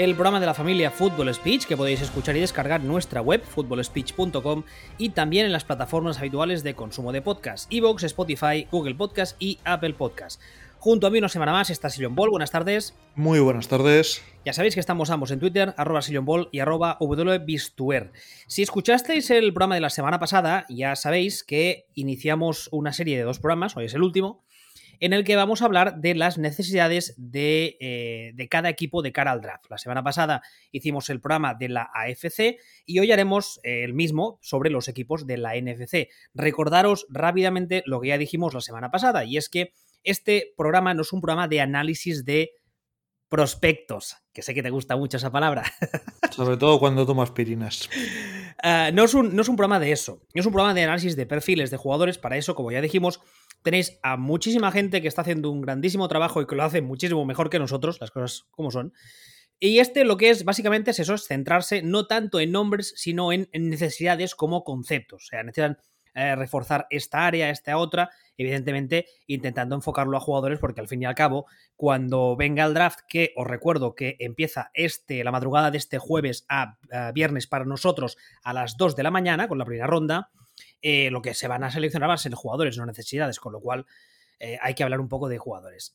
El programa de la familia Football Speech que podéis escuchar y descargar en nuestra web footballspeech.com y también en las plataformas habituales de consumo de podcast, Evox, Spotify, Google Podcast y Apple Podcast. Junto a mí una semana más está Sillon Ball. Buenas tardes. Muy buenas tardes. Ya sabéis que estamos ambos en Twitter, arroba Ball y arroba wbistuer. Si escuchasteis el programa de la semana pasada, ya sabéis que iniciamos una serie de dos programas, hoy es el último, en el que vamos a hablar de las necesidades de, eh, cada equipo de cara al draft. La semana pasada hicimos el programa de la AFC y hoy haremos eh, el mismo sobre los equipos de la NFC. Recordaros rápidamente lo que ya dijimos la semana pasada y es que este programa no es un programa de análisis de prospectos, que sé que te gusta mucho esa palabra. Sobre todo cuando tomas pirinas. Ah, no, es un, no es un programa de eso, es un programa de análisis de perfiles de jugadores. Para eso, como ya dijimos, tenéis a muchísima gente que está haciendo un grandísimo trabajo y que lo hace muchísimo mejor que nosotros, las cosas como son. Y este lo que es básicamente es eso, es centrarse no tanto en nombres, sino en, necesidades como conceptos. O sea, necesitan eh, reforzar esta área, esta otra, evidentemente intentando enfocarlo a jugadores porque al fin y al cabo, cuando venga el draft, que os recuerdo que empieza este, la madrugada de este jueves a, viernes para nosotros a las 2 de la mañana con la primera ronda, eh, lo que se van a seleccionar van a ser jugadores, no necesidades, con lo cual eh, hay que hablar un poco de jugadores.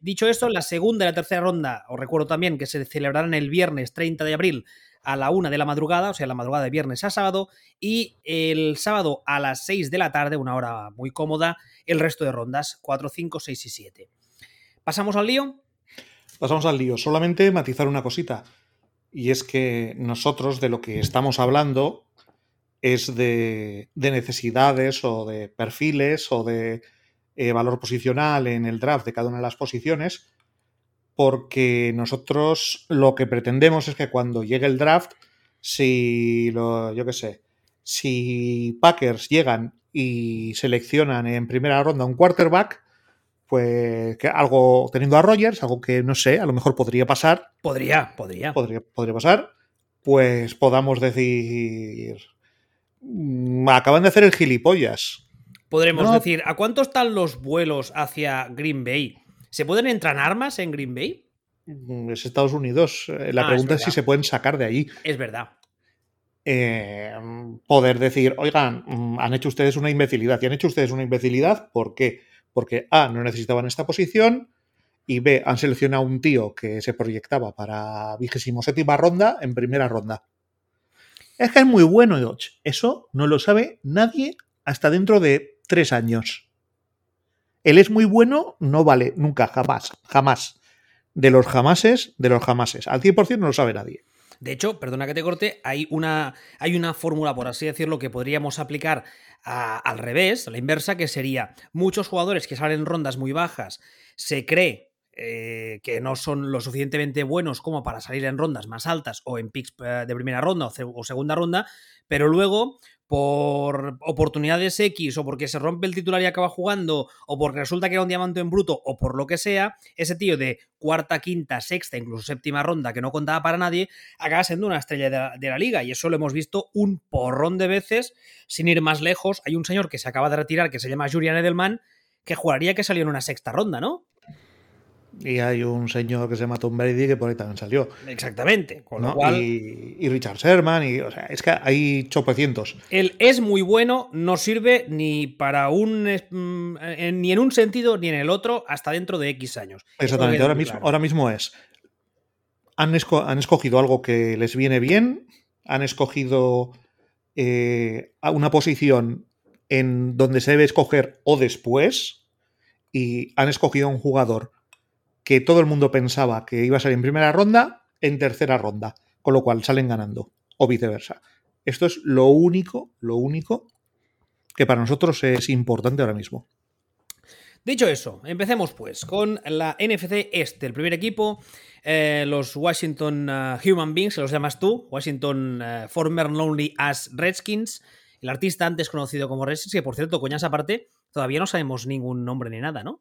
dicho esto, la segunda y la tercera ronda, os recuerdo también que se celebrarán el viernes 30 de abril a la una de la madrugada, o sea, la madrugada de viernes a sábado, y el sábado a las 6 de la tarde, una hora muy cómoda, el resto de rondas, 4, 5, 6 y 7. ¿Pasamos al lío? Pasamos al lío. Solamente matizar una cosita. Y es que nosotros de lo que estamos hablando es de, necesidades o de perfiles o de eh, valor posicional en el draft de cada una de las posiciones porque nosotros lo que pretendemos es que cuando llegue el draft, si lo, yo qué sé, si Packers llegan y seleccionan en primera ronda un quarterback, pues que algo teniendo a Rogers, algo que no sé, a lo mejor podría pasar. Podría, podría. Podría, podría pasar. Pues podamos decir. Mm, acaban de hacer el gilipollas. Podremos decir, ¿a cuánto están los vuelos hacia Green Bay? ¿Se pueden entrar armas en Green Bay? Mm, es Estados Unidos. Eh, la ah, pregunta es, si se pueden sacar de allí. Es verdad. Eh, poder decir, oigan, mm, han hecho ustedes una imbecilidad. Y han hecho ustedes una imbecilidad, ¿por qué? Porque A, no necesitaban esta posición, y B, han seleccionado un tío que se proyectaba para vigésimo séptima ronda en primera ronda. Es que es muy bueno, Dodge. Eso no lo sabe nadie hasta dentro de tres años. Él es muy bueno, no vale nunca, jamás, jamás. De los jamases, de los jamases. Al 100% no lo sabe nadie. De hecho, perdona que te corte, hay una, hay una fórmula, por así decirlo, que podríamos aplicar al revés, a la inversa, que sería muchos jugadores que salen en rondas muy bajas, se cree eh, que no son lo suficientemente buenos como para salir en rondas más altas o en picks eh, de primera ronda o, segunda ronda, pero luego por oportunidades X o porque se rompe el titular y acaba jugando o porque resulta que era un diamante en bruto o por lo que sea, ese tío de cuarta, quinta, sexta, incluso séptima ronda que no contaba para nadie, acaba siendo una estrella de la, liga y eso lo hemos visto un porrón de veces sin ir más lejos. Hay un señor que se acaba de retirar que se llama Julian Edelman que jugaría que salió en una sexta ronda, ¿no? Y hay un señor que se llama Tom Brady que por ahí también salió. Exactamente. y, Richard Sherman, y, o sea, es que hay chopecientos. Él es muy bueno, no sirve ni para un. Mm, ni en un sentido ni en el otro hasta dentro de X años. Exactamente, ahora mismo, ahora mismo es. Han, han, escogido algo que les viene bien, han escogido eh, una posición en donde se debe escoger o después, y han escogido un jugador que todo el mundo pensaba que iba a salir en primera ronda, en tercera ronda, con lo cual salen ganando, o viceversa. Esto es lo único, lo único que para nosotros es importante ahora mismo. Dicho eso, empecemos pues con la NFC Este, el primer equipo, eh, los Washington uh, Human Beings, los llamas tú, Washington uh, Former Lonely as Redskins, el artista antes conocido como Redskins, que por cierto, coñas aparte, todavía no sabemos ningún nombre ni nada, ¿no?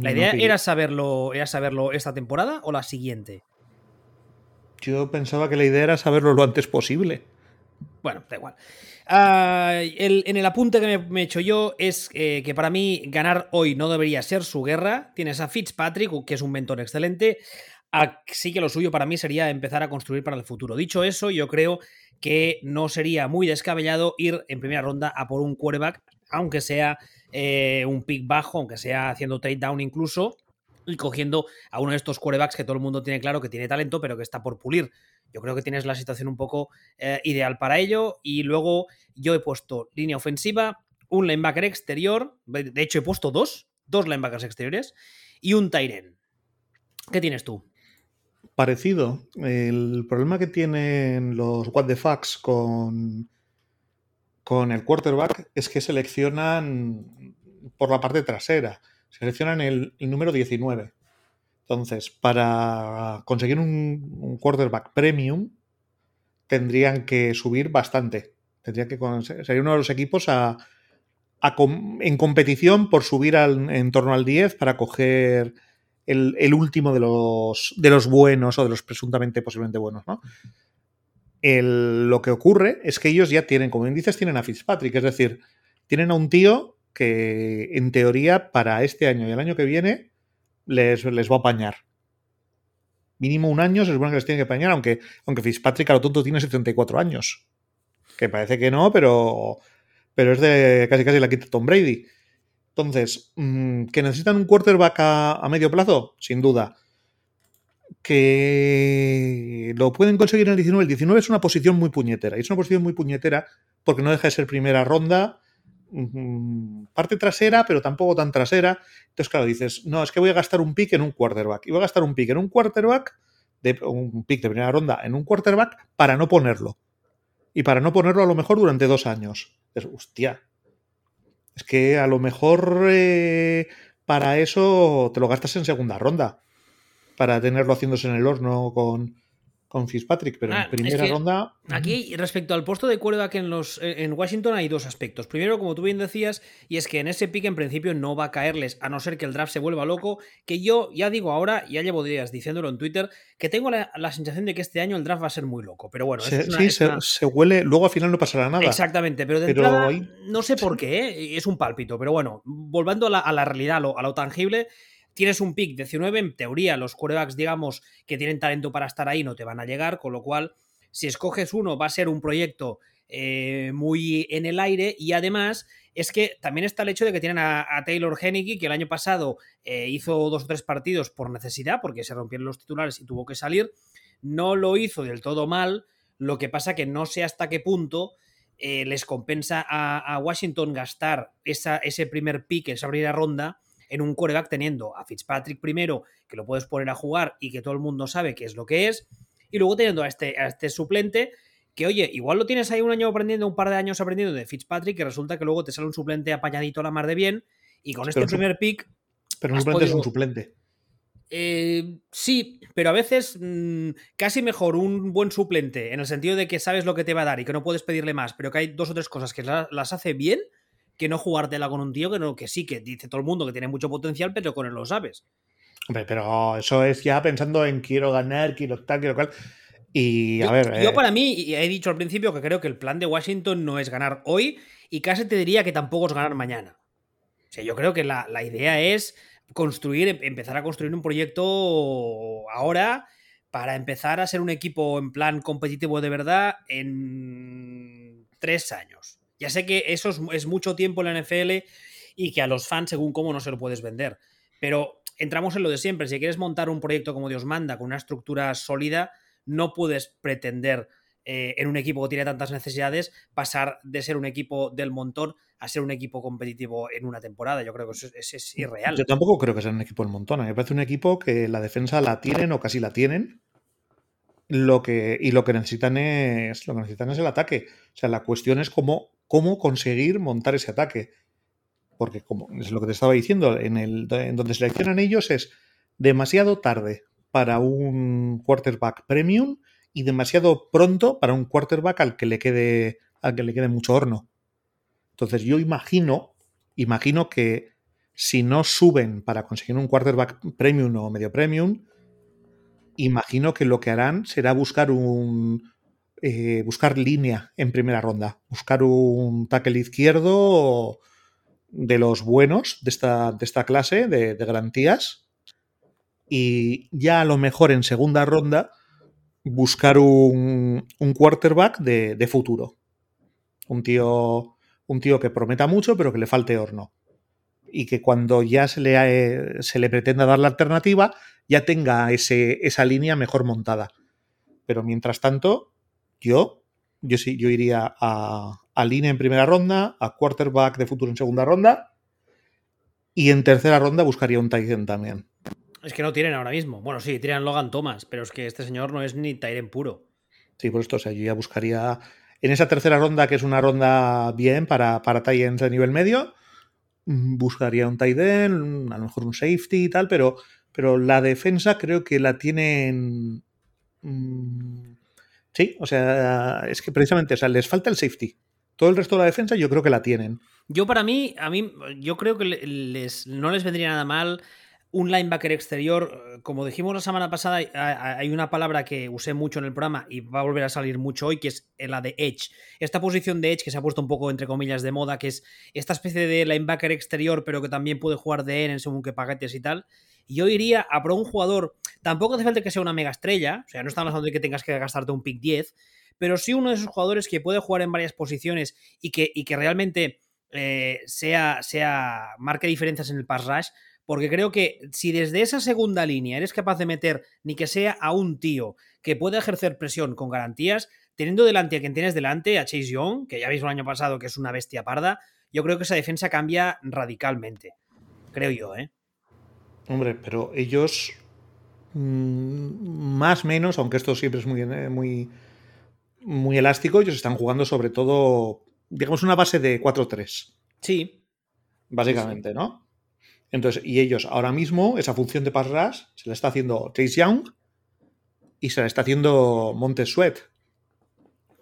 ¿La idea era, saberlo, era saberlo esta temporada o la siguiente? Yo pensaba que la idea era saberlo lo antes posible. Bueno, da igual. Ah, en el apunte que me, he hecho yo es eh, que para mí ganar hoy no debería ser su guerra. Tienes a Fitzpatrick, que es un mentor excelente, Así que lo suyo para mí sería empezar a construir para el futuro. Dicho eso, yo creo que no sería muy descabellado ir en primera ronda a por un quarterback, aunque sea eh, un pick bajo, aunque sea haciendo trade down incluso, y cogiendo a uno de estos quarterbacks que todo el mundo tiene claro que tiene talento, pero que está por pulir. Yo creo que tienes la situación un poco eh, ideal para ello. Y luego yo he puesto línea ofensiva, un linebacker exterior, de hecho he puesto dos, dos linebackers exteriores, y un Tyren. ¿Qué tienes tú? Parecido. El problema que tienen los What the Fucks con, con el quarterback es que seleccionan por la parte trasera. Seleccionan el, número 19. Entonces, para conseguir un, quarterback premium, tendrían que subir bastante. Tendría que sería uno de los equipos a, en competición por subir al, en torno al 10 para coger el, último de los, de los buenos o de los presuntamente posiblemente buenos, ¿no? Lo que ocurre es que ellos ya tienen, como bien dices, tienen a Fitzpatrick, es decir, tienen a un tío que en teoría para este año y el año que viene les, les va a apañar. Mínimo un año se supone que les tiene que apañar, aunque, aunque Fitzpatrick a lo tonto tiene 74 años. Que parece que no, pero, pero es de casi casi la quita Tom Brady. Entonces, mm, ¿que necesitan un quarterback a, medio plazo? Sin duda. ¿Que lo pueden conseguir en el 19? El 19 es una posición muy puñetera. Y es una posición muy puñetera porque no deja de ser primera ronda, parte trasera, pero tampoco tan trasera. Entonces, claro, dices, no, es que voy a gastar un pick en un quarterback. Y voy a gastar un pick en un quarterback, de, un pick de primera ronda en un quarterback para no ponerlo. Y para no ponerlo a lo mejor durante dos años. Es, hostia, es que a lo mejor eh, para eso te lo gastas en segunda ronda. Para tenerlo haciéndose en el horno con, con Fitzpatrick, pero en ah, primera ronda. Aquí, respecto al puesto de quarterback en, los, en Washington, hay dos aspectos. Primero, como tú bien decías, y es que en ese pick en principio no va a caerles, a no ser que el draft se vuelva loco. Que yo ya digo ahora, ya llevo días diciéndolo en Twitter, que tengo la, sensación de que este año el draft va a ser muy loco. Pero bueno, sí, se, huele, luego al final no pasará nada. Exactamente, pero de entrada, no sé por qué, ¿eh? es un pálpito. Pero bueno, volviendo a la, a la realidad, a lo, a lo tangible tienes un pick 19, en teoría los quarterbacks, digamos, que tienen talento para estar ahí no te van a llegar, con lo cual, si escoges uno, va a ser un proyecto eh, muy en el aire y además es que también está el hecho de que tienen a, Taylor Henneke, que el año pasado eh, hizo dos o tres partidos por necesidad, porque se rompieron los titulares y tuvo que salir, no lo hizo del todo mal, lo que pasa que no sé hasta qué punto eh, les compensa a, Washington gastar esa, ese primer pick, esa primera ronda, en un coreback teniendo a Fitzpatrick primero, que lo puedes poner a jugar y que todo el mundo sabe qué es lo que es, y luego teniendo a este, a este suplente que oye, igual lo tienes ahí un año aprendiendo, un par de años aprendiendo de Fitzpatrick, que resulta que luego te sale un suplente apañadito a la mar de bien, y con este primer pick. Pero un suplente es un suplente. Eh, sí, pero a veces mm, casi mejor un buen suplente, en el sentido de que sabes lo que te va a dar y que no puedes pedirle más, pero que hay dos o tres cosas que las hace bien, que no jugártela con un tío que, no, que sí, que dice todo el mundo que tiene mucho potencial, pero con él lo sabes. Hombre, pero eso es ya pensando en quiero ganar, quiero tal, quiero cual. Y a ver. Yo, eh, para mí, he dicho al principio que creo que el plan de Washington no es ganar hoy y casi te diría que tampoco es ganar mañana. O sea, yo creo que la, la idea es construir, em, empezar a construir un proyecto ahora para empezar a ser un equipo en plan competitivo de verdad en tres años. Ya sé que eso es, mucho tiempo en la NFL y que a los fans, según cómo, no se lo puedes vender. Pero entramos en lo de siempre. Si quieres montar un proyecto como Dios manda, con una estructura sólida, no puedes pretender eh, en un equipo que tiene tantas necesidades pasar de ser un equipo del montón a ser un equipo competitivo en una temporada. Yo creo que eso es, irreal. Yo tampoco creo que sea un equipo del montón. A mí me parece un equipo que la defensa la tienen o casi la tienen lo que, y lo que necesitan es lo que necesitan es el ataque. O sea, la cuestión es cómo, cómo conseguir montar ese ataque. Porque, como es lo que te estaba diciendo, en, el, donde seleccionan ellos es demasiado tarde para un quarterback premium y demasiado pronto para un quarterback al que le quede, al que le quede mucho horno. Entonces, yo imagino, imagino que si no suben para conseguir un quarterback premium o medio premium, imagino que lo que harán será buscar un eh, buscar línea en primera ronda, buscar un tackle izquierdo de los buenos de esta, de esta clase de, garantías y ya a lo mejor en segunda ronda buscar un, un quarterback de, de, futuro. Un tío, un tío que prometa mucho, pero que le falte horno. Y que cuando ya se le, eh, se le pretenda dar la alternativa, ya tenga ese, esa línea mejor montada. Pero mientras tanto, yo, yo sí, yo iría a, a línea en primera ronda, a quarterback de futuro en segunda ronda. Y en tercera ronda buscaría un Titan también. Es que no tienen ahora mismo. Bueno, sí, tienen Logan Thomas, pero es que este señor no es ni Tyren puro. Sí, por esto, o sea, yo ya buscaría. En esa tercera ronda, que es una ronda bien para, para Titans de nivel medio, mm, buscaría un tight end, a lo mejor un safety y tal, pero, pero la defensa creo que la tienen. Mmm, sí, o sea, es que precisamente, o sea, les falta el safety. Todo el resto de la defensa yo creo que la tienen. Yo para mí, a mí, yo creo que les, no les vendría nada mal un linebacker exterior, como dijimos la semana pasada, hay una palabra que usé mucho en el programa y va a volver a salir mucho hoy, que es la de edge. Esta posición de edge que se ha puesto un poco entre comillas de moda, que es esta especie de linebacker exterior, pero que también puede jugar de en según qué paquetes y tal. yo iría a por un jugador, tampoco hace falta que sea una mega estrella, o sea, no estamos hablando de que tengas que gastarte un pick 10, pero sí uno de esos jugadores que puede jugar en varias posiciones y que, y que realmente eh, sea, sea, marque diferencias en el pass rush porque creo que si desde esa segunda línea eres capaz de meter ni que sea a un tío que pueda ejercer presión con garantías, teniendo delante a quien tienes delante, a Chase Young, que ya veis el año pasado que es una bestia parda, yo creo que esa defensa cambia radicalmente. Creo yo, ¿eh? Hombre, pero ellos más o menos, aunque esto siempre es muy, eh, muy, muy elástico, ellos están jugando sobre todo, digamos, una base de 4-3. Sí. Básicamente, sí. ¿no? Entonces, y ellos ahora mismo, esa función de pass rush se la está haciendo Chase Young y se la está haciendo Montes Sweat.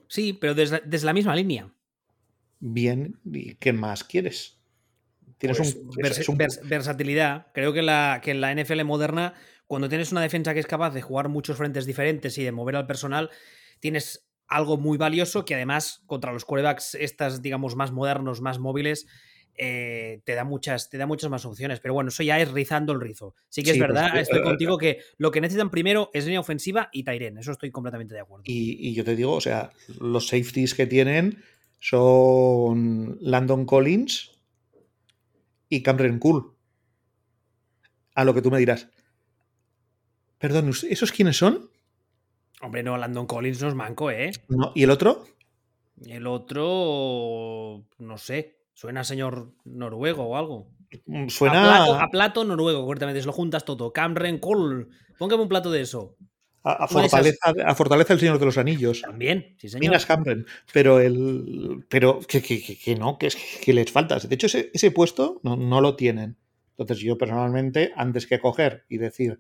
Sí, pero desde, desde, la misma línea. Bien, ¿y qué más quieres? Tienes pues, un, vers un, vers versatilidad. Creo que, la, que en la NFL moderna, cuando tienes una defensa que es capaz de jugar muchos frentes diferentes y de mover al personal, tienes algo muy valioso que además contra los quarterbacks estas, digamos, más modernos, más móviles, eh, te, da muchas, te da muchas más opciones. Pero bueno, eso ya es rizando el rizo. Sí que es verdad, pues, estoy contigo que lo que necesitan primero es línea ofensiva y Tyren. Eso estoy completamente de acuerdo. Y, y, yo te digo, o sea, los safeties que tienen son Landon Collins y Cameron Cool. A lo que tú me dirás. Perdón, ¿esos quiénes son? Hombre, no, Landon Collins no es manco, ¿eh? No, ¿Y el otro? El otro, no sé. Suena a señor noruego o algo. Suena a plato, a plato noruego, correctamente. Se lo juntas todo. Camren Col. Póngame un plato de eso. A, a, fortaleza, a, Fortaleza, el Señor de los Anillos. También, sí, señor. Minas Cameron. Pero el. Pero que, que, que, que no, que, que, les falta. De hecho, ese, ese puesto no, no, lo tienen. Entonces, yo personalmente, antes que coger y decir,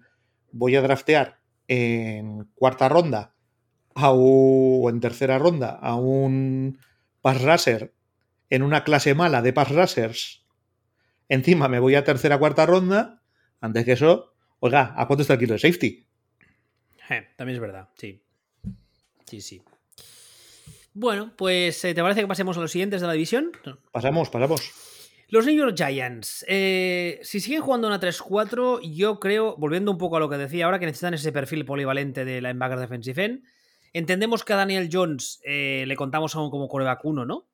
voy a draftear en cuarta ronda a un, o en tercera ronda a un pass rusher en una clase mala de pass rushers, encima me voy a tercera cuarta ronda, antes que eso, oiga, ¿a cuánto está el kilo de safety? Eh, también es verdad, sí. Sí, sí. Bueno, pues ¿te parece que pasemos a los siguientes de la división? Pasamos, pasamos. Los New York Giants, eh, si siguen jugando una 3-4, yo creo, volviendo un poco a lo que decía ahora, que necesitan ese perfil polivalente de linebacker defensive end. Entendemos que a Daniel Jones eh, le contamos aún como coreback 1, ¿no?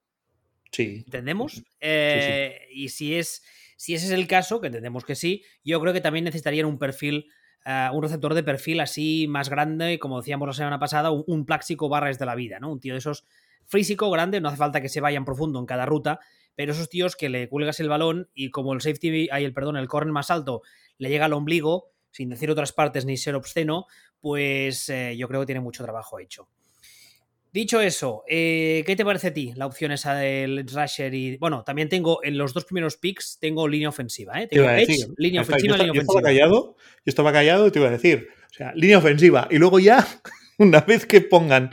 Sí. ¿Entendemos? Eh, sí, sí. Y si, es, si ese es el caso, que entendemos que sí, yo creo que también necesitarían un perfil, uh, un receptor de perfil así más grande, como decíamos la semana pasada, un, un pláxico barras de la vida, ¿no? Un tío de esos físico, grande, no hace falta que se vayan profundo en cada ruta, pero esos tíos que le cuelgas el balón y como el safety, hay el perdón, el corner más alto le llega al ombligo, sin decir otras partes ni ser obsceno, pues eh, yo creo que tiene mucho trabajo hecho. Dicho eso, eh, ¿qué te parece a ti la opción esa del Rusher? Y bueno, también tengo en los dos primeros picks, tengo línea ofensiva. ¿eh? Tengo edge, decir, línea ofensiva, yo, línea yo ofensiva. Estaba callado, yo estaba callado y te iba a decir, o sea, línea ofensiva. Y luego ya, una vez que pongan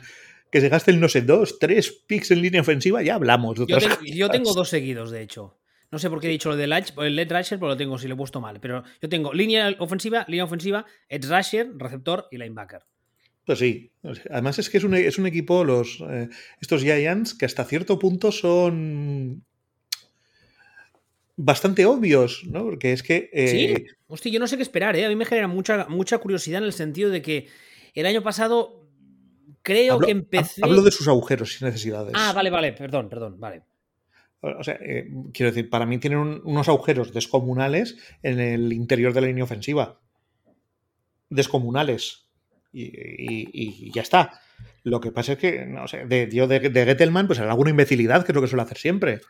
que se gasten, no sé, dos, tres picks en línea ofensiva, ya hablamos de yo, tengo, yo tengo dos seguidos, de hecho. No sé por qué he dicho lo del el edge rusher, pero lo tengo si lo he puesto mal. Pero yo tengo línea ofensiva, línea ofensiva, edge rusher, receptor y linebacker. Pues sí, además es que es un, es un equipo, los, eh, estos Giants, que hasta cierto punto son... bastante obvios, ¿no? Porque es que. Sí, eh, hostia, yo no sé qué esperar, ¿eh? A mí me genera mucha, mucha curiosidad en el sentido de que el año pasado creo hablo, que empecé. hablo de sus agujeros y necesidades. Ah, vale, vale, perdón, perdón, vale. O sea, eh, quiero decir, para mí tienen un- unos agujeros descomunales en el interior de la línea ofensiva. Descomunales. Y, y- y ya está. Lo que pasa es que, no sé, de, yo de, de Gettelman, pues era alguna imbecilidad, que es lo que suele hacer siempre.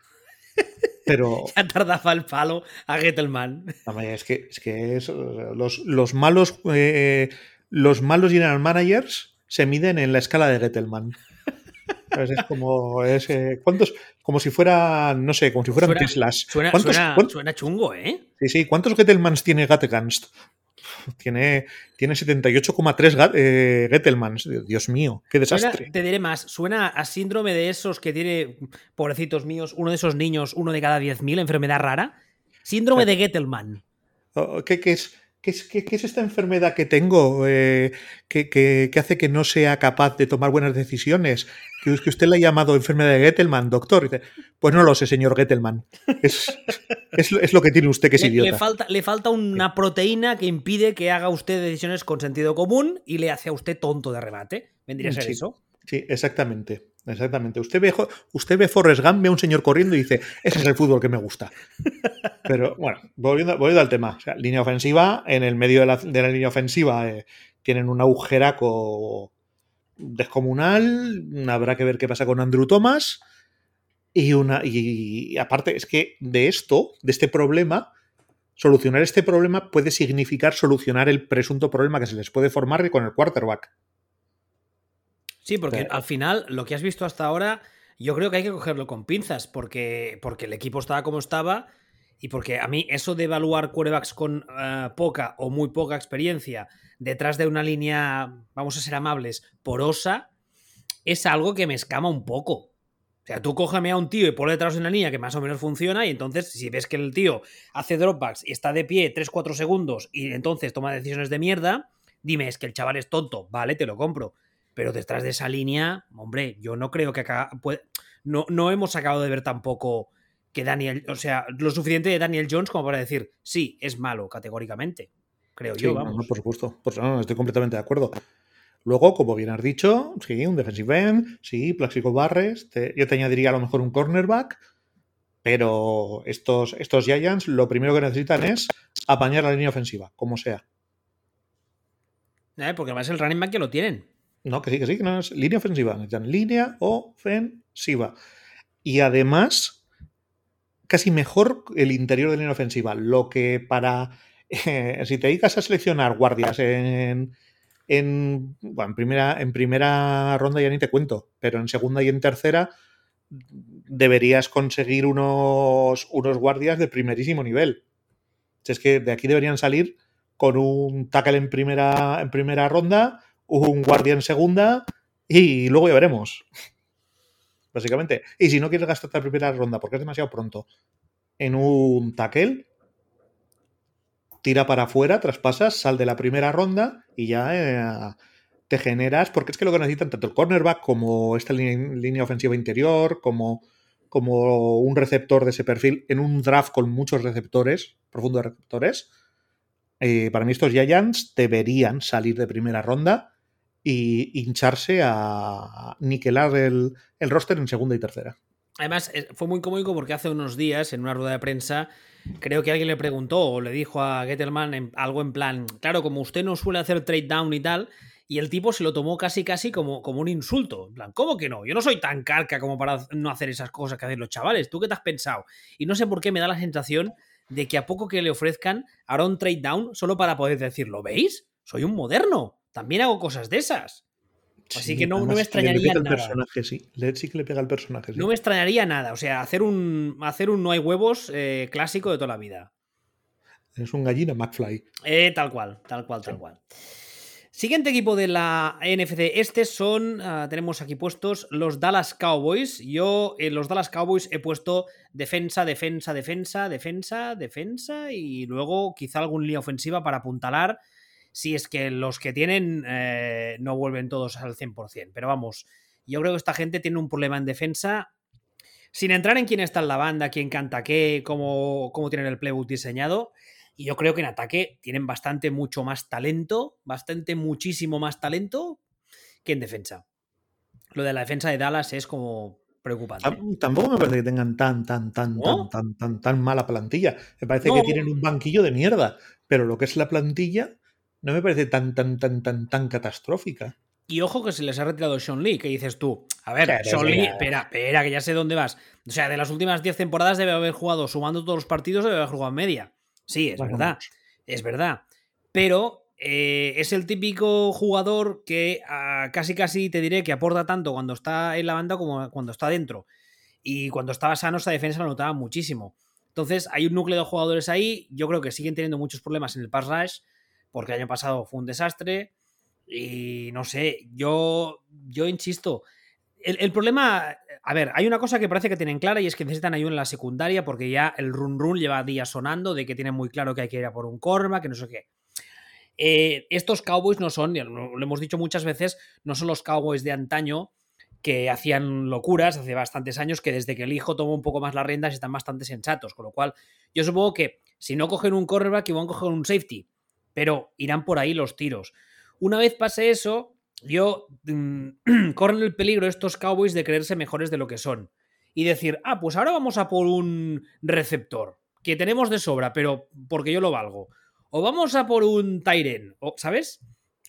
Pero Ya tardaba el palo a Gettelman. es que, es que es, los, los malos eh, los malos general managers se miden en la escala de Gettelman. Es como es, eh, ¿cuántos? Como si fueran, no sé, como si fueran Suena- Teslas. Suena, ¿Cuántos- suena, cuán- suena chungo, ¿eh? Sí, sí. ¿Cuántos Gettelmans tiene Gatteganst? Tiene, tiene 78,3 Gat- eh, Gettelmans. Dios mío, qué Suena- desastre. te diré más, suena a síndrome de esos que tiene, pobrecitos míos, uno de esos niños, uno de cada 10.000, enfermedad rara. Síndrome de Gettelman. Oh, ¿Qué, qué es, qué, es, qué- qué es esta enfermedad que tengo eh, que, que- que hace que no sea capaz de tomar buenas decisiones? Que, que usted le ha llamado enfermedad de Gettelman, doctor. Dice, pues no lo sé, señor Gettelman. Es, es, lo- es lo que tiene usted que es Le, le idiota. falta, le falta una proteína que impide que haga usted decisiones con sentido común y le hace a usted tonto de remate. ¿Vendría a ser Sí. eso? Sí, exactamente. Exactamente. Usted ve, usted ve Forrest Gump, ve a un señor corriendo y dice, ese es el fútbol que me gusta. Pero bueno, volviendo, al tema. O sea, línea ofensiva, en el medio de la, línea ofensiva eh, tienen un agujeraco descomunal. Habrá que ver qué pasa con Andrew Thomas. Y, una, y aparte, es que de esto, de este problema, solucionar este problema puede significar solucionar el presunto problema que se les puede formar con el quarterback. Sí, porque Pero- al final lo que has visto hasta ahora, yo creo que hay que cogerlo con pinzas, porque, porque el equipo estaba como estaba y porque a mí eso de evaluar quarterbacks con eh, poca o muy poca experiencia detrás de una línea, vamos a ser amables, porosa, es algo que me escama un poco. O sea, tú cógeme a un tío y ponle detrás de una línea que más o menos funciona y entonces si ves que el tío hace dropbacks y está de pie 3-4 segundos y entonces toma decisiones de mierda, dime, es que el chaval es tonto, vale, te lo compro. Pero detrás de esa línea, hombre, yo no creo que acá puede- no, no hemos acabado de ver tampoco que Daniel, o sea, lo suficiente de Daniel Jones como para decir, sí, es malo categóricamente. Creo Sí, yo, no, vamos. no, por supuesto. Pues no, estoy completamente de acuerdo. Luego, como bien has dicho, sí, un defensive end, sí, Plaxico Barres, te- yo te añadiría a lo mejor un cornerback, pero estos, estos Giants lo primero que necesitan es apañar la línea ofensiva, como sea. Eh, Porque además el running back que lo tienen. No, que sí, que sí, que no es línea ofensiva, línea ofensiva. Y además, casi mejor el interior de línea ofensiva. Lo que para. eh, si te dedicas a seleccionar guardias en. En, bueno, en, primera, en primera ronda ya ni te cuento, pero en segunda y en tercera deberías conseguir unos, unos guardias de primerísimo nivel. Si es que de aquí deberían salir con un tackle en primera, en primera ronda, un guardia en segunda y luego ya veremos. Básicamente. Y si no quieres gastarte la primera ronda porque es demasiado pronto en un tackle, tira para afuera, traspasas, sal de la primera ronda y ya eh, te generas, porque es que lo que necesitan tanto el cornerback como esta línea, línea ofensiva interior, como, como un receptor de ese perfil en un draft con muchos receptores, profundos receptores. Eh, para mí estos Giants deberían salir de primera ronda y hincharse a niquelar el, el roster en segunda y tercera. Además, eh, fue muy cómico porque hace unos días, en una rueda de prensa, creo que alguien le preguntó o le dijo a Gettelman algo en plan, claro, como usted no suele hacer trade down y tal, y el tipo se lo tomó casi casi como, como un insulto. En plan, ¿cómo que no? Yo no soy tan carca como para no hacer esas cosas que hacen los chavales. ¿Tú qué te has pensado? Y no sé por qué me da la sensación de que a poco que le ofrezcan hará un trade down solo para poder decir, ¿lo veis? Soy un moderno. También hago cosas de esas. Así que no- no me además, le extrañaría pega el nada. personaje, sí. Que le pega el personaje. sí. No me extrañaría nada. O sea, hacer un, hacer un no hay huevos eh, clásico de toda la vida. Es un gallina McFly. Eh, tal cual, tal cual, tal cual. Siguiente equipo de la NFC este son, ah, tenemos aquí puestos los Dallas Cowboys. Yo en los Dallas Cowboys he puesto defensa, defensa, defensa, defensa, defensa y luego quizá algún línea ofensiva para apuntalar si es que los que tienen eh, no vuelven todos al 100%. Pero vamos, yo creo que esta gente tiene un problema en defensa sin entrar en quién está en la banda, quién canta qué, cómo, cómo tienen el playbook diseñado, y yo creo que en ataque tienen bastante, mucho más talento, bastante, muchísimo más talento que en defensa. Lo de la defensa de Dallas es como preocupante. Tampoco me parece que tengan tan, tan, tan, tan, tan, tan, tan mala plantilla. Me parece que tienen un banquillo de mierda. Pero lo que es la plantilla no me parece tan, tan, tan, tan, tan catastrófica. Y ojo que se les ha retirado Sean Lee, que dices tú, a ver, Sean Lee, espera, espera, que ya sé dónde vas. O sea, de las últimas 10 temporadas debe haber jugado, sumando todos los partidos, debe haber jugado media. Sí, es verdad, es verdad. Pero eh, es el típico jugador que ah, casi casi te diré que aporta tanto cuando está en la banda como cuando está dentro. Y cuando estaba sano, esa defensa lo notaba muchísimo. Entonces, hay un núcleo de jugadores ahí. Yo creo que siguen teniendo muchos problemas en el pass rush, porque el año pasado fue un desastre. Y no sé, yo, yo insisto, el, problema, a ver, hay una cosa que parece que tienen clara y es que necesitan ayuda en la secundaria porque ya el run run lleva días sonando de que tienen muy claro que hay que ir a por un corma, que no sé qué. Eh, estos Cowboys no son, lo hemos dicho muchas veces, no son los Cowboys de antaño que hacían locuras hace bastantes años, que desde que el hijo tomó un poco más las riendas están bastante sensatos. Con lo cual, yo supongo que si no cogen un cornerback, van a coger un safety, pero irán por ahí los tiros. Una vez pase eso, yo mm, corren el peligro estos Cowboys de creerse mejores de lo que son. Y decir, ah, pues ahora vamos a por un receptor, que tenemos de sobra, pero porque yo lo valgo. O vamos a por un Tyren, ¿sabes?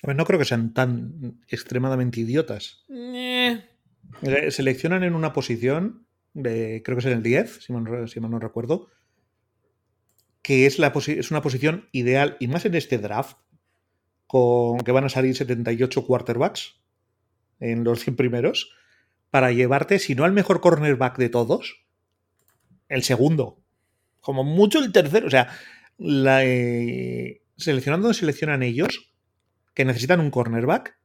no creo que sean tan extremadamente idiotas. Eh. Eh, seleccionan en una posición, de, creo que es en el 10, si mal, si no recuerdo, que es, una posición ideal, y más en este draft, con que van a salir 78 quarterbacks en los 100 primeros, para llevarte, si no al mejor cornerback de todos, el segundo. Como mucho el tercero. O sea, la, eh, seleccionando seleccionan ellos, que necesitan un cornerback,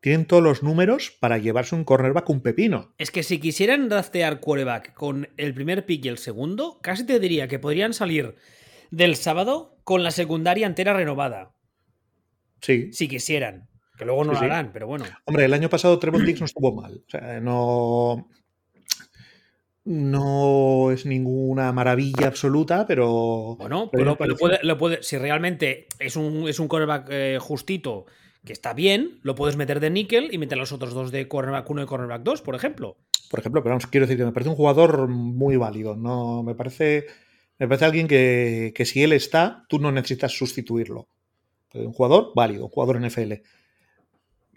tienen todos los números para llevarse un cornerback un pepino. Es que si quisieran draftear quarterback con el primer pick y el segundo, casi te diría que podrían salir del sábado con la secundaria entera renovada. Sí. Si quisieran. Que luego no lo harán, pero bueno. Hombre, el año pasado Trevor Dix no estuvo mal. O sea, no. No es ninguna maravilla absoluta, pero. Bueno, pero, lo puede, si realmente es un, es un cornerback eh, justito que está bien, lo puedes meter de níquel y meter los otros dos de cornerback 1 y cornerback 2, por ejemplo. Por ejemplo, pero vamos, quiero decir que me parece un jugador muy válido. No, me parece. Me parece alguien que, que si él está, tú no necesitas sustituirlo. Un jugador válido, un jugador NFL.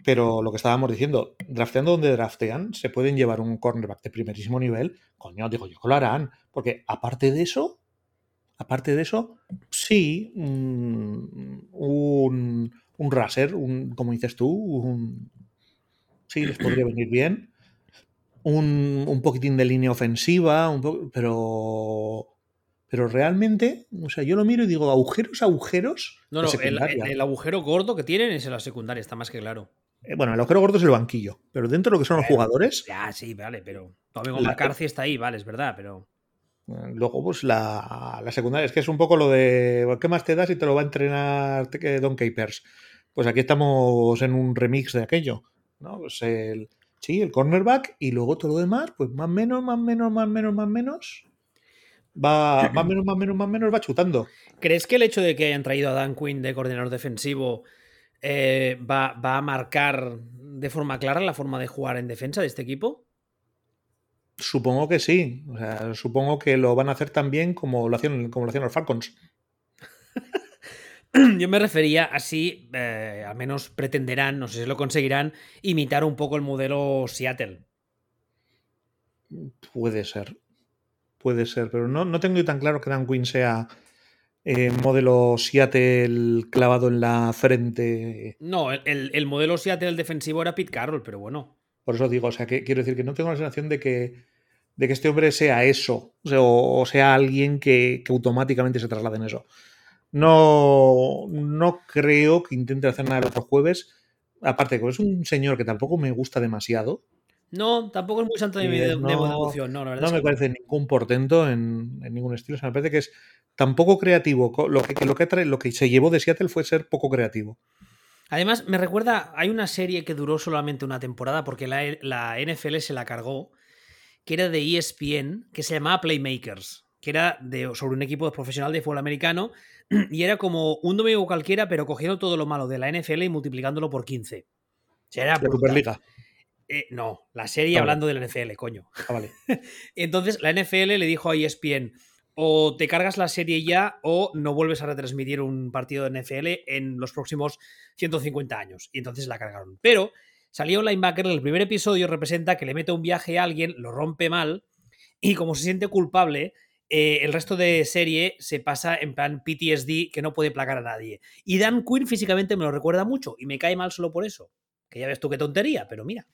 Pero lo que estábamos diciendo, drafteando donde draftean, se pueden llevar un cornerback de primerísimo nivel. Coño, digo yo que lo harán. Porque aparte de eso, aparte de eso, sí, un, un, un raser, un, como dices tú, un, sí, les podría venir bien. Un, un poquitín de línea ofensiva, un pero pero realmente, o sea, yo lo miro y digo, agujeros, agujeros. No, no, el, agujero gordo que tienen es en la secundaria, está más que claro. Eh, bueno, el agujero gordo es el banquillo, pero dentro de lo que son los jugadores. Ya, sí, vale, pero Amigo McCarthy está ahí, vale, es verdad, pero. Eh, luego, pues la, la, secundaria, es que es un poco lo de ¿qué más te das si te lo va a entrenar Don Capers? Pues aquí estamos en un remix de aquello, ¿no? Pues el, sí, el cornerback y luego todo lo demás, pues más menos, más menos, más menos, más menos va más menos, más menos, más menos, va chutando. ¿Crees que el hecho de que hayan traído a Dan Quinn de coordinador defensivo eh, va, a marcar de forma clara la forma de jugar en defensa de este equipo? Supongo que sí. supongo que lo van a hacer también como lo hacían, como lo hacían los Falcons. Yo me refería así, eh, al menos pretenderán, no sé si lo conseguirán, imitar un poco el modelo Seattle. Puede ser. Puede ser, pero no, no tengo tan claro que Dan Quinn sea eh, modelo Seattle clavado en la frente. No, el, modelo Seattle defensivo era Pete Carroll, pero bueno. Por eso digo, o sea, que quiero decir que no tengo la sensación de que, de que este hombre sea eso, o sea, alguien que, automáticamente se traslade en eso. No, no creo que intente hacer nada el otro jueves. Aparte, que es un señor que tampoco me gusta demasiado. No, tampoco es muy santo de mi no, devoción, no, la verdad. No me parece ningún portento en, ningún estilo. O sea, me parece que es tan poco creativo. Lo que, lo, que lo que se llevó de Seattle fue ser poco creativo. Además, me recuerda, hay una serie que duró solamente una temporada porque la, la NFL se la cargó, que era de ESPN, que se llamaba Playmakers, que era de, sobre un equipo profesional de fútbol americano, y era como un domingo cualquiera, pero cogiendo todo lo malo de la NFL y multiplicándolo por 15. O sea, era La Superliga. Eh, no, la serie Ah, vale. hablando de la NFL, coño. Ah, vale. Entonces la NFL le dijo a ESPN, o te cargas la serie ya o no vuelves a retransmitir un partido de NFL en los próximos 150 años. Y entonces la cargaron. Pero salió un linebacker en el primer episodio, representa que le mete un viaje a alguien, lo rompe mal, y como se siente culpable, eh, el resto de serie se pasa en plan PTSD que no puede placar a nadie. Y Dan Quinn físicamente me lo recuerda mucho y me cae mal solo por eso. Que ya ves tú qué tontería, pero mira.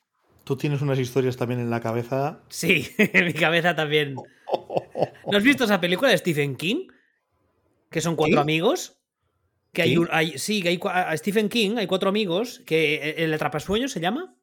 Tú tienes unas historias también en la cabeza. Sí, en mi cabeza también. ¿No has visto esa película de Stephen King? Que son cuatro amigos. Que hay ¿Sí? un, hay- sí, que hay a Stephen King, hay cuatro amigos, que eh, el atrapasueños se llama.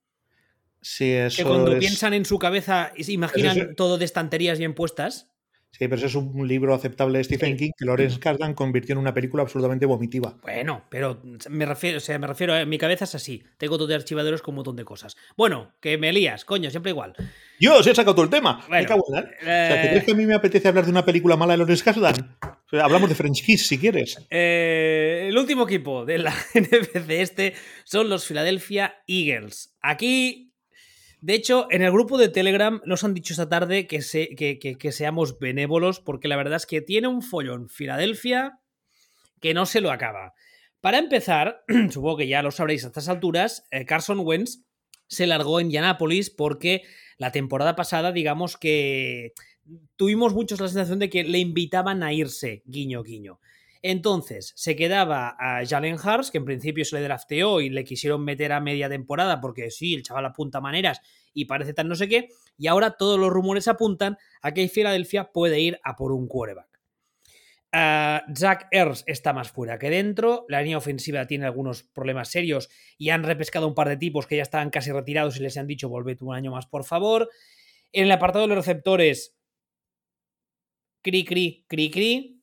Sí, eso Que cuando es- piensan en su cabeza imaginan es- todo de estanterías bien puestas. Sí, pero ese es un libro aceptable de Stephen Sí. King que Lawrence Kasdan convirtió en una película absolutamente vomitiva. Bueno, pero me refiero, o sea, me refiero a mi cabeza es así. Tengo todo de archivadores con un montón de cosas. Bueno, que me lías, coño, siempre igual. ¡Yo! ¡Se he sacado todo el tema! Me Bueno, cago en la- O sea, ¿te eh, crees que a mí me apetece hablar de una película mala de Lawrence Kasdan? O sea, hablamos de French Kiss si quieres. Eh, el último equipo de la NFC este son los Philadelphia Eagles. Aquí, de hecho, en el grupo de Telegram nos han dicho esta tarde que, que- que- seamos benévolos porque la verdad es que tiene un follón Filadelfia que no se lo acaba. Para empezar, supongo que ya lo sabréis a estas alturas, eh, Carson Wentz se largó en Indianapolis porque la temporada pasada, digamos que tuvimos muchos la sensación de que le invitaban a irse, guiño, guiño. Entonces, se quedaba a Jalen Hurts, que en principio se le drafteó y le quisieron meter a media temporada porque sí, el chaval apunta maneras y parece tan no sé qué, y ahora todos los rumores apuntan a que Filadelfia puede ir a por un quarterback. Ah, Zach Ertz está más fuera que dentro, la línea ofensiva tiene algunos problemas serios y han repescado un par de tipos que ya estaban casi retirados y les han dicho volved un año más por favor. En el apartado de los receptores, cri, cri, cri, cri.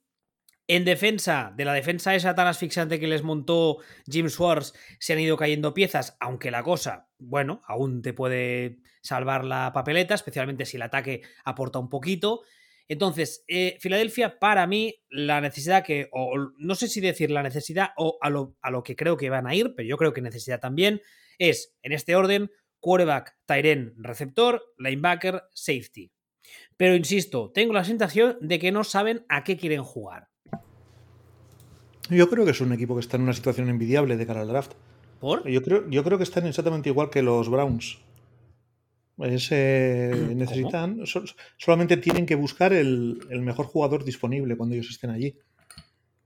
En defensa, de la defensa esa tan asfixiante que les montó Jim Schwartz, se han ido cayendo piezas, aunque la cosa, bueno, aún te puede salvar la papeleta, especialmente si el ataque aporta un poquito. Entonces, eh, Filadelfia, para mí, la necesidad que, o no sé si decir la necesidad o a lo, a lo que creo que van a ir, pero yo creo que necesidad también, es, en este orden, quarterback, Tyren, receptor, linebacker, safety. Pero insisto, tengo la sensación de que no saben a qué quieren jugar. Yo creo que es un equipo que está en una situación envidiable de cara al draft. ¿Por? Yo creo, yo creo que están exactamente igual que los Browns. Es, eh, necesitan, so- solamente tienen que buscar el, el mejor jugador disponible cuando ellos estén allí.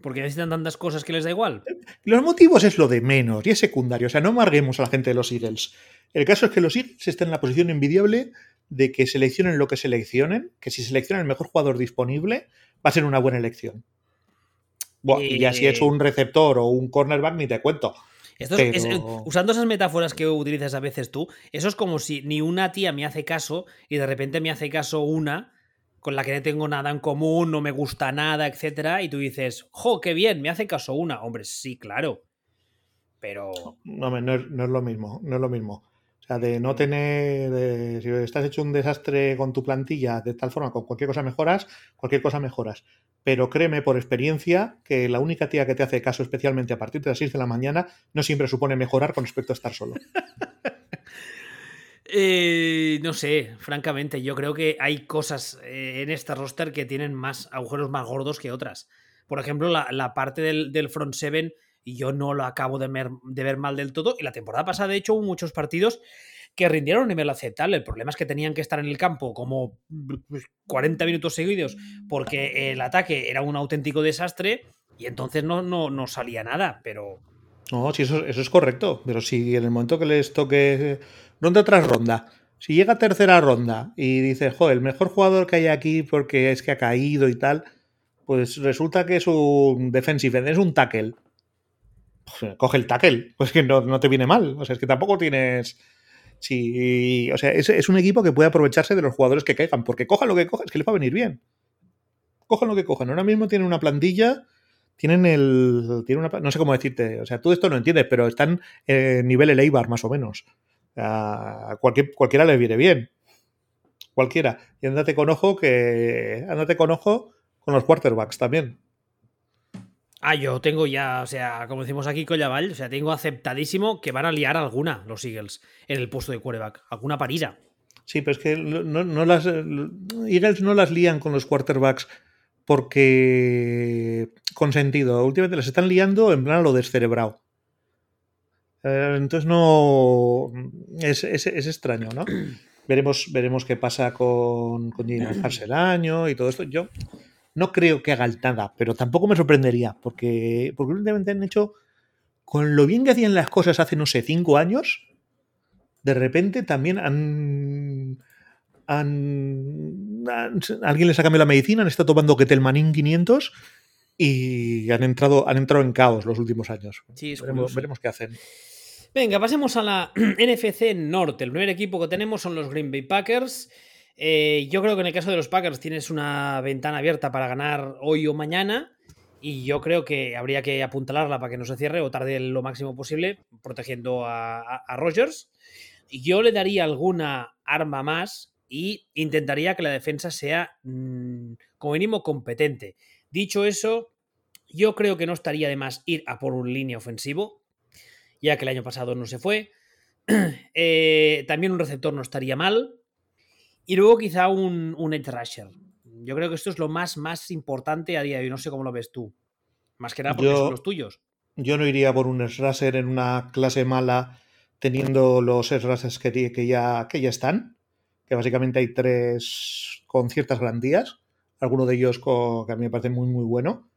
Porque necesitan tantas cosas que les da igual. Los motivos es lo de menos y es secundario. O sea, no amarguemos a la gente de los Eagles. El caso es que los Eagles están en la posición envidiable de que seleccionen lo que seleccionen, que si seleccionan el mejor jugador disponible, va a ser una buena elección. Y ya si es Eh. un receptor o un cornerback, ni te cuento. Esto es- es- Pero- usando esas metáforas que utilizas a veces tú, eso es como si ni una tía me hace caso y de repente me hace caso una con la que no tengo nada en común, no me gusta nada, etcétera, y tú dices, jo, qué bien, me hace caso una. Hombre, sí, claro. Pero. No, no es, no es lo mismo, no es lo mismo. O sea, de no tener, si estás hecho un desastre con tu plantilla, de tal forma, con cualquier cosa mejoras, cualquier cosa mejoras. Pero créeme por experiencia que la única tía que te hace caso, especialmente a partir de las 6 de la mañana, no siempre supone mejorar con respecto a estar solo. Eh, no sé, francamente, yo creo que hay cosas eh, en este roster que tienen más agujeros más gordos que otras. Por ejemplo, la, la parte del, del front seven, y yo no lo acabo de, de ver mal del todo. Y la temporada pasada, de hecho, hubo muchos partidos que rindieron a un nivel aceptable. El problema es que tenían que estar en el campo como pues, 40 minutos seguidos porque el ataque era un auténtico desastre y entonces no, no, no salía nada. Pero No, sí, eso, eso es correcto. Pero si en el momento que les toque ronda tras ronda, si llega tercera ronda y dices, el mejor jugador que hay aquí porque es que ha caído y tal, pues resulta que es un defensive, es un tackle. Coge el tackle, pues que no, no te viene mal. O sea, es que tampoco tienes. Sí, o sea, es, es un equipo que puede aprovecharse de los jugadores que caigan, porque cojan lo que cojan, es que les va a venir bien. Cojan lo que cojan. Ahora mismo tienen una plantilla tienen el. Tienen una, no sé cómo decirte. O sea, tú esto no entiendes, pero están en nivel el Eibar, más o menos. A cualquier, cualquiera les viene bien. cualquiera. Y andate con ojo que. Andate con ojo con los quarterbacks también. Ah, yo tengo ya, o sea, como decimos aquí Collaval, o sea, tengo aceptadísimo que van a liar alguna los Eagles en el puesto de quarterback, alguna parida. Sí, pero es que no, no las Eagles no las lían con los quarterbacks porque con sentido. Últimamente las están liando en plan a lo descerebrado. Eh, entonces no. Es, es, es, extraño, ¿no? Veremos, veremos qué pasa con, con Jalen el año y todo esto. Yo no creo que haga nada, pero tampoco me sorprendería, porque, porque últimamente han hecho. Con lo bien que hacían las cosas hace, no sé, cinco años, de repente también han. han, alguien les ha cambiado la medicina, han estado tomando Ketelmanin 500 y han entrado, han entrado en caos los últimos años. Sí, veremos, veremos qué hacen. Venga, pasemos a la NFC Norte. El primer equipo que tenemos son los Green Bay Packers. Eh, yo creo que en el caso de los Packers tienes una ventana abierta para ganar hoy o mañana. Y yo creo que habría que apuntalarla para que no se cierre o tarde lo máximo posible, protegiendo a, a, Rogers. Yo le daría alguna arma más y intentaría que la defensa sea, mmm, como mínimo, competente. Dicho eso, yo creo que no estaría de más ir a por un línea ofensivo ya que el año pasado no se fue. Eh, también un receptor no estaría mal. Y luego quizá un, un edge rusher. Yo creo que esto es lo más, más importante a día de hoy. No sé cómo lo ves tú. Más que nada porque yo, son los tuyos. Yo no iría por un edge rusher en una clase mala teniendo los edge rushers que, que, ya, que ya están. Que básicamente hay tres con ciertas garantías. Alguno de ellos con, que a mí me parece muy, muy bueno.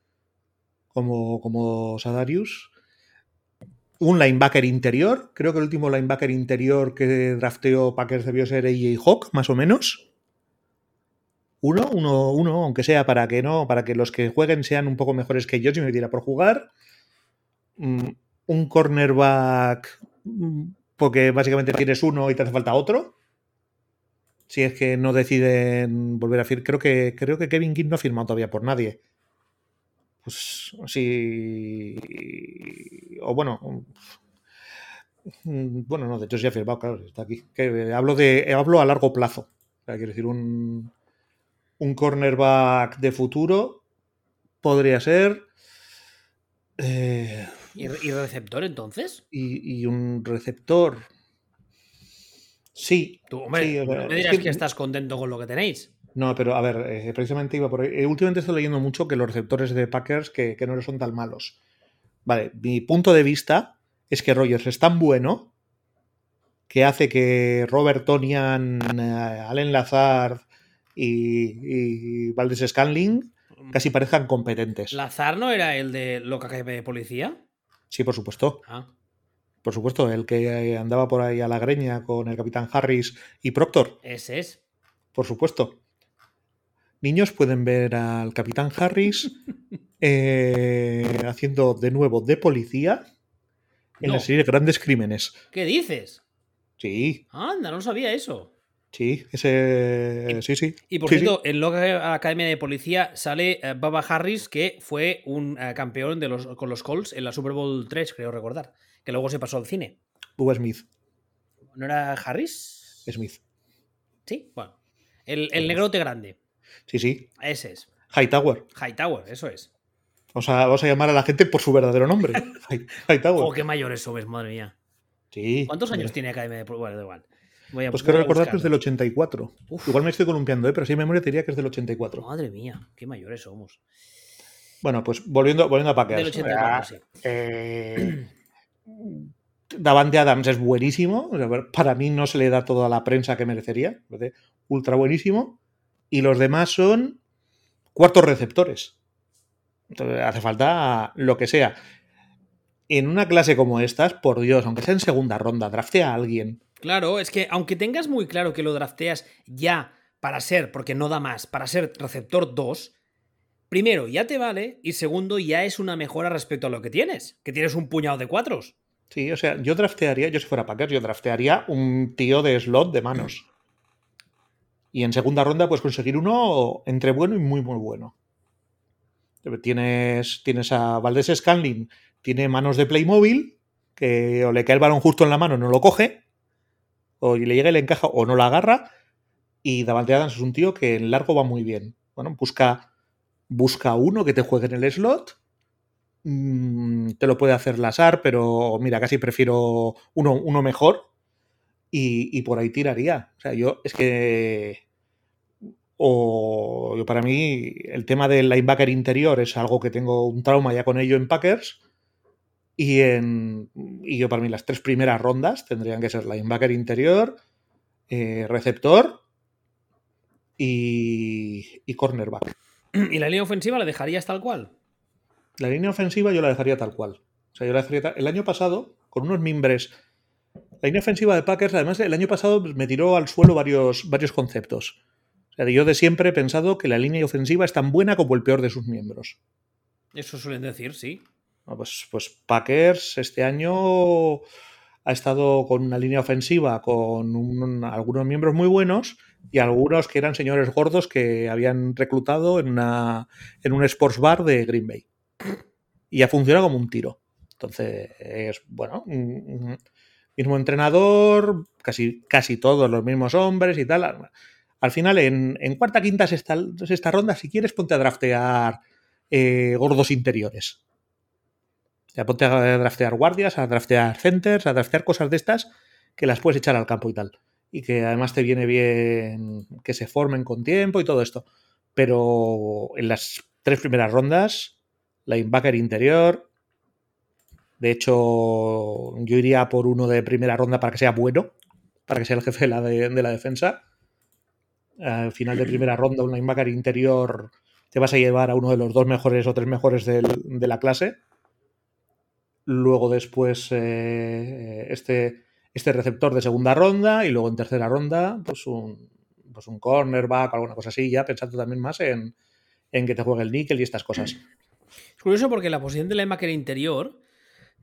Como, como Sadarius un linebacker interior. Creo que el último linebacker interior que drafteó Packers debió ser AJ Hawk, más o menos. Uno, uno, uno, aunque sea para que no, para que los que jueguen sean un poco mejores que yo, si me diera por jugar. Mm, un cornerback, mm, porque básicamente tienes uno y te hace falta otro. Si es que no deciden volver a firmar. Creo que, creo que Kevin King no ha firmado todavía por nadie pues sí. O bueno. Bueno, no, de hecho ya ha firmado, claro, está aquí. Que hablo de. Hablo a largo plazo. O sea, quiero decir, un. Un cornerback de futuro podría ser. Eh, ¿Y, receptor entonces? Y, y, un receptor. Sí. Tú, hombre, sí, o sea, me dirás es que, que, estás contento con lo que tenéis. No, pero a ver, eh, precisamente iba por ahí. Eh, últimamente estoy leyendo mucho que los receptores de Packers que, que, no son tan malos. Vale, mi punto de vista es que Rogers es tan bueno que hace que Robert Tonian, eh, Allen Lazard y, y Valdés Scanling casi parezcan competentes. ¿Lazar no era el de Loca Academia de Policía? Sí, por supuesto. Ah. Por supuesto, el que andaba por ahí a la greña con el capitán Harris y Proctor. Ese es. Por supuesto niños pueden ver al capitán Harris eh, haciendo de nuevo de policía en no. la serie Grandes Crímenes. ¿Qué dices? Sí. Anda, no sabía eso. Sí, ese. Y, sí, sí. Y por sí, cierto, sí. en la Academia de Policía sale uh, Baba Harris, que fue un uh, campeón de los, con los Colts en la Super Bowl 3, creo recordar. Que luego se pasó al cine. Bubba Smith. ¿No era Harris? Smith. Sí, bueno. El, el negrote grande. Sí, sí. Ese es. Hightower. Hightower, eso es. O sea, vamos a llamar a la gente por su verdadero nombre. Hightower. Oh, qué mayores somos, madre mía. Sí. ¿Cuántos años tiene Academia de Bueno, da igual. Voy a, pues quiero recordar que es del 84. Uf. Igual me estoy columpiando, ¿eh? pero sí en memoria te diría que es del 84. Madre mía, qué mayores somos. Bueno, pues volviendo, volviendo a Packers. Del 84, sí. Eh, Davante Adams es buenísimo. Para mí no se le da toda la prensa que merecería. Ultra buenísimo y los demás son cuartos receptores. Entonces hace falta lo que sea. En una clase como estas, por Dios, aunque sea en segunda ronda, draftea a alguien. Claro, es que aunque tengas muy claro que lo drafteas ya para ser, porque no da más, para ser receptor 2, primero ya te vale y segundo ya es una mejora respecto a lo que tienes, que tienes un puñado de cuatros. Sí, o sea, yo draftearía, yo si fuera Packers, yo draftearía un tío de slot de manos. Y en segunda ronda puedes conseguir uno entre bueno y muy, muy bueno. Tienes, tienes a Valdés Scanlin, tiene manos de Playmobil, que o le cae el balón justo en la mano no lo coge, o le llega y le encaja o no la agarra. Y Davante Adams es un tío que en largo va muy bien. Bueno, busca, busca uno que te juegue en el slot. Mm, te lo puede hacer Lazar, pero mira, casi prefiero uno, uno mejor. Y, y, por ahí tiraría. O sea, yo es que. O yo para mí, el tema del linebacker interior es algo que tengo un trauma ya con ello en Packers. Y, en, y yo para mí las tres primeras rondas tendrían que ser linebacker interior, eh, receptor y, y, cornerback. ¿Y la línea ofensiva la dejarías tal cual? La línea ofensiva yo la dejaría tal cual. O sea, yo la dejaría El año pasado, con unos mimbres... La línea ofensiva de Packers, además, el año pasado me tiró al suelo varios, varios conceptos. O sea, yo de siempre he pensado que la línea ofensiva es tan buena como el peor de sus miembros. Eso suelen decir, sí. Pues, pues Packers este año ha estado con una línea ofensiva con un, algunos miembros muy buenos y algunos que eran señores gordos que habían reclutado en, una, en un sports bar de Green Bay. Y ha funcionado como un tiro. Entonces, es bueno, mismo entrenador, casi, casi todos los mismos hombres y tal. Al final, en, en cuarta, quinta, sexta, ronda, si quieres, ponte a draftear eh, gordos interiores. Ya ponte a draftear guardias, a draftear centers, a draftear cosas de estas que las puedes echar al campo y tal. Y que además te viene bien que se formen con tiempo y todo esto. Pero en las tres primeras rondas, linebacker interior. De hecho, yo iría por uno de primera ronda para que sea bueno, para que sea el jefe de la, de, la defensa. Al final de primera ronda, un linebacker interior te vas a llevar a uno de los dos mejores o tres mejores del, de la clase. Luego después eh, este, este receptor de segunda ronda y luego en tercera ronda pues un, pues un cornerback o alguna cosa así, ya pensando también más en, en que te juegue el níquel y estas cosas. Es curioso porque la posición de la linebacker interior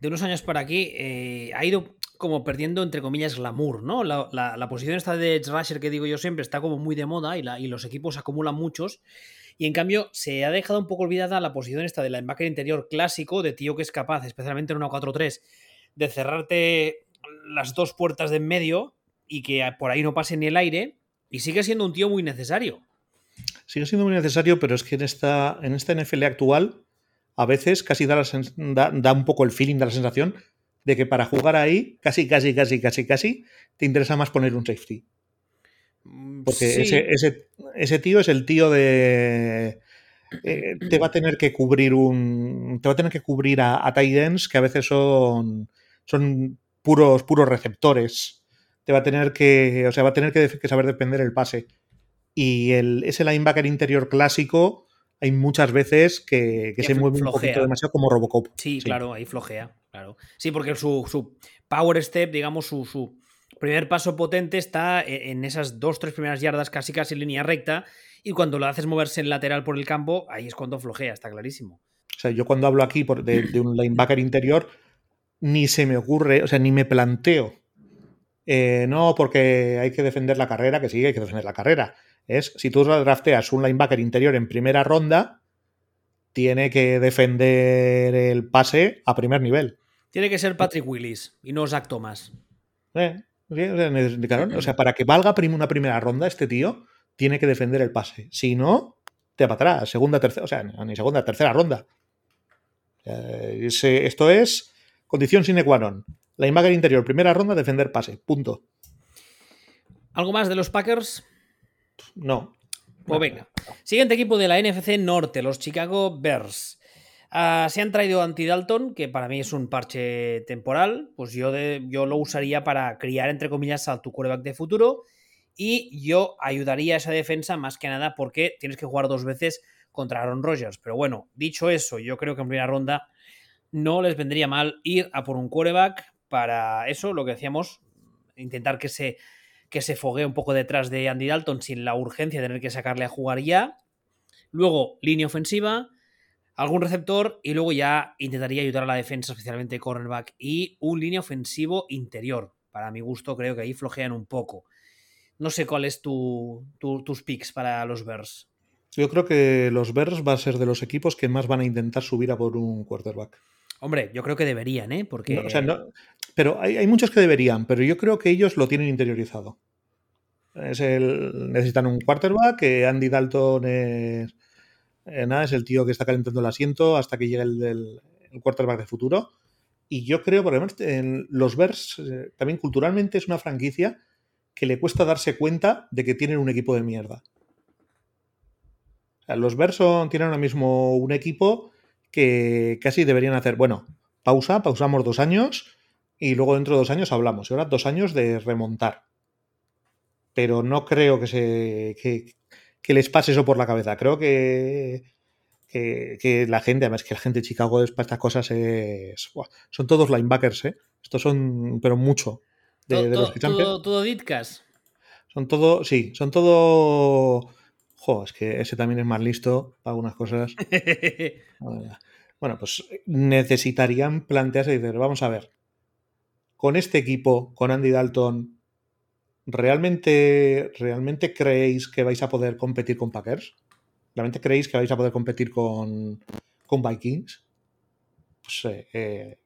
de unos años para aquí eh, ha ido como perdiendo, entre comillas, glamour, ¿no? La, la, la posición esta de Edge Rusher que digo yo siempre está como muy de moda y, los equipos acumulan muchos. Y en cambio, se ha dejado un poco olvidada la posición esta del linebacker interior clásico, de tío que es capaz, especialmente en una 4-3, de cerrarte las dos puertas de en medio y que por ahí no pase ni el aire. Y sigue siendo un tío muy necesario. Sigue siendo muy necesario, pero es que en esta, en esta NFL actual, a veces casi da, la, da, da un poco el feeling, da la sensación de que para jugar ahí, casi, casi, casi, casi, casi, te interesa más poner un safety. Porque sí. ese, ese, ese, tío es el tío de. Eh, te va a tener que cubrir un. Te va a tener que cubrir a, a tight ends que a veces son. son puros, puros receptores. Te va a tener que. O sea, va a tener que, que saber defender el pase. Y el, ese linebacker interior clásico. Hay muchas veces que, que se mueve flojea. un poquito demasiado como Robocop. Sí, sí, claro, ahí flojea, claro. Sí, porque su, su power step, digamos, su, su, primer paso potente está e, en esas dos, tres primeras yardas casi casi en línea recta y cuando lo haces moverse en lateral por el campo, ahí es cuando flojea, está clarísimo. O sea, yo cuando hablo aquí por de, de, un linebacker interior, ni se me ocurre, o sea, ni me planteo. Eh, no, porque hay que defender la carrera, que sí, hay que defender la carrera. Es, si tú drafteas un linebacker interior en primera ronda, tiene que defender el pase a primer nivel. Tiene que ser Patrick Willis y no Zach Thomas. Eh, o sea, para que valga una primera ronda, este tío tiene que defender el pase. Si no, te va para atrás. Segunda, tercera, o sea, ni segunda, tercera ronda. Esto es condición sine qua non. Imagen interior, primera ronda, defender pase. Punto. ¿Algo más de los Packers? No. Pues venga. Siguiente equipo de la NFC Norte, los Chicago Bears. Uh, se han traído anti-Dalton, que para mí es un parche temporal, pues yo, de, yo lo usaría para criar, entre comillas, a tu quarterback de futuro y yo ayudaría a esa defensa más que nada porque tienes que jugar dos veces contra Aaron Rodgers. Pero bueno, dicho eso, yo creo que en primera ronda no les vendría mal ir a por un quarterback para eso, lo que decíamos, intentar que se, que se foguee un poco detrás de Andy Dalton sin la urgencia de tener que sacarle a jugar ya. Luego, línea ofensiva algún receptor y luego ya intentaría ayudar a la defensa, especialmente cornerback y un línea ofensivo interior. Para mi gusto, creo que ahí flojean un poco. No sé cuál es tu, tu, tus picks para los Bears. Yo creo que los Bears va a ser de los equipos que más van a intentar subir a por un quarterback. Hombre, yo creo que deberían, ¿eh? Porque... No, o sea, no, pero hay, muchos que deberían, pero yo creo que ellos lo tienen interiorizado. Es el, necesitan un quarterback, que Andy Dalton es, eh, nada, es el tío que está calentando el asiento hasta que llegue el, el, quarterback de futuro. Y yo creo, por ejemplo, en los Bears, eh, también culturalmente es una franquicia que le cuesta darse cuenta de que tienen un equipo de mierda. Los Bears tienen ahora mismo un equipo que casi deberían hacer, bueno, pausa, pausamos dos años y luego dentro de dos años hablamos. Y ahora dos años de remontar. Pero no creo que, se, que, que les pase eso por la cabeza. Creo que, que, que, la gente, además que la gente de Chicago para estas cosas es. Son todos linebackers, ¿eh? Estos son, pero mucho. De, todo, de los que todo, todo Ditkas. Son todo, sí, son todo. Jo, es que ese también es más listo para algunas cosas. bueno, pues necesitarían plantearse y decir, vamos a ver, con este equipo, con Andy Dalton, ¿realmente, ¿realmente creéis que vais a poder competir con Packers? ¿Realmente creéis que vais a poder competir con, con Vikings? Eh,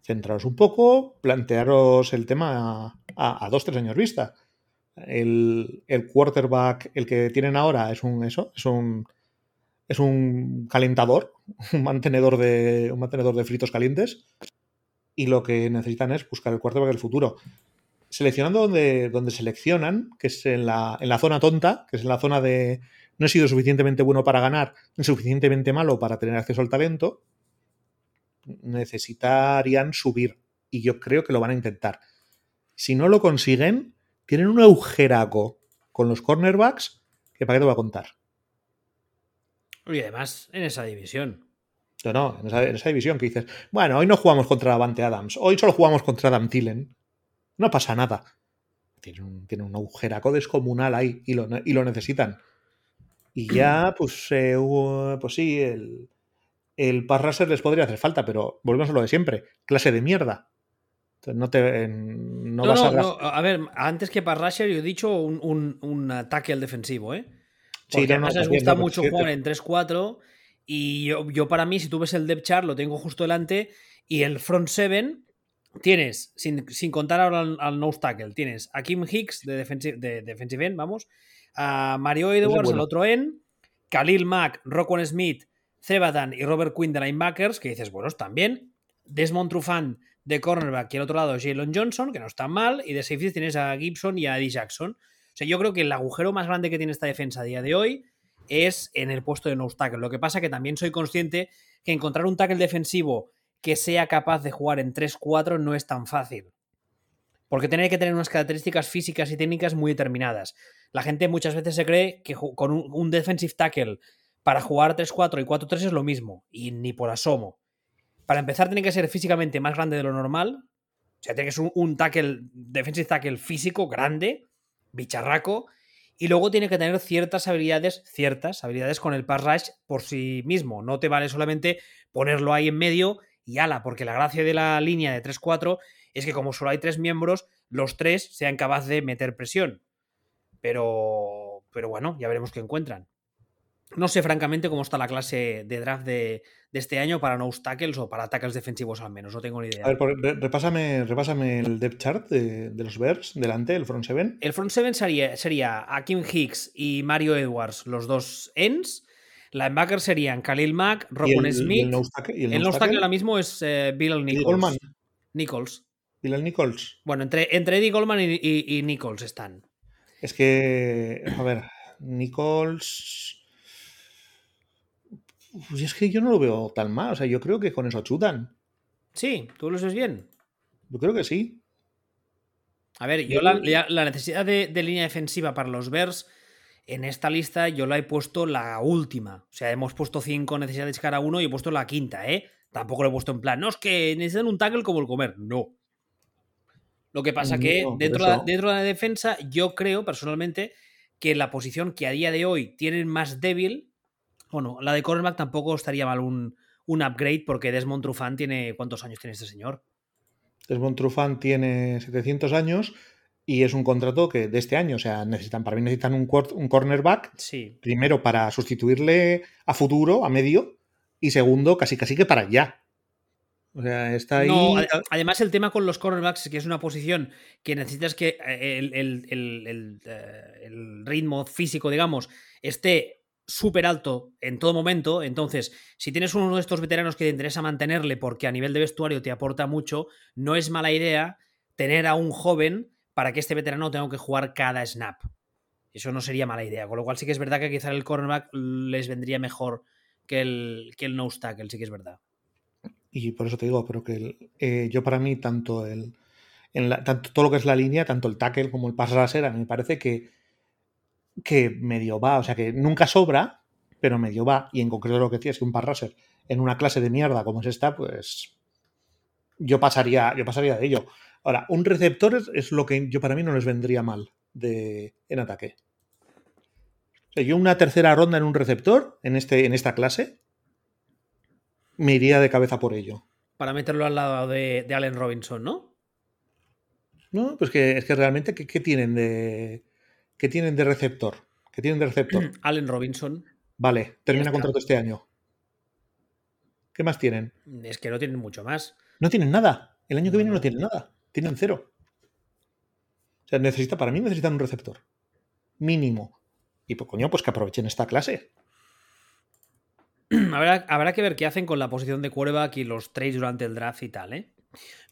centraros un poco, plantearos el tema a, a, dos, tres años vista. El, el, quarterback, el que tienen ahora, es un eso, es un es un calentador, un mantenedor de un mantenedor de fritos calientes. Y lo que necesitan es buscar el quarterback del futuro. Seleccionando donde, donde seleccionan, que es en la, en la zona tonta, que es en la zona de no he sido suficientemente bueno para ganar, ni suficientemente malo para tener acceso al talento, necesitarían subir. Y yo creo que lo van a intentar. Si no lo consiguen, tienen un agujeraco con los cornerbacks que para qué te voy a contar. Y además en esa división. No, no, en esa, en esa, división que dices, bueno, hoy no jugamos contra Davante Adams, hoy solo jugamos contra Adam Tillen. No pasa nada. Tienen un, tiene un agujeraco descomunal ahí y lo, y lo necesitan. Y ya, pues, eh, pues sí, el, el pass rusher les podría hacer falta, pero volvemos a lo de siempre. Clase de mierda. Entonces no te. No, no, vas no, a... no, a... ver, antes que pass rusher, yo he dicho un, un, un tackle defensivo, ¿eh? Porque sí, además les gusta mucho jugar en 3-4. Y yo, yo, para mí, si tú ves el depth chart, lo tengo justo delante. Y el front 7 tienes, sin, sin contar ahora al, al, nose tackle, tienes a Kim Hicks de defensive, de defensive end, vamos, a Mario Edwards, bueno. el otro end, Khalil Mack, Rockon Smith, Cebadan y Robert Quinn de linebackers, que dices, bueno, están bien. Desmond Trufant de cornerback y al otro lado Jalen Johnson, que no están mal. Y de safety tienes a Gibson y a Eddie Jackson. O sea, yo creo que el agujero más grande que tiene esta defensa a día de hoy es en el puesto de nose tackle. Lo que pasa que también soy consciente que encontrar un tackle defensivo que sea capaz de jugar en 3-4 no es tan fácil. Porque tiene que tener unas características físicas y técnicas muy determinadas. La gente muchas veces se cree que con un, defensive tackle para jugar 3-4 y 4-3 es lo mismo, y ni por asomo. Para empezar, tiene que ser físicamente más grande de lo normal. O sea, tiene que ser un tackle, defensive tackle físico, grande, bicharraco. Y luego tiene que tener ciertas habilidades, ciertas habilidades con el pass rush por sí mismo. No te vale solamente ponerlo ahí en medio y ala, porque la gracia de la línea de 3-4 es que como solo hay tres miembros, los tres sean capaces de meter presión. Pero, pero bueno, ya veremos qué encuentran. No sé, francamente, cómo está la clase de draft de, de este año para nose tackles o para tackles defensivos al menos. No tengo ni idea. A ver, repásame, repásame el depth chart de, de los Bears delante, el front seven. El front seven sería, sería Akim Hicks y Mario Edwards, los dos ends. Linebackers serían Khalil Mack, Robin Smith. ¿Y el nose tackle, y el nose tackle ahora mismo es eh, Bill Nichols. Goldman. Nichols. Bill Nichols. Bueno, entre, entre Eddie Goldman y, y, y Nichols están. Es que, a ver, Nichols. Pues es que yo no lo veo tan mal. O sea, yo creo que con eso chutan. Sí, ¿tú lo ves bien? Yo creo que sí. A ver, yo la, la necesidad de, de, línea defensiva para los Bears en esta lista yo la he puesto la última. O sea, hemos puesto cinco necesidades cada uno y he puesto la quinta, ¿eh? Tampoco lo he puesto en plan, no, es que necesitan un tackle como el comer. No. Lo que pasa no, que dentro, de, dentro de la defensa, yo creo personalmente que la posición que a día de hoy tienen más débil bueno, la de cornerback tampoco estaría mal un, un upgrade porque Desmond Trufant tiene... ¿Cuántos años tiene este señor? Desmond Trufant tiene 700 años y es un contrato que de este año, o sea, necesitan, para mí necesitan un, un cornerback, sí. primero para sustituirle a futuro, a medio, y segundo, casi casi que para ya. O sea, está ahí. No, además, el tema con los cornerbacks es que es una posición que necesitas que eh, el, el- el- el, eh, el ritmo físico, digamos, esté súper alto en todo momento. Entonces, si tienes uno de estos veteranos que te interesa mantenerle porque a nivel de vestuario te aporta mucho, no es mala idea tener a un joven para que este veterano tenga que jugar cada snap. Eso no sería mala idea. Con lo cual sí que es verdad que quizá el cornerback les vendría mejor que el, que el nose tackle, sí que es verdad. Y por eso te digo, pero que eh, yo para mí, tanto el. Tanto todo lo que es la línea, tanto el tackle como el pass rusher, a mí me parece que, que medio va. O sea, que nunca sobra, pero medio va. Y en concreto lo que decía es que un pass rusher en una clase de mierda como es esta, pues. Yo pasaría, yo pasaría de ello. Ahora, un receptor es, es lo que yo para mí no les vendría mal de, en ataque. O sea, yo una tercera ronda en un receptor, en, este, en esta clase, me iría de cabeza por ello. Para meterlo al lado de, de Allen Robinson, ¿no? No, pues que es que realmente, ¿qué, qué tienen de. ¿Qué tienen de receptor? ¿Qué tienen de receptor? Allen Robinson. Vale, termina contrato este año. ¿Qué más tienen? Es que no tienen mucho más. No tienen nada. El año que viene No. tienen nada. Tienen cero. O sea, necesita, para mí necesitan un receptor. Mínimo. Y pues coño, pues que aprovechen esta clase. habrá, habrá que ver qué hacen con la posición de quarterback y los trades durante el draft y tal, ¿eh?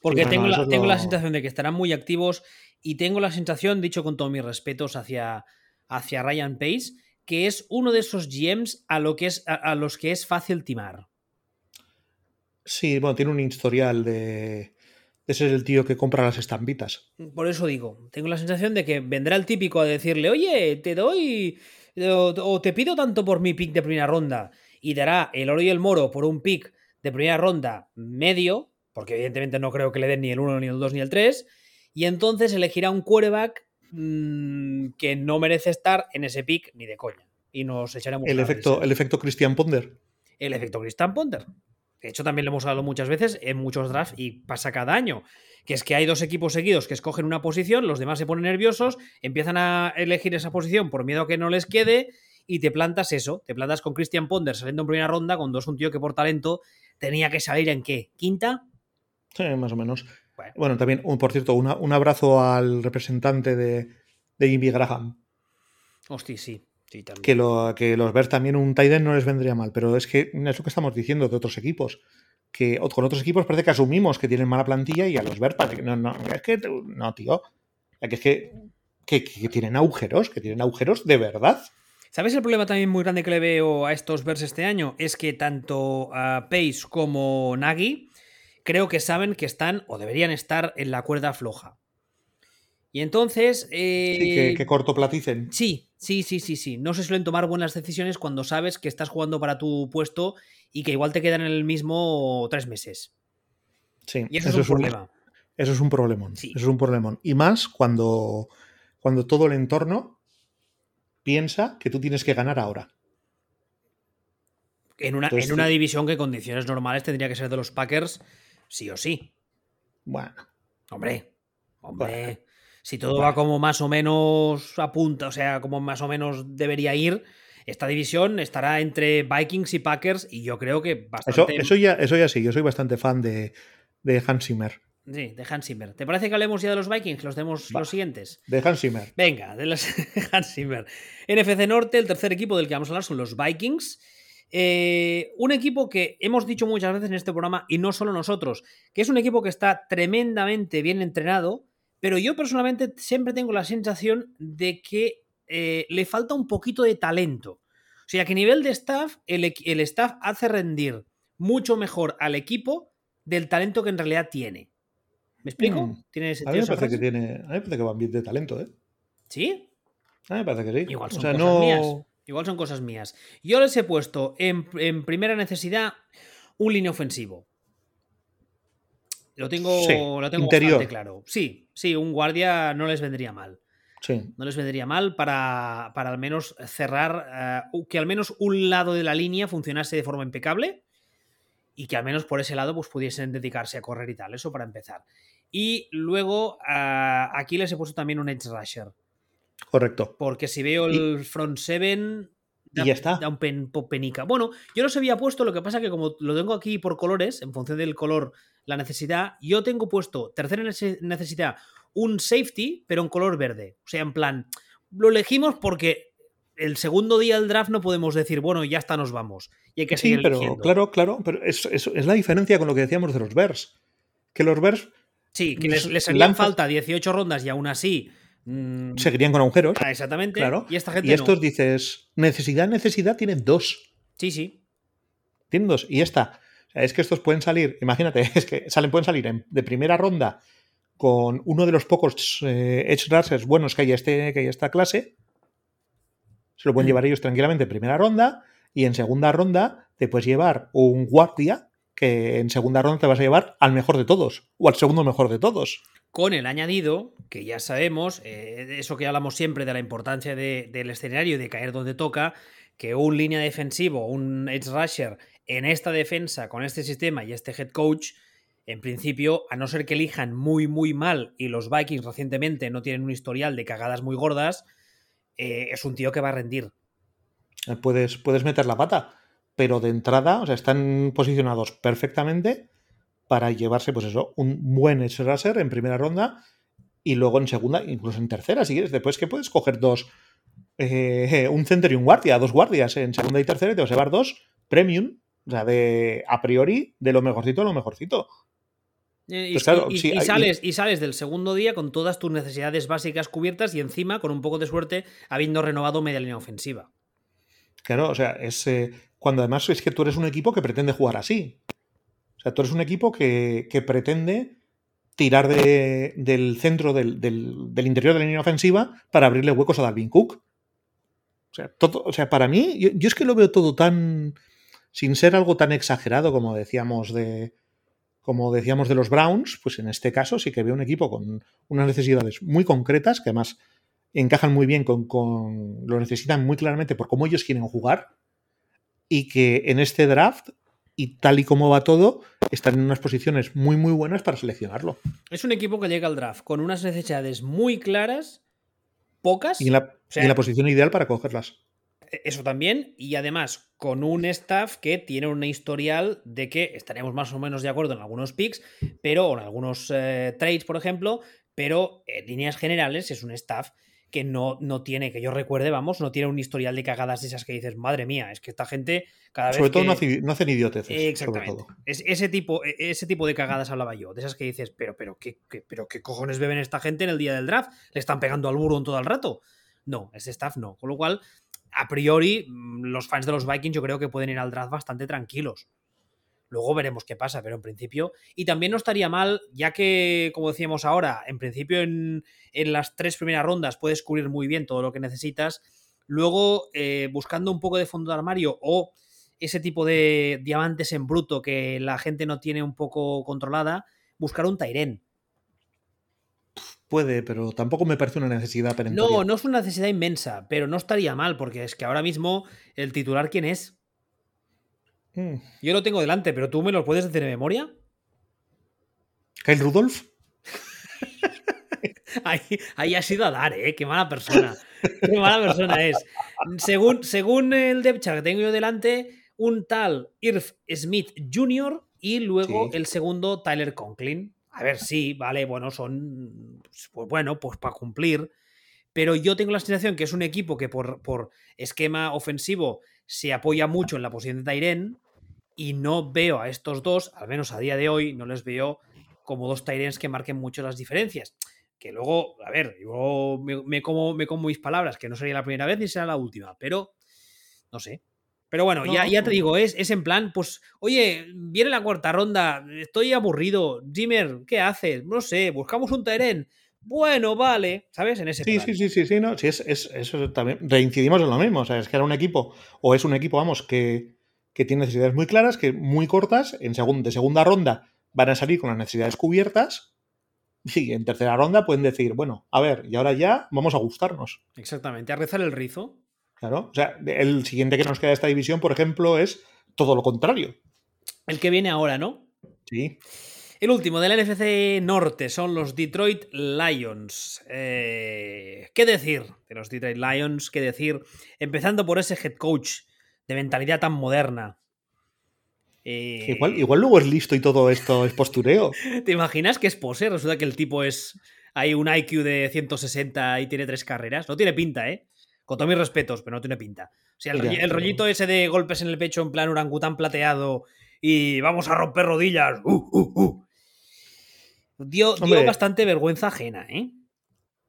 Porque bueno, tengo, la, sensación de que estarán muy activos y tengo la sensación, dicho con todos mis respetos hacia, hacia Ryan Pace, que es uno de esos GMs a, lo que es, a, a los que es fácil timar. Sí, bueno, tiene un historial de, de ser el tío que compra las estampitas. Por eso digo, tengo la sensación de que vendrá el típico a decirle, oye, te doy o, o te pido tanto por mi pick de primera ronda y dará el oro y el moro por un pick de primera ronda medio, porque evidentemente no creo que le den ni el 1, ni el 2, ni el 3, y entonces elegirá un quarterback mm, que no merece estar en ese pick ni de coña. Y nos echaremos El efecto, el efecto Christian Ponder. el efecto Christian Ponder. De hecho, también lo hemos hablado muchas veces en muchos drafts y pasa cada año. Que es que hay dos equipos seguidos que escogen una posición, los demás se ponen nerviosos, empiezan a elegir esa posición por miedo a que no les quede y te plantas eso. Te plantas con Christian Ponder saliendo en primera ronda, cuando es un tío que por talento tenía que salir en qué? ¿Quinta? Sí, más o menos. Bueno. Bueno, también, un- por cierto, una- un abrazo al representante de, de Jimmy Graham. Hostia, sí. Sí, también. Que, lo, que los ver también un Tiden no les vendría mal, pero es que es lo que estamos diciendo de otros equipos. Que con otros equipos parece que asumimos que tienen mala plantilla y a los ver parece que no, no, es que no, tío. Que es que, que, que tienen agujeros, que tienen agujeros de verdad. ¿Sabes el problema también muy grande que le veo a estos Bears este año? Es que tanto Pace como Nagy creo que saben que están o deberían estar en la cuerda floja. Y entonces... eh, Sí, que, que cortoplaticen. sí, sí, sí, sí, sí. No se suelen tomar buenas decisiones cuando sabes que estás jugando para tu puesto y que igual te quedan en el mismo tres meses. Sí, Y eso, es un problema. Eso es un problemón. Sí. Eso es un problemón. Y más cuando, cuando todo el entorno piensa que tú tienes que ganar ahora. En una, Entonces, en una sí. división que en condiciones normales tendría que ser de los Packers, sí o sí. Bueno, Hombre, hombre. Bueno. Si todo Bueno. va como más o menos apunta, o sea, como más o menos debería ir, esta división estará entre Vikings y Packers y yo creo que eso, bastante... eso, ya, eso ya sí. Yo soy bastante fan de, de Hans Zimmer. Sí, de Hans Zimmer. ¿Te parece que hablemos ya de los Vikings? Los demos Va. los siguientes. De Hans Zimmer. Venga, de los Hans Zimmer. NFC Norte, el tercer equipo del que vamos a hablar son los Vikings. Eh, un equipo que hemos dicho muchas veces en este programa, y no solo nosotros, que es un equipo que está tremendamente bien entrenado, pero yo personalmente siempre tengo la sensación de que eh, le falta un poquito de talento. O sea, que a nivel de staff, el, staff hace rendir mucho mejor al equipo del talento que en realidad tiene. ¿Me explico? Mm. ¿Tiene A mí me parece que tiene. A mí me parece que van bien de talento, ¿eh? ¿Sí? A mí me parece que sí. Igual son o sea, cosas no. mías. Igual son cosas mías. Yo les he puesto en, en primera necesidad un línea ofensivo. Lo tengo, Sí, lo tengo interior. bastante claro. Sí, sí, un guardia no les vendría mal. Sí. No les vendría mal para, para al menos cerrar, eh, que al menos un lado de la línea funcionase de forma impecable y que al menos por ese lado pues, pudiesen dedicarse a correr y tal. Eso para empezar. Y luego eh, aquí les he puesto también un edge rusher. Correcto. Porque si veo el front seven, y ya está. Da un pen, penica. Bueno, yo los había puesto, lo que pasa que como lo tengo aquí por colores, en función del color, la necesidad, yo tengo puesto tercera necesidad un safety, pero en color verde. O sea, en plan, lo elegimos porque el segundo día del draft no podemos decir, bueno, ya está, nos vamos. Y hay que sí, seguir pero claro, claro, pero es, es, la diferencia con lo que decíamos de los Bears. Que los Bears. Sí, que les, les harían falta 18 rondas y aún así. Mm, Seguirían con agujeros. Ah, exactamente. Claro. Y esta gente. Y estos dices, necesidad, necesidad, tienen dos. Sí, sí. Tienen dos. Y esta. es que estos pueden salir, imagínate, es que salen, pueden salir de primera ronda con uno de los pocos eh, edge rushers buenos que hay, este, que hay esta clase. Se lo pueden mm. llevar ellos tranquilamente en primera ronda. Y en segunda ronda te puedes llevar un guardia que en segunda ronda te vas a llevar al mejor de todos. O al segundo mejor de todos. Con el añadido, que ya sabemos, eh, eso que hablamos siempre de la importancia del escenario y de caer donde toca, que un línea defensivo, un edge rusher en esta defensa con este sistema y este head coach en principio, a no ser que elijan muy, muy mal y los Vikings recientemente no tienen un historial de cagadas muy gordas, eh, es un tío que va a rendir. Puedes, puedes meter la pata, pero de entrada, o sea, están posicionados perfectamente para llevarse, pues eso, un buen edge rusher en primera ronda y luego en segunda, incluso en tercera, si quieres. Después que puedes coger dos, eh, un center y un guardia, dos guardias en segunda y tercera y te vas a llevar dos premium, o sea, de a priori, de lo mejorcito a lo mejorcito. Eh, pues y, sales, y sales del segundo día con todas tus necesidades básicas cubiertas y encima, con un poco de suerte, habiendo renovado media línea ofensiva. Claro, o sea, es eh, cuando además es que tú eres un equipo que pretende jugar así. O sea, tú eres un equipo que, pretende tirar del centro del, interior de la línea ofensiva para abrirle huecos a Dalvin Cook. O sea, todo, o sea para mí, yo es que lo veo todo tan. sin ser algo tan exagerado como decíamos de, como decíamos de los Browns, pues en este caso sí que veo un equipo con unas necesidades muy concretas que además encajan muy bien con, lo necesitan muy claramente por cómo ellos quieren jugar y que en este draft y tal y como va todo están en unas posiciones muy muy buenas para seleccionarlo. Es un equipo que llega al draft con unas necesidades muy claras, pocas. Y en la, y en la posición ideal para cogerlas. E-, eso también, y además con un staff que tiene un historial de que estaremos más o menos de acuerdo en algunos picks, pero en algunos eh, trades, por ejemplo, pero en líneas generales es un staff que no, no, tiene, que yo recuerde, vamos, no tiene un historial de cagadas de esas que dices, madre mía, es que esta gente cada vez. Sobre todo no, hacen idioteces. Exactamente. Es, ese, tipo, e-, ese tipo de cagadas hablaba yo, de esas que dices, pero, pero, ¿qué, pero qué cojones beben esta gente en el día del draft? ¿Le están pegando al burro todo el rato? No, ese staff no. Con lo cual, a priori, mm, los fans de los Vikings yo creo que pueden ir al draft bastante tranquilos. Luego veremos qué pasa, pero en principio. Y también no estaría mal, ya que, como decíamos ahora, en principio en, las tres primeras rondas puedes cubrir muy bien todo lo que necesitas. Luego, eh, buscando un poco de fondo de armario o ese tipo de diamantes en bruto que la gente no tiene un poco controlada, buscar un Tairen. Puede, pero tampoco me parece una necesidad perentoria. No, no es una necesidad inmensa, pero no estaría mal, porque es que ahora mismo el titular, ¿quién es? Mm. Yo lo tengo delante, pero tú me lo puedes decir de memoria. ¿Kyle Rudolph? ahí, ahí ha sido a dar, ¿eh? Qué mala persona. Qué mala persona es. Según, según el depth que tengo yo delante, un tal Irv Smith Jr. y luego el segundo Tyler Conklin. A ver, sí, vale, bueno, son, pues bueno, pues para cumplir. Pero yo tengo la sensación que es un equipo que por, por esquema ofensivo se apoya mucho en la posición de Tyren y no veo a estos dos, al menos a día de hoy, no les veo como dos Tyrens que marquen mucho las diferencias. Que luego, a ver, yo me, como, me como mis palabras, que no sería la primera vez ni será la última, pero no sé. Pero bueno, ya, ya te digo, es, es en plan, pues, oye, viene la cuarta ronda, estoy aburrido. Jimmer, ¿qué haces? No sé, buscamos un Teren. Bueno, vale, ¿sabes? En ese sí, sí, sí, sí, sí, no, sí, es, es, eso también. Reincidimos en lo mismo, o sea, es que era un equipo, o es un equipo, vamos, que, que tiene necesidades muy claras, que muy cortas, en de segunda ronda van a salir con las necesidades cubiertas, y en tercera ronda pueden decir, bueno, a ver, y ahora ya vamos a gustarnos. Exactamente, a rezar el rizo. Claro, o sea, el siguiente que nos queda de esta división, por ejemplo, es todo lo contrario. El que viene ahora, ¿no? Sí. El último del NFC Norte son los Detroit Lions. Eh, ¿Qué decir de los Detroit Lions? ¿Qué decir? Empezando por ese head coach de mentalidad tan moderna. Eh, igual, igual luego es listo y todo esto es postureo. ¿Te imaginas que es pose? Resulta que el tipo es. Hay un IQ de 160 y tiene tres carreras. No tiene pinta, ¿eh? Con todos mis respetos, pero no tiene pinta. O sea, el, rollito ese de golpes en el pecho en plan orangután plateado y vamos a romper rodillas. Uh, uh, uh. Dio, dio bastante vergüenza ajena, ¿eh?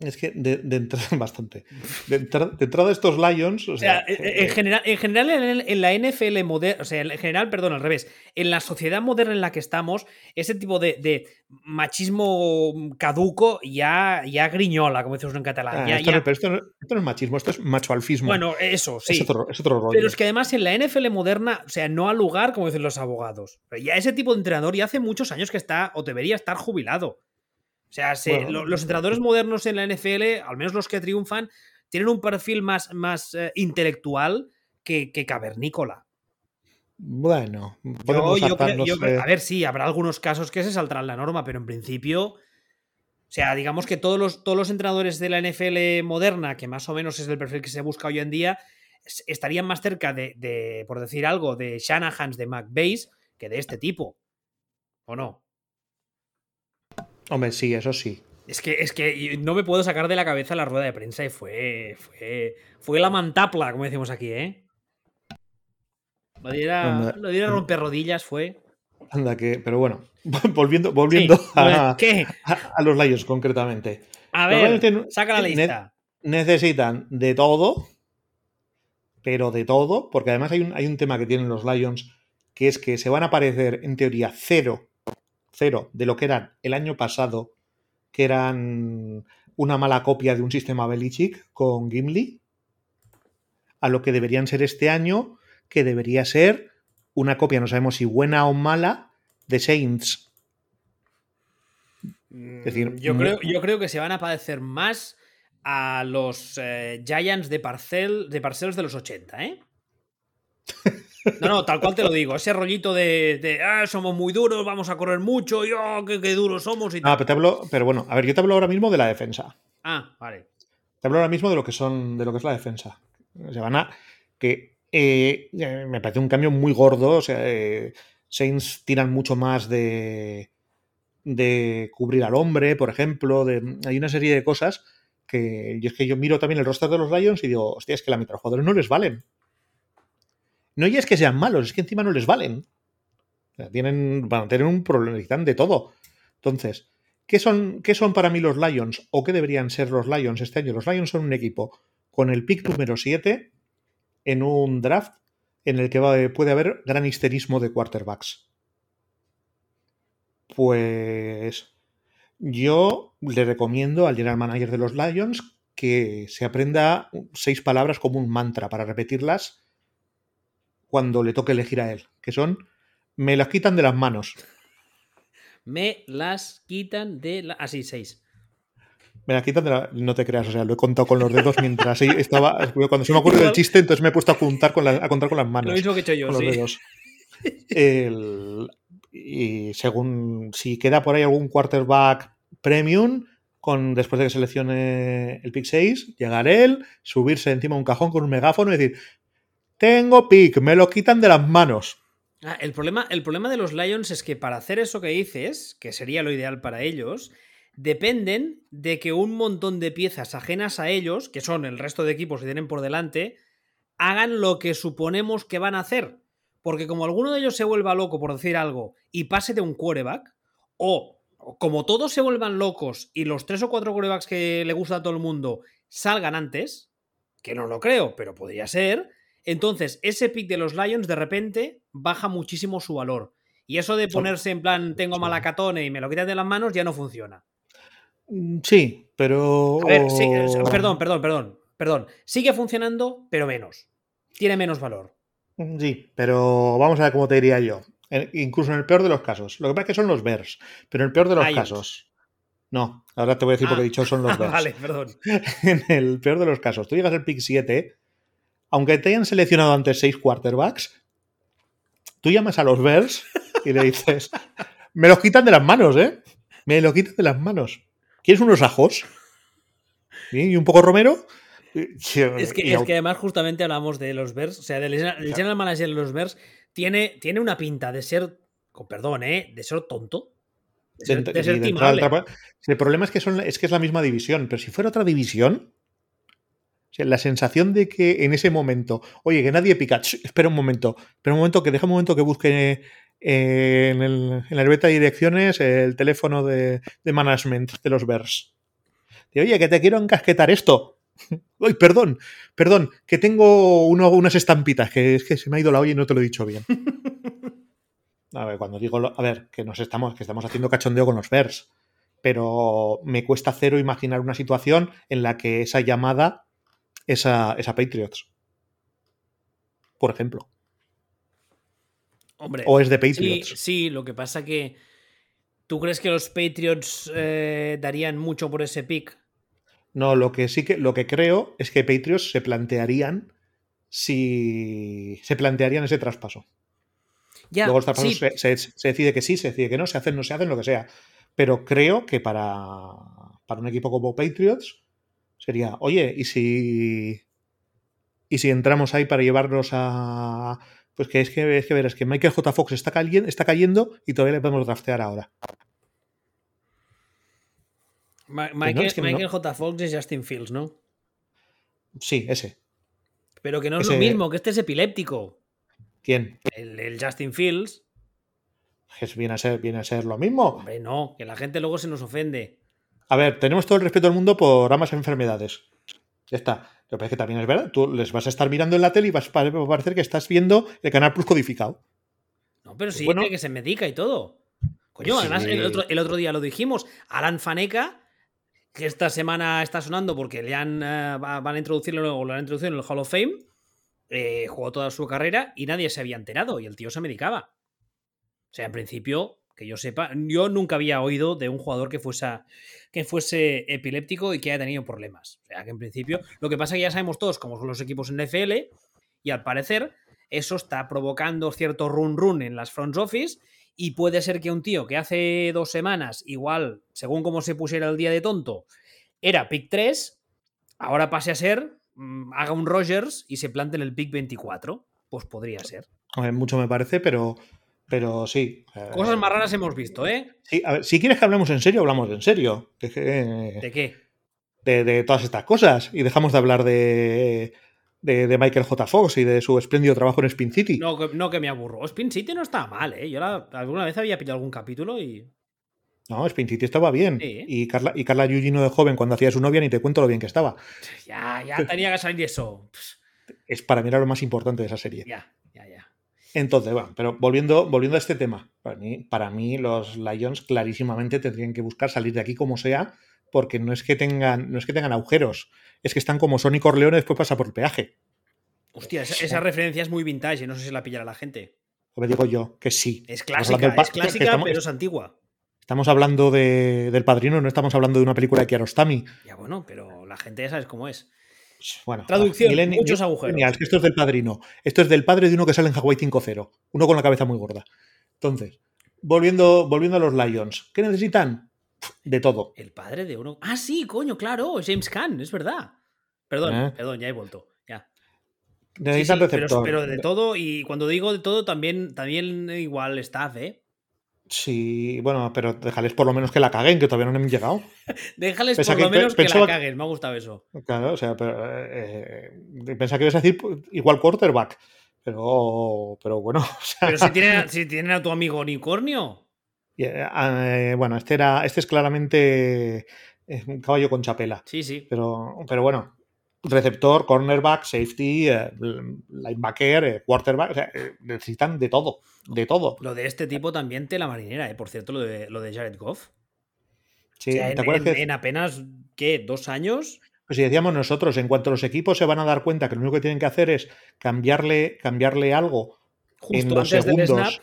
Es que de, entrada, bastante. De, entrada de estos Lions. O sea, en, general, en general en, la NFL moderna, o sea, en general, perdón, al revés, en la sociedad moderna en la que estamos, ese tipo de, machismo caduco ya, ya griñola, como decimos en catalán. Ah, esto, No, es machismo, esto es machoalfismo. Bueno, eso, sí. Es otro, es otro rollo. Pero es que además en la NFL moderna, o sea, no al lugar, como dicen los abogados. Pero ya ese tipo de entrenador ya hace muchos años que está o debería estar jubilado. O sea, los entrenadores modernos en la NFL, al menos los que triunfan, tienen un perfil más, más eh, intelectual que, cavernícola. Bueno, a ver, sí, habrá algunos casos que se saldrán la norma, pero en principio, o sea, digamos que todos los, todos los entrenadores de la NFL moderna, que más o menos es el perfil que se busca hoy en día, estarían más cerca de, de por decir algo, de Shanahans, de McBase, que de este tipo. ¿O no? Hombre, sí, eso sí. Es que, es que no me puedo sacar de la cabeza la rueda de prensa y fue. Fue, fue la mantapla, como decimos aquí, ¿eh? Lo diera, lo diera romper rodillas, fue. Anda, que. Pero bueno, volviendo, volviendo a, a, los Lions concretamente. A ver, saca la lista. necesitan de todo, pero de todo, porque además hay un, hay un tema que tienen los Lions, que es que se van a parecer, en teoría, cero cero de lo que eran el año pasado, que eran una mala copia de un sistema Belichick con Gimli, a lo que deberían ser este año, que debería ser una copia, no sabemos si buena o mala, de Saints. Es decir, yo creo, yo creo que se van a parecer más a los eh, Giants de, Parcel, de Parcelos de los 80, ¿eh? No, no, tal cual te lo digo. Ese rollito de, ah, somos muy duros, vamos a correr mucho, yo, oh, qué, duros somos. Y ah, pero, te hablo, pero bueno, a ver, yo te hablo ahora mismo de la defensa. Ah, vale. Te hablo ahora mismo de lo que son, de lo que es la defensa. Se van a. que eh, me parece un cambio muy gordo. O sea, eh, Saints tiran mucho más de. de cubrir al hombre, por ejemplo. De, hay una serie de cosas que. Y es que yo miro también el roster de los Lions y digo, hostia, es que la mitad de los jugadores no les valen. No ya es que sean malos, es que encima no les valen. tienen, van a tener un problema, de todo. Entonces, ¿qué son, ¿qué son para mí los Lions? ¿O qué deberían ser los Lions este año? Los Lions son un equipo con el pick número 7 en un draft en el que puede haber gran histerismo de quarterbacks. Pues yo le recomiendo al general manager de los Lions que se aprenda seis palabras como un mantra para repetirlas cuando le toque elegir a él, que son me las quitan de las manos. Me las quitan de las... Así, seis. Me las quitan de la... No te creas, o sea, lo he contado con los dedos mientras estaba... Cuando se me ocurrió el chiste, entonces me he puesto a, contar con, a contar con las manos. Lo mismo que he hecho yo, sí. Los dedos. Y según... Si queda por ahí algún quarterback premium, con, después de que seleccione el pick 6, llegar él, subirse encima de un cajón con un megáfono y decir, tengo pick, me lo quitan de las manos. Ah, el, problema, el problema de los Lions es que para hacer eso que dices, que sería lo ideal para ellos, dependen de que un montón de piezas ajenas a ellos, que son el resto de equipos que tienen por delante, hagan lo que suponemos que van a hacer. Porque como alguno de ellos se vuelva loco por decir algo y pase de un quarterback, o como todos se vuelvan locos y los tres o cuatro quarterbacks que le gusta a todo el mundo salgan antes, que no lo creo, pero podría ser, entonces, ese pick de los Lions de repente baja muchísimo su valor. Y eso de ponerse en plan, tengo malacatone y me lo quitas de las manos, ya no funciona. Mm, sí, pero. A ver, sí, perdón, perdón, perdón. Perdón. Sigue funcionando, pero menos. Tiene menos valor. Mm, sí, pero vamos a ver cómo te diría yo. Incluso en el peor de los casos. Lo que pasa es que son los Bears, pero en el peor de los casos. No, ahora te voy a decir porque he ah. dicho son los Bears. vale, perdón. en el peor de los casos, tú llegas al pick 7 aunque te hayan seleccionado antes seis quarterbacks, tú llamas a los Bears y le dices, me los quitan de las manos, ¿eh? Me lo quitan de las manos. ¿Quieres unos ajos? ¿Y un poco romero? Es que, es que además justamente hablamos de los Bears, o sea, del general manager de los Bears tiene, tiene una pinta de ser, con perdón, ¿eh? de ser tonto. De ser, de ser el problema es que, son, es que es la misma división, pero si fuera otra división, la sensación de que en ese momento, oye, que nadie pica, espera un momento, espera un momento, que deja un momento que busque eh, en, el, en la libreta de direcciones el teléfono de, management de los Bears. oye, que te quiero encasquetar esto. Uy, perdón, perdón, que tengo unas estampitas, que es que se me ha ido la olla y no te lo he dicho bien. A ver, cuando digo, a ver, que nos estamos, que estamos haciendo cachondeo con los Bears, pero me cuesta cero imaginar una situación en la que esa llamada es a, Patriots. Por ejemplo. Hombre, o es de Patriots. Sí, lo que pasa que. ¿Tú crees que los Patriots eh, darían mucho por ese pick? No, lo que sí que lo que creo es que Patriots se plantearían si se plantearían ese traspaso. Ya, Luego el traspaso se, decide que sí, se decide que no, se hacen, no se hacen, lo que sea. Pero creo que para, para un equipo como Patriots sería, oye, ¿y si, y si entramos ahí para llevarnos a... Pues que es que, es que verás que Michael J. Fox está, cayendo, está cayendo y todavía le podemos draftear ahora. Michael, J. Fox es Justin Fields, ¿no? Sí, ese. Pero que no es lo mismo, que este es epiléptico. ¿Quién? El, Justin Fields. viene, a ser, viene a ser lo mismo. Hombre, no, que la gente luego se nos ofende. A ver, tenemos todo el respeto del mundo por ambas enfermedades. Ya está. Lo que pasa es que también es verdad. Tú les vas a estar mirando en la tele y vas a parecer que estás viendo el canal Plus codificado. No, pero sí, que se medica y todo. Coño, además, el otro, el otro, día lo dijimos. Alan Faneca que esta semana está sonando porque le han, eh, van a introducirlo o lo han introducido en el Hall of Fame. Eh, jugó toda su carrera y nadie se había enterado y el tío se medicaba. O sea, en principio, que yo sepa, yo nunca había oído de un jugador que fuese, que fuese epiléptico y que haya tenido problemas. O sea, que en principio, lo que pasa es que ya sabemos todos cómo son los equipos en NFL y al parecer eso está provocando cierto run run en las front office y puede ser que un tío que hace dos semanas, igual, según cómo se pusiera el día de tonto, era pick 3, ahora pase a ser, mm, haga un Rogers y se plante en el pick 24. Pues podría ser. mucho me parece, pero, pero sí. Cosas más raras hemos visto, ¿eh? Sí, a ver, si quieres que hablemos en serio, hablamos en serio. ¿De, qué? De, de, todas estas cosas. Y dejamos de hablar de, de, Michael J. Fox y de su espléndido trabajo en Spin City. No, que, no que me aburro. Spin City no estaba mal, ¿eh? Yo alguna vez había pillado algún capítulo y. No, Spin City estaba bien. Y Carla, y Carla Yugino de joven, cuando hacía su novia, ni te cuento lo bien que estaba. Ya, ya tenía que salir eso. Es para mirar lo más importante de esa serie. Ya. Entonces, bueno, pero volviendo, volviendo a este tema, para mí, para mí los Lions clarísimamente tendrían que buscar salir de aquí como sea, porque no es que tengan, no es que tengan agujeros es que están como Sonic Corleone después pasa por el peaje. Hostia, esa, referencia es muy vintage, no sé si la pillará la gente. me digo yo, que sí. Es clásica, es clásica pero es antigua. Estamos hablando del padrino, no estamos hablando de una película de Kiarostami. Ya bueno, pero la gente ya sabes cómo es. Bueno, traducción, muchos agujeros. esto es del padrino. Esto es del padre de uno que sale en Hawaii 5-0. Uno con la cabeza muy gorda. Entonces, volviendo, volviendo a los Lions, ¿qué necesitan? de todo. El padre de uno. Ah, sí, coño, claro, James Caan, es verdad. Perdón, ¿Eh? perdón, ya he vuelto. Ya. Pero, de todo, y cuando digo de todo, también, también igual staff, ¿eh? Sí, bueno, pero déjales por lo menos que la caguen, que todavía no han llegado. déjales por lo menos que la caguen, me ha gustado eso. Claro, o sea, pero, eh, pensaba que ibas a decir igual quarterback, pero, pero bueno. Pero si tienen, si tienen a tu amigo unicornio. Eh, bueno, este era. Este es claramente un caballo con chapela. Sí, sí. Pero, pero bueno, receptor, cornerback, safety, eh, linebacker, quarterback, necesitan de todo, de todo. Lo de este tipo también te la marinera, por cierto, lo de, lo de Jared Goff. Sí, ¿te acuerdas en, que... en, apenas, ¿qué? ¿Dos años? Pues si decíamos nosotros, en cuanto los equipos se van a dar cuenta que lo único que tienen que hacer es cambiarle, cambiarle algo en los segundos,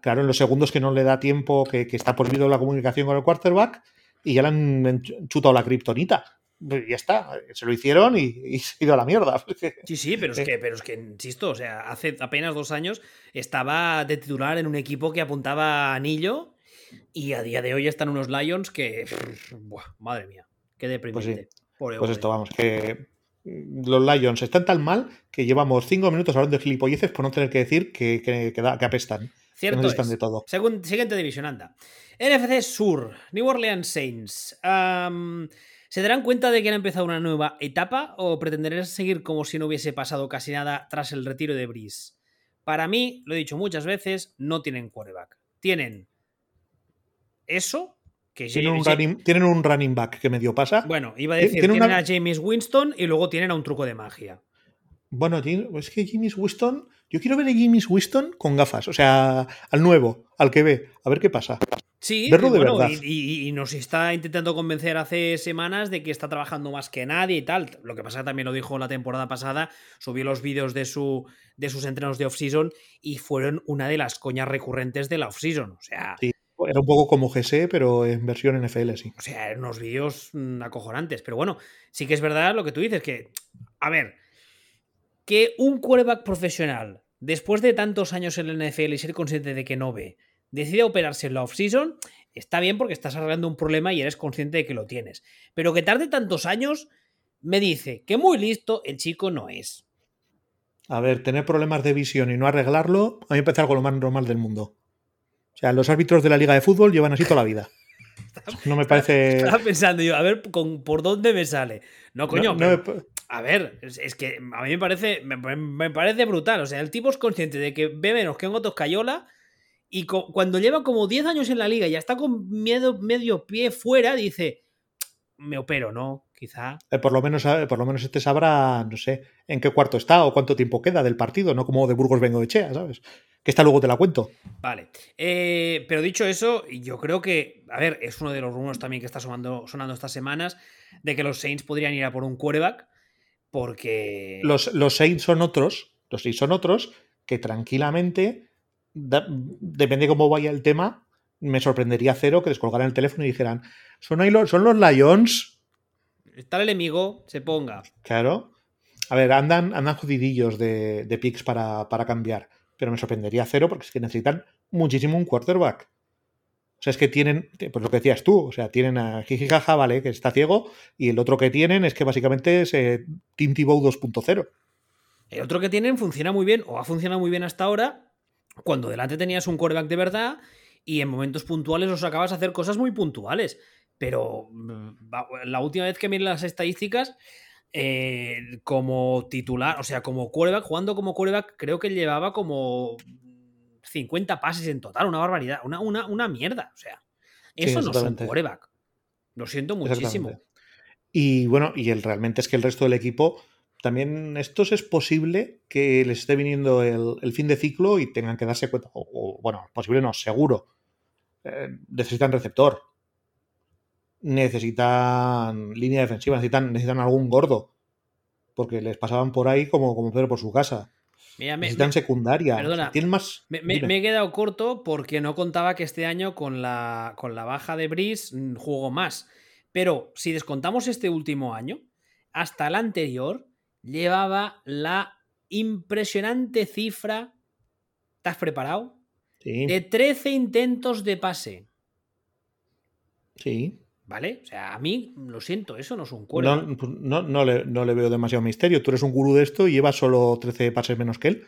claro, en los segundos que no le da tiempo, que, está prohibido la comunicación con el quarterback, y ya le han chutado la kriptonita. Pues ya está, se lo hicieron y, se ha ido a la mierda. Sí, sí, pero es que, pero es que, insisto, o sea, hace apenas dos años estaba de titular en un equipo que apuntaba a anillo Y a día de hoy están unos Lions que. madre mía, qué deprimente. Pues, pues esto, vamos, que los Lions están tan mal que llevamos cinco minutos hablando de gilipolleces por no tener que decir que, que, que, apestan. Cierto. Que están de todo. siguiente división, anda. NFC Sur, New Orleans Saints. ¿Se darán cuenta de que han empezado una nueva etapa o pretenderán seguir como si no hubiese pasado casi nada tras el retiro de Breeze? Para mí, lo he dicho muchas veces, no tienen quarterback. Tienen eso, que ¿Tienen, un running, tienen un running back que medio pasa. Bueno, iba a decir, tienen, a James Winston y luego tienen a un truco de magia. Bueno, es que James Winston. Yo quiero ver a James Winston con gafas, o sea, al nuevo, al que ve, a ver qué pasa. Sí, Verlo de verdad. Y, nos está intentando convencer hace semanas de que está trabajando más que nadie y tal. Lo que pasa también lo dijo la temporada pasada, subió los vídeos de, su, de sus entrenos de off-season y fueron una de las coñas recurrentes de la off-season. O sea. Sí, era un poco como GC, pero en versión NFL, sí. O sea, eran unos vídeos mm, acojonantes. Pero bueno, sí que es verdad lo que tú dices, que. A ver que un quarterback profesional, después de tantos años en el NFL y ser consciente de que no ve, decide operarse en la off-season, está bien porque estás arreglando un problema y eres consciente de que lo tienes. Pero que tarde tantos años, me dice que muy listo el chico no es. A ver, tener problemas de visión y no arreglarlo, a mí me parece algo lo más normal del mundo. O sea, los árbitros de la liga de fútbol llevan así toda la vida. No me parece. Estaba pensando yo, a ver, ¿por dónde me sale? No, coño. A ver, es, que a mí me parece, me, parece brutal. O sea, el tipo es consciente de que ve menos que en otros Cayola y cuando lleva como 10 años en la liga y ya está con miedo, medio pie fuera, dice, me opero, ¿no? Quizá. Eh, por, lo menos, eh, por lo menos este sabrá, no sé, en qué cuarto está o cuánto tiempo queda del partido, no como de Burgos Vengo de Chea, ¿sabes? Que está luego te la cuento. Vale. Eh, pero dicho eso, yo creo que, a ver, es uno de los rumores también que está sonando, sonando estas semanas de que los Saints podrían ir a por un quarterback porque. Los, los Saints son otros. Los Saints son otros que tranquilamente. Depende cómo vaya el tema. Me sorprendería cero que descolgaran el teléfono y dijeran. Son, los, son los Lions. Está el enemigo, se ponga. Claro. A ver, andan, andan jodidillos de, de picks para, para cambiar. Pero me sorprendería cero porque es que necesitan muchísimo un quarterback. O sea, es que tienen, pues lo que decías tú, o sea, tienen a Jijijaja, vale, que está ciego, y el otro que tienen es que básicamente es eh, 2.0. El otro que tienen funciona muy bien, o ha funcionado muy bien hasta ahora, cuando delante tenías un quarterback de verdad y en momentos puntuales os acabas de hacer cosas muy puntuales. Pero mm, la última vez que miré las estadísticas, eh, como titular, o sea, como quarterback, jugando como quarterback, creo que llevaba como 50 pases en total, una barbaridad, una, una, mierda. O sea, eso no es un quarterback. Lo siento muchísimo. Y bueno, y el, realmente es que el resto del equipo, también estos es posible que les esté viniendo el, fin de ciclo y tengan que darse cuenta, o, bueno, posible no, seguro. Eh, necesitan receptor. Necesitan línea defensiva, necesitan, necesitan algún gordo. Porque les pasaban por ahí como, como Pedro por su casa me, Necesitan secundaria. Perdona, más. Me, he quedado corto porque no contaba que este año con la, con la baja de Brice mm, jugó más. Pero si descontamos este último año, hasta el anterior llevaba la impresionante cifra. ¿Estás preparado? Sí. De 13 intentos de pase. Sí. ¿Vale? O sea, a mí, lo siento, eso no es un cuero. No, pues no, no, le, veo demasiado misterio. Tú eres un gurú de esto y llevas solo 13 pases menos que él.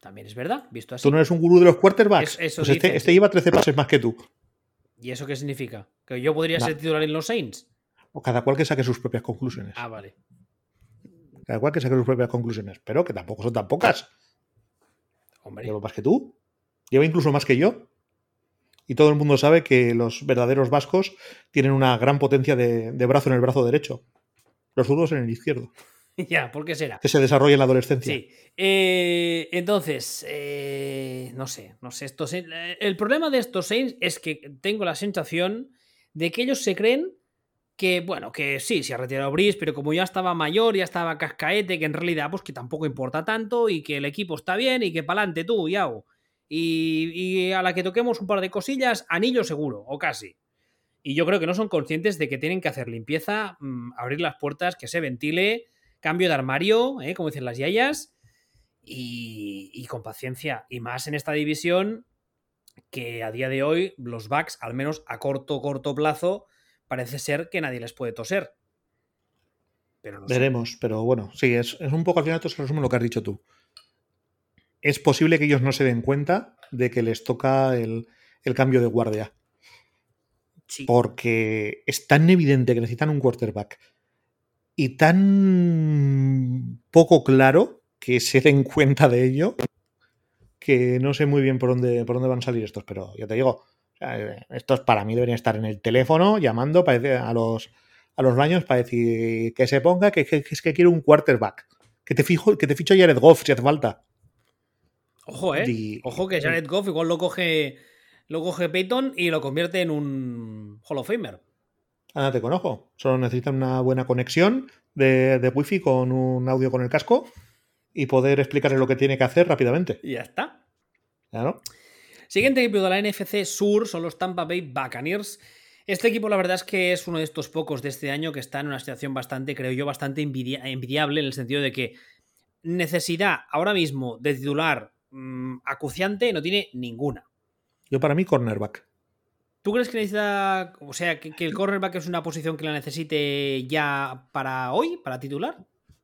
También es verdad, visto así. Tú no eres un gurú de los quarterbacks. pues este, este, lleva 13 pases más que tú. ¿Y eso qué significa? ¿Que yo podría ser titular en los Saints? O cada cual que saque sus propias conclusiones. Ah, vale. Cada cual que saque sus propias conclusiones. Pero que tampoco son tan pocas. Hombre. Lleva más que tú. Lleva incluso más que yo y todo el mundo sabe que los verdaderos vascos tienen una gran potencia de, brazo en el brazo derecho, los zurdos en el izquierdo. Ya, ¿por qué será? Que se desarrolla en la adolescencia. Sí. Eh, entonces, eh, no sé, no sé. Estos, el problema de estos Saints es que tengo la sensación de que ellos se creen que, bueno, que sí, se ha retirado Brice, pero como ya estaba mayor, ya estaba cascaete, que en realidad, pues que tampoco importa tanto y que el equipo está bien y que pa'lante tú, Yao. Y, a la que toquemos un par de cosillas, anillo seguro, o casi. Y yo creo que no son conscientes de que tienen que hacer limpieza, mm, abrir las puertas, que se ventile, cambio de armario, ¿eh? como dicen las yayas, y, con paciencia. Y más en esta división que a día de hoy los backs, al menos a corto, corto plazo, parece ser que nadie les puede toser. Pero Veremos, pero bueno, sí, es, un poco al final todo se resume lo que has dicho tú. Es posible que ellos no se den cuenta de que les toca el, cambio de guardia. Porque es tan evidente que necesitan un quarterback y tan poco claro que se den cuenta de ello que no sé muy bien por dónde, por dónde van a salir estos, pero ya te digo, estos para mí deberían estar en el teléfono llamando a los, a los baños para decir que se ponga que, es que quiero un quarterback. Que te, fijo, que te ficho Jared Goff si hace falta. Ojo, eh. Ojo que Jared Goff igual lo coge, lo coge Peyton y lo convierte en un Hall of Famer. Ah, te conozco. Solo necesitan una buena conexión de, de wifi con un audio con el casco y poder explicarle lo que tiene que hacer rápidamente. Y ya está. Claro. Siguiente equipo de la NFC Sur son los Tampa Bay Buccaneers. Este equipo, la verdad es que es uno de estos pocos de este año que está en una situación bastante, creo yo, bastante envidiable en el sentido de que necesidad ahora mismo de titular mm, acuciante no tiene ninguna. Yo, para mí, cornerback. ¿Tú crees que necesita, o sea, que, el cornerback es una posición que la necesite ya para hoy, para titular?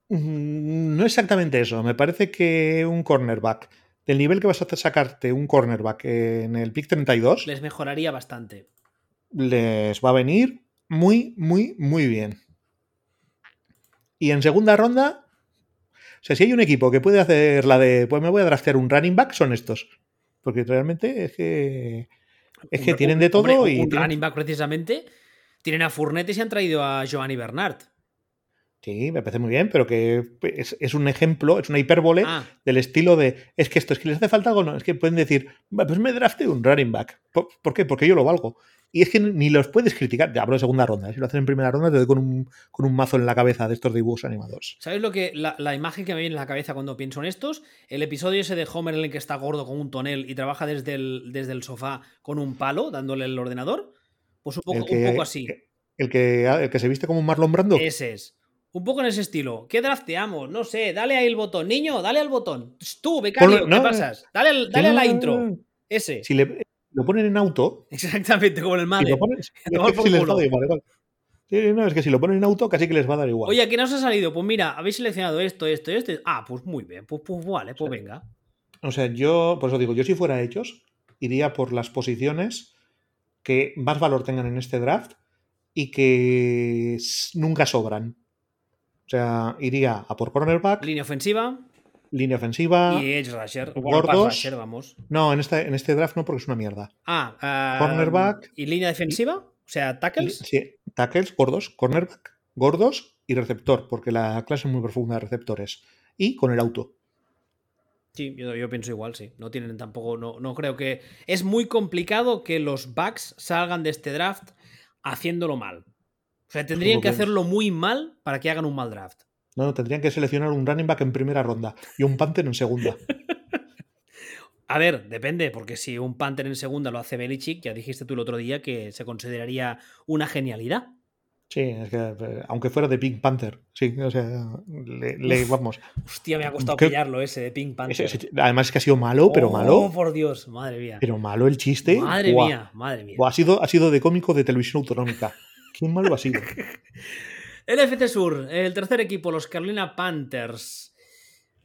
Mm, no exactamente eso. Me parece que un cornerback del nivel que vas a hacer sacarte un cornerback en el pick 32, les mejoraría bastante. Les va a venir muy, muy, muy bien. Y en segunda ronda, o sea, si hay un equipo que puede hacer la de, pues me voy a draftear un running back, son estos. Porque realmente es que, es que tienen de todo. y un running back precisamente. Tienen a Fournette y se han traído a Giovanni Bernard. Sí, me parece muy bien, pero que es, un ejemplo, es una hipérbole ah. del estilo de es que esto es que les hace falta algo, no, es que pueden decir, pues me drafte un running back. ¿Por, qué? Porque yo lo valgo. Y es que ni los puedes criticar. Ya hablo de segunda ronda. ¿eh? Si lo hacen en primera ronda, te doy con un, con un mazo en la cabeza de estos dibujos animados. ¿Sabes lo que. La, imagen que me viene en la cabeza cuando pienso en estos? El episodio ese de Homer en el que está gordo con un tonel y trabaja desde el, desde el sofá con un palo, dándole el ordenador. Pues un poco, un poco así. El que, el que se viste como un Marlon Brando. Ese es. Un poco en ese estilo. ¿Qué drafteamos? No sé, dale ahí el botón. Niño, dale al botón. Tú, becario, ¿qué pasas? Dale, dale a la intro. Ese. Si le, lo ponen en auto. Exactamente, como en el madre. Si lo pones, no, es que si lo ponen en auto, casi que les va a dar igual. Oye, ¿qué nos ha salido? Pues mira, habéis seleccionado esto, esto y esto. Ah, pues muy bien. Pues, pues vale, pues venga. O sea, yo, por eso digo, yo si fuera hechos, iría por las posiciones que más valor tengan en este draft y que nunca sobran. O sea, iría a por cornerback. Línea ofensiva. Línea ofensiva. Y edge rusher. Gordos. vamos. No, en este, en este draft no, porque es una mierda. Ah, ah cornerback. ¿Y línea defensiva? O sea, tackles. Sí, tackles, gordos, cornerback, gordos y receptor, porque la clase es muy profunda de receptores. Y con el auto. Sí, yo, pienso igual, sí. No tienen tampoco. No, no creo que. Es muy complicado que los backs salgan de este draft haciéndolo mal. O sea, tendrían que hacerlo muy mal para que hagan un mal draft. No, no, tendrían que seleccionar un running back en primera ronda y un Panther en segunda. A ver, depende, porque si un Panther en segunda lo hace Belichick, ya dijiste tú el otro día que se consideraría una genialidad. Sí, es que eh, aunque fuera de Pink Panther, sí, o sea, le, vamos. Hostia, me ha costado pillarlo ese de Pink Panther. además es que ha sido malo, pero oh, malo. por Dios, madre mía. Pero malo el chiste. Madre mía, madre mía. ha, sido, ha sido de cómico de televisión autonómica. Qué malo ha sido. FC Sur, el tercer equipo, los Carolina Panthers.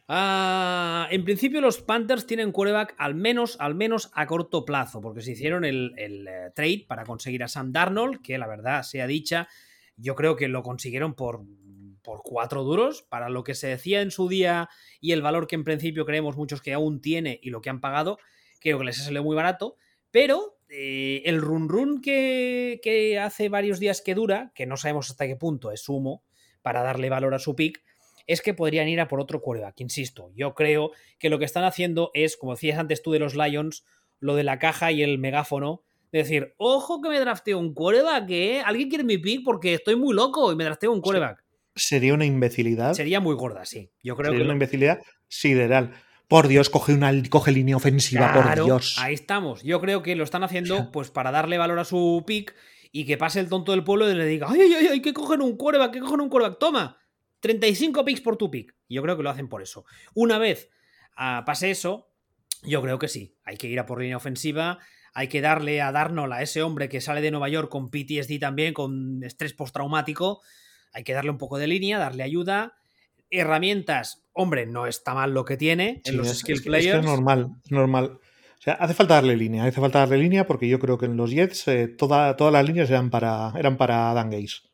Ah, en principio los Panthers tienen quarterback al menos, al menos a corto plazo, porque se hicieron el, eh, trade para conseguir a Sam Darnold, que la verdad sea dicha, yo creo que lo consiguieron por, cuatro duros, para lo que se decía en su día y el valor que en principio creemos muchos que aún tiene y lo que han pagado, creo que les ha salido muy barato, pero eh, el run run que, hace varios días que dura, que no sabemos hasta qué punto es sumo para darle valor a su pick, es que podrían ir a por otro quarterback. Insisto, yo creo que lo que están haciendo es, como decías antes tú de los Lions, lo de la caja y el megáfono. decir, ojo que me drafteo un quarterback, ¿eh? Alguien quiere mi pick porque estoy muy loco y me drafteo un quarterback. Sería una imbecilidad. Sería muy gorda, sí. Yo creo Sería una imbecilidad sideral. Por Dios, coge una coge línea ofensiva, por Dios. Ahí estamos. Yo creo que lo están haciendo pues para darle valor a su pick y que pase el tonto del pueblo y le diga, ay, ay, ay, hay que coger un quarterback, que coger un quarterback, toma, 35 picks por tu pick. Yo creo que lo hacen por eso. Una vez ah, pase eso, yo creo que sí. Hay que ir a por línea ofensiva, hay que darle a Darnold, a ese hombre que sale de Nueva York con PTSD también, con estrés postraumático, hay que darle un poco de línea, darle ayuda. Herramientas, hombre, no está mal lo que tiene en los skill players. Es, normal, es normal. O sea, hace falta darle línea, hace falta darle línea porque yo creo que en los Jets eh, todas las líneas eran para, eran para Dan Gaze.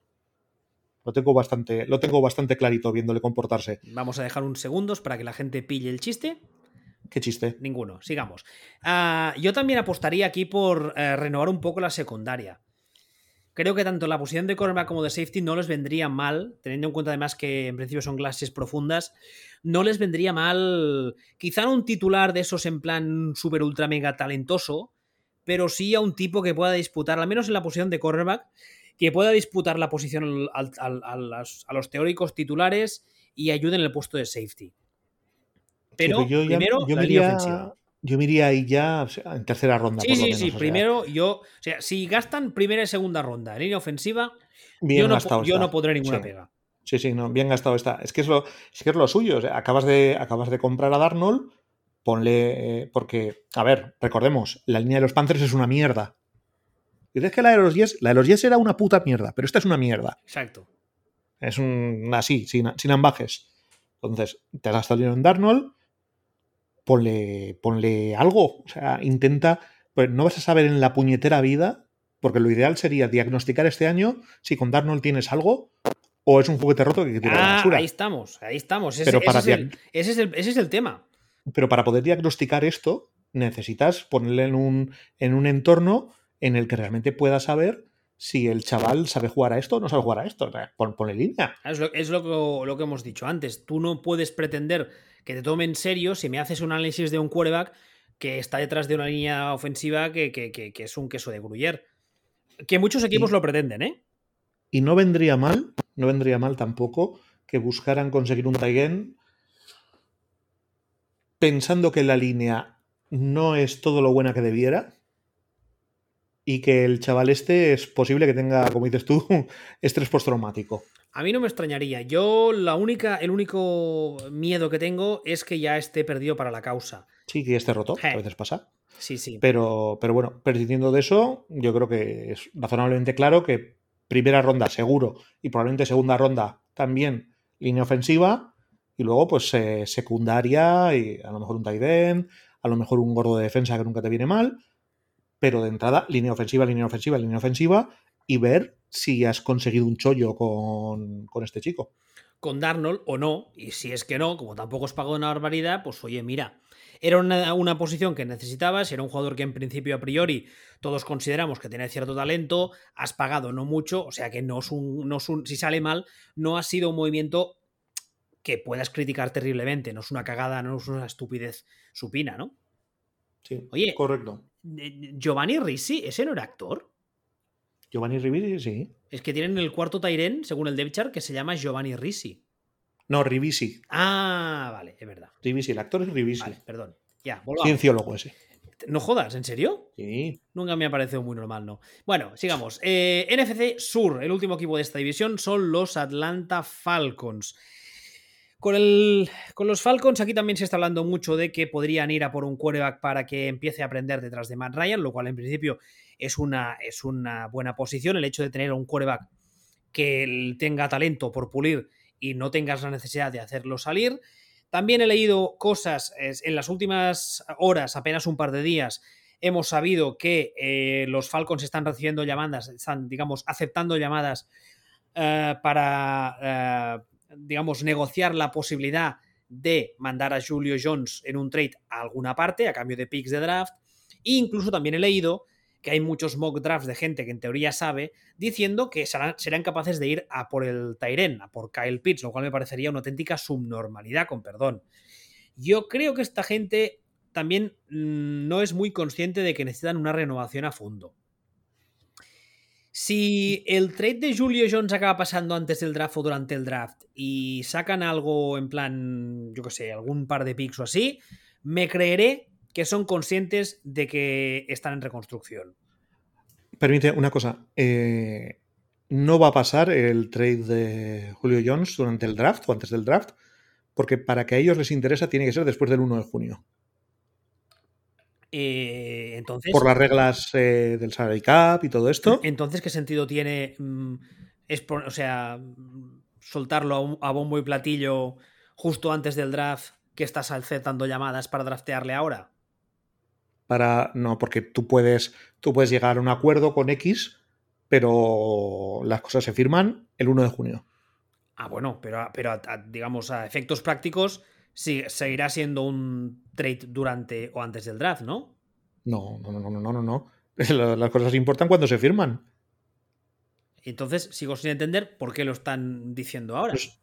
Lo tengo, bastante, lo tengo bastante clarito viéndole comportarse. Vamos a dejar un segundos para que la gente pille el chiste. ¿Qué chiste? Ninguno, sigamos. Ah, yo también apostaría aquí por eh, renovar un poco la secundaria. Creo que tanto la posición de cornerback como de safety no les vendría mal, teniendo en cuenta además que en principio son clases profundas, no les vendría mal quizá un titular de esos en plan super ultra mega talentoso, pero sí a un tipo que pueda disputar, al menos en la posición de cornerback, que pueda disputar la posición a, los, teóricos titulares y ayude en el puesto de safety. Pero yo primero, yo la línea ofensiva. Yo me iría ahí ya en tercera ronda. Sí, sí, sí. Primero, yo. O sea, si gastan primera y segunda ronda en línea ofensiva, yo, no, yo no, podré ninguna pega. Sí, sí, no, bien gastado está. Es que es lo, es que es lo suyo. acabas, de, acabas de comprar a Darnold, ponle. Eh, porque, a ver, recordemos, la línea de los Panthers es una mierda. Dices que la de los Jets, la de los Jets era una puta mierda, pero esta es una mierda. Exacto. Es un así, sin, sin ambajes. Entonces, te has gastado dinero en Darnold, ponle, ponle algo. O sea, intenta. Pues no vas a saber en la puñetera vida, porque lo ideal sería diagnosticar este año si con Darnold tienes algo o es un juguete roto que ah, Ahí estamos, ahí estamos. Ese, es el, ese, es el, tema. Pero para poder diagnosticar esto, necesitas ponerle en un, en un entorno en el que realmente puedas saber si el chaval sabe jugar a esto o no sabe jugar a esto. ponle línea. Es, lo, es lo, lo, que hemos dicho antes. Tú no puedes pretender que te tome en serio si me haces un análisis de un quarterback que está detrás de una línea ofensiva que, que, es un queso de gruyer. Que muchos equipos lo pretenden, ¿eh? Y no vendría mal, no vendría mal tampoco que buscaran conseguir un Taigen pensando que la línea no es todo lo buena que debiera y que el chaval este es posible que tenga, como dices tú, estrés postraumático. A mí no me extrañaría. Yo la única, el único miedo que tengo es que ya esté perdido para la causa. Sí, que esté roto, a veces pasa. Sí, sí. Pero, pero bueno, prescindiendo de eso, yo creo que es razonablemente claro que primera ronda seguro y probablemente segunda ronda también línea ofensiva y luego pues eh, secundaria y a lo mejor un tight end, a lo mejor un gordo de defensa que nunca te viene mal, pero de entrada línea ofensiva, línea ofensiva, línea ofensiva y ver si has conseguido un chollo con, este chico. Con Darnold o no, y si es que no, como tampoco os pagó una barbaridad, pues oye, mira, era una, posición que necesitabas, era un jugador que en principio a priori todos consideramos que tiene cierto talento, has pagado no mucho, o sea que no es un, no es un, si sale mal, no ha sido un movimiento que puedas criticar terriblemente, no es una cagada, no es una estupidez supina, ¿no? Sí, oye, correcto. Eh, Giovanni Risi, ¿ese no era actor? Giovanni Ribisi, sí. Es que tienen el cuarto Tairen, según el Devchar, que se llama Giovanni Risi. No, Ribisi. Ah, vale, es verdad. Ribisi, el actor es Ribisi. Vale, perdón. Ya, volvamos. Cienciólogo ese. No jodas, ¿en serio? Sí. Nunca me ha parecido muy normal, ¿no? Bueno, sigamos. Eh, NFC Sur, el último equipo de esta división, son los Atlanta Falcons. Con, el, con, los Falcons aquí también se está hablando mucho de que podrían ir a por un quarterback para que empiece a aprender detrás de Matt Ryan, lo cual en principio es una, es una buena posición. El hecho de tener un quarterback que tenga talento por pulir y no tengas la necesidad de hacerlo salir. También he leído cosas en las últimas horas, apenas un par de días, hemos sabido que eh, los Falcons están recibiendo llamadas, están, digamos, aceptando llamadas eh, para eh, digamos, negociar la posibilidad de mandar a Julio Jones en un trade a alguna parte a cambio de picks de draft. E incluso también he leído que hay muchos mock drafts de gente que en teoría sabe, diciendo que serán, serán capaces de ir a por el Tyren, a por Kyle Pitts, lo cual me parecería una auténtica subnormalidad, con perdón. Yo creo que esta gente también mm, no es muy consciente de que necesitan una renovación a fondo. Si el trade de Julio Jones acaba pasando antes del draft o durante el draft y sacan algo en plan, yo qué sé, algún par de picks o así, me creeré que son conscientes de que están en reconstrucción. Permite una cosa. Eh, no va a pasar el trade de Julio Jones durante el draft o antes del draft, porque para que a ellos les interesa tiene que ser después del 1 de junio. Eh, entonces, Por las reglas eh, del salary cap y todo esto. entonces, ¿qué sentido tiene mm, o sea, mm, soltarlo a, un- a bombo y platillo justo antes del draft que estás aceptando llamadas para draftearle ahora? Para. No, porque tú puedes. Tú puedes llegar a un acuerdo con X, pero las cosas se firman el 1 de junio. Ah, bueno, pero, pero a- a- digamos a efectos prácticos sí, seguirá siendo un trade durante o antes del draft, ¿no? No, no, no, no, no, no, no. Las cosas importan cuando se firman. Entonces sigo sin entender por qué lo están diciendo ahora. Pues,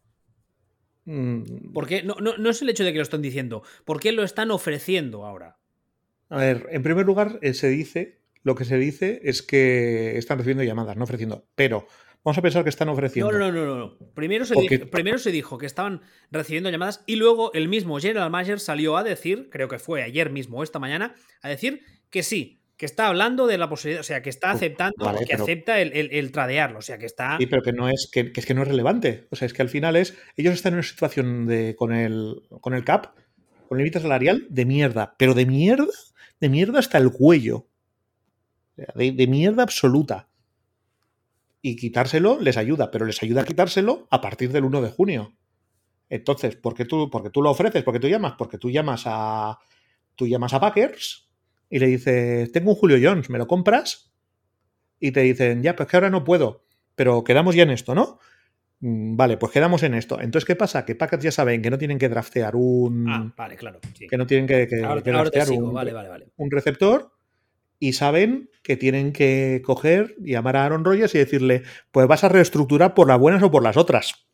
mm, ¿Por qué? No, no, no es el hecho de que lo están diciendo, ¿por qué lo están ofreciendo ahora? A ver, en primer lugar, eh, se dice, lo que se dice es que están recibiendo llamadas, no ofreciendo. Pero vamos a pensar que están ofreciendo. no, no, no, no. Primero se, Porque- dijo, primero se dijo que estaban recibiendo llamadas y luego el mismo General Manager salió a decir, creo que fue ayer mismo o esta mañana, a decir que sí, que está hablando de la posibilidad, o sea, que está aceptando, vale, que pero- acepta el, el- el tradearlo, o sea, que está... Sí, pero que no es que, que es que no es relevante. O sea, es que al final es. Ellos están en una situación de, con, el, con el CAP, con el límite salarial, de mierda. Pero de mierda, de mierda hasta el cuello. De mierda absoluta. Y quitárselo les ayuda, pero les ayuda a quitárselo a partir del 1 de junio. Entonces, ¿por qué tú, porque tú lo ofreces? porque tú llamas? Porque tú llamas a. Tú llamas a Packers y le dices, tengo un Julio Jones, ¿me lo compras? Y te dicen, ya, pues que ahora no puedo pero quedamos ya en esto, ¿no? Mm, Vale, pues quedamos en esto. Entonces, ¿qué pasa? Que Packers ya saben que no tienen que draftear un. Ah, vale, claro. sí. que no tienen que, que- Ahora, que ahora te draftear sigo, un, vale, vale, vale. un receptor. Y saben que tienen que coger, llamar a Aaron Rodgers y decirle: Pues vas a reestructurar por las buenas o por las otras,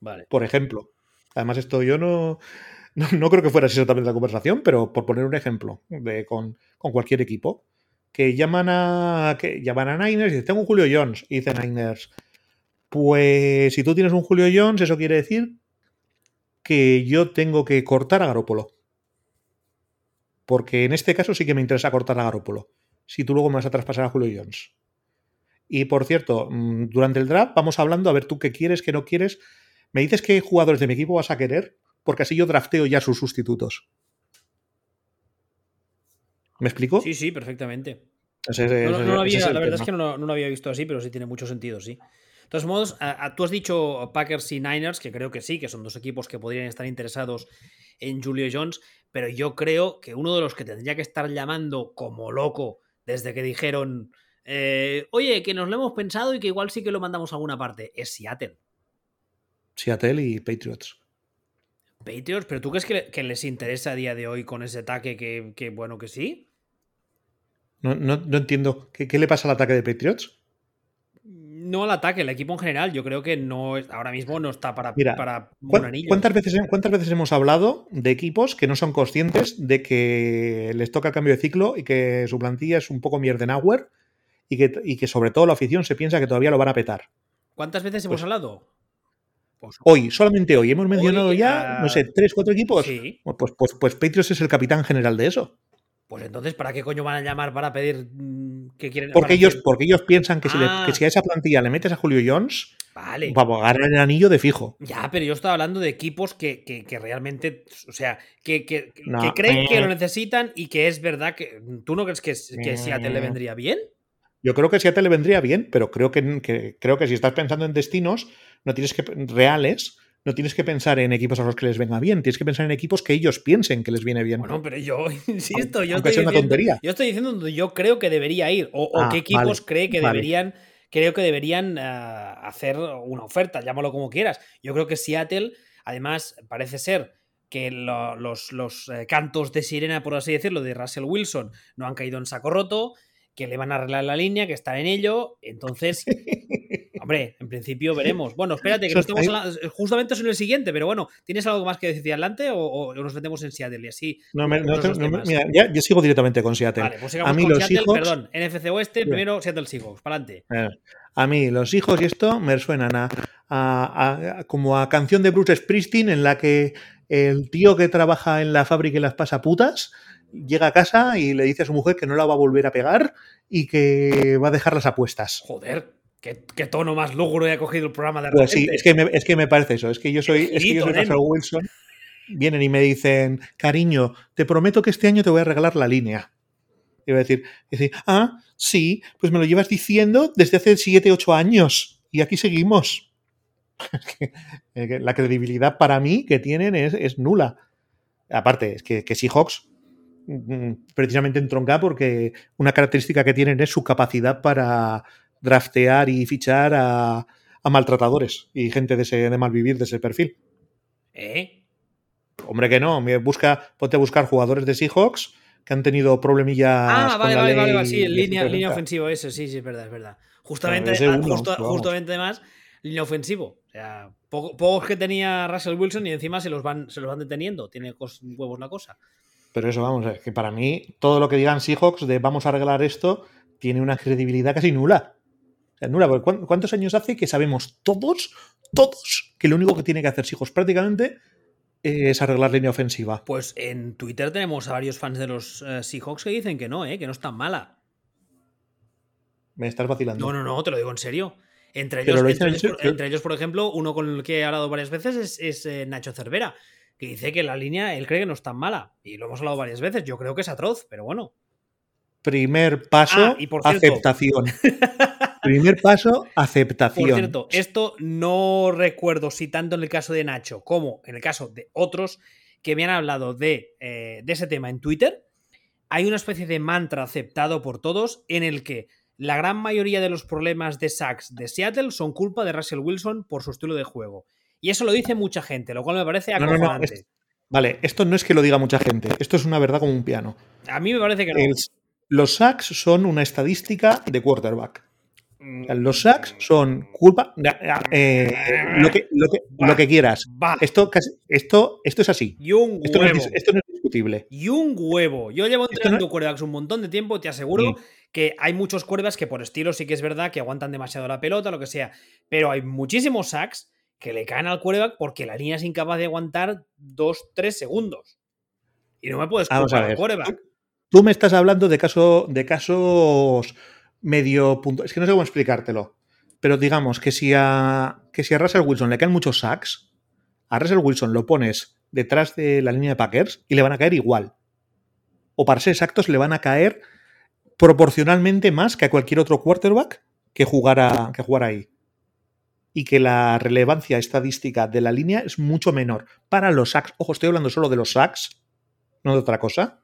Vale. por ejemplo. Además, esto yo no, no, no creo que fuera exactamente la conversación, pero por poner un ejemplo de, con, con cualquier equipo. Que llaman a. que llaman a Niners y dicen, tengo un Julio Jones. Y dice Niners. Pues si tú tienes un Julio Jones, eso quiere decir que yo tengo que cortar a Garópolo. Porque en este caso sí que me interesa cortar a Garópolo. Si tú luego me vas a traspasar a Julio Jones. Y por cierto, mm, durante el draft vamos hablando a ver tú qué quieres, qué no quieres. Me dices qué jugadores de mi equipo vas a querer, porque así yo drafteo ya sus sustitutos. ¿Me explico? Sí, sí, perfectamente. No, había- la verdad es que no, lo- no lo había visto así, pero sí tiene mucho sentido, sí. De todos modos, a- a- tú has dicho Packers y Niners, que creo que sí, que son dos equipos que podrían estar interesados en Julio Jones, pero yo creo que uno de los que tendría que estar llamando como loco desde que dijeron, eh, oye, que nos lo hemos pensado y que igual sí que lo mandamos a alguna parte, es Seattle. Seattle y Patriots. Patriots, pero ¿tú crees que, que les interesa a día de hoy con ese ataque que, que bueno, que sí? No, no- no entiendo. ¿Qué, qué le pasa al ataque de Patriots? No al ataque, el equipo en general, yo creo que no ahora mismo no está para, Mira, para un ¿Cuán- anillo. ¿Cuántas veces, ¿Cuántas veces hemos hablado de equipos que no son conscientes de que les toca el cambio de ciclo y que su plantilla es un poco mierdenauer y que, y que sobre todo la afición se piensa que todavía lo van a petar? ¿Cuántas veces hemos Pues- hablado? Pues, Hoy, solamente hoy, hemos mencionado Hoy, ya, no sé, tres, cuatro equipos. sí. Pues, pues, pues Patriots es el capitán general de eso. Pues entonces, ¿para qué coño van a llamar para pedir mm, que quieren? Porque ellos, que- porque ellos piensan que si, le- Ah. que si a esa plantilla le metes a Julio Jones, Vale. vamos a ganar el anillo de fijo. Ya, pero yo estaba hablando de equipos que, que- realmente, o sea, que, que- No. creen que Eh. lo necesitan y que es verdad que. ¿Tú no crees que, que Seattle le Eh. vendría bien? Yo creo que Seattle le vendría bien, pero creo que- creo que si estás pensando en destinos no tienes que reales, no tienes que pensar en equipos a los que les venga bien, tienes que pensar en equipos que ellos piensen que les viene bien. Bueno, pero yo insisto, yo estoy, sea una diciendo, tontería. yo estoy diciendo donde yo creo que debería ir o, o Ah, qué equipos vale, cree que vale. deberían creo que deberían ah, hacer una oferta, llámalo como quieras. Yo creo que Seattle, además, parece ser que lo- los, los, eh, cantos de sirena, por así decirlo, de Russell Wilson no han caído en saco roto, que le van a arreglar la línea, que están en ello. Entonces, hombre, en principio veremos. Bueno, espérate, que no estamos hablando- justamente eso en el siguiente, pero bueno, ¿tienes algo más que decir adelante o, o nos metemos en Seattle y así? No me- no no mira, ya, yo sigo directamente con Seattle. Vale, pues a mí con los Seattle, hijos, perdón, NFC Oeste, primero Seattle Seahawks, para adelante. eh, a mí los hijos y esto me suenan a, a- a- como a canción de Bruce Springsteen en la que el tío que trabaja en la fábrica y las pasa putas llega a casa y le dice a su mujer que no la va a volver a pegar y que va a dejar las apuestas. Joder, qué, qué tono más lúgubre ha cogido el programa de Pues sí, repente. es que, me, es que me parece eso. Es que yo soy, es que yo Girito, soy nen. Russell Wilson. vienen y me dicen, cariño, te prometo que este año te voy a regalar la línea. Y voy a decir, decir, ah, sí, pues me lo llevas diciendo desde hace 7, 8 años. Y aquí seguimos. Eh, la credibilidad para mí que tienen es, nula. Aparte, es que, que Seahawks mm, precisamente entronca porque una característica que tienen es su capacidad para draftear y fichar a, maltratadores y gente de, ese, de malvivir de ese perfil. ¿Eh? Hombre que no, busca, ponte a buscar jugadores de Seahawks que han tenido problemillas. Ah, vale, vale, vale, sí, línea, línea ofensiva, eso, sí, sí, es verdad, es verdad. Justamente, ah, justamente además, línea ofensivo. O sea, pocos que tenía Russell Wilson y encima se los van, se los van deteniendo. Tiene huevos la cosa. Pero eso, vamos, es que para mí, todo lo que digan Seahawks de vamos a arreglar esto, tiene una credibilidad casi nula. O sea, nula, porque ¿cuántos años hace que sabemos todos, todos, que lo único que tiene que hacer Seahawks prácticamente es arreglar línea ofensiva. Pues en Twitter tenemos a varios fans de los eh, Seahawks que dicen que no, ¿eh? que no es tan mala. Me estás vacilando. No, no, no, te lo digo en serio. Entre ellos, entre, ellos, por, ejemplo, uno con el que he hablado varias veces es, eh, Nacho Cervera, que dice que la línea él cree que no es tan mala. Y lo hemos hablado varias veces. Yo creo que es atroz, pero bueno. Primer paso, ah, y por aceptación. Primer paso, aceptación. Por cierto, esto no recuerdo si tanto en el caso de Nacho como en el caso de otros que me han hablado de, eh, de ese tema en Twitter. Hay una especie de mantra aceptado por todos en el que la gran mayoría de los problemas de sacks de Seattle son culpa de Russell Wilson por su estilo de juego. Y eso lo dice mucha gente, lo cual me parece acojonante. vale, esto no es que lo diga mucha gente, esto es una verdad como un piano. A mí me parece que no. los sacks son una estadística de quarterback. Los sacks son culpa. Eh, lo, que, lo, que, quieras. Esto, esto, esto es así. Y un esto, No es, esto no es discutible. Y un huevo. Yo llevo entrenando no... un montón de tiempo, te aseguro que hay muchos cuerdas que por estilo sí que es verdad que aguantan demasiado la pelota, lo que sea. Pero hay muchísimos sacks que le caen al quarterback porque la línea es incapaz de aguantar 2-3 segundos. Y no me puedes culpar al quarterback. Tú me estás hablando de, caso, de casos medio punto. Es que no sé cómo explicártelo. Pero digamos que si a, que si a Russell Wilson le caen muchos sacks, a Russell Wilson lo pones detrás de la línea de Packers y le van a caer igual. O para ser exactos, le van a caer proporcionalmente más que a cualquier otro quarterback que jugara, que ahí. Y que la relevancia estadística de la línea es mucho menor. Para los sacks, ojo, estoy hablando solo de los sacks, no de otra cosa,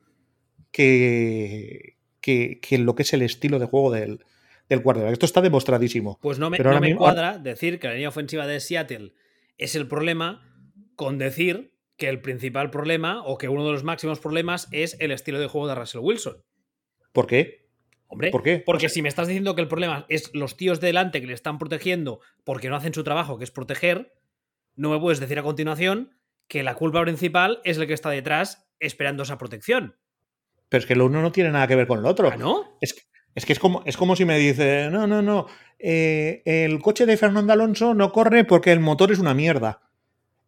que, que, lo que es el estilo de juego del, del quarterback. Esto está demostradísimo. Pues no me, me cuadra decir que la línea ofensiva de Seattle es el problema con decir que el principal problema o que uno de los máximos problemas es el estilo de juego de Russell Wilson. ¿Por qué? Hombre, ¿por qué? Porque si me estás diciendo que el problema es los tíos de delante que le están protegiendo porque no hacen su trabajo, que es proteger, no me puedes decir a continuación que la culpa principal es el que está detrás esperando esa protección. Pero es que lo uno no tiene nada que ver con lo otro. ¿Ah, no? Es, que es como, es como si me dice, no, no, no, eh, el coche de Fernando Alonso no corre porque el motor es una mierda.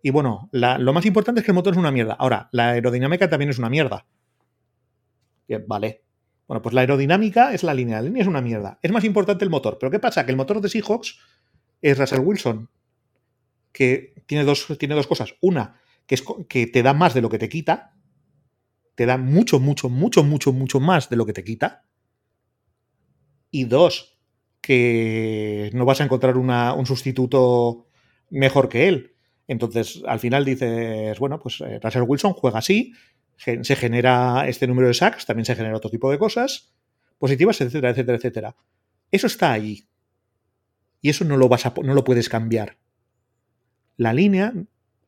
Y bueno, lo más importante es que el motor es una mierda. Ahora, la aerodinámica también es una mierda. vale. Bueno, pues la aerodinámica es la línea. La línea es una mierda. Es más importante el motor. Pero ¿qué pasa? Que el motor de Seahawks es Russell Wilson. Que tiene dos, tiene dos cosas. Una, que, es, que te da más de lo que te quita te da mucho, mucho, mucho, mucho, mucho más de lo que te quita. Y dos, que no vas a encontrar un sustituto mejor que él. Entonces, al final dices, bueno, pues eh, Russell Wilson juega así, se genera este número de sacks, también se genera otro tipo de cosas positivas, etcétera, etcétera, etcétera. Eso está ahí. Y eso no lo, vas a, no lo puedes cambiar. La línea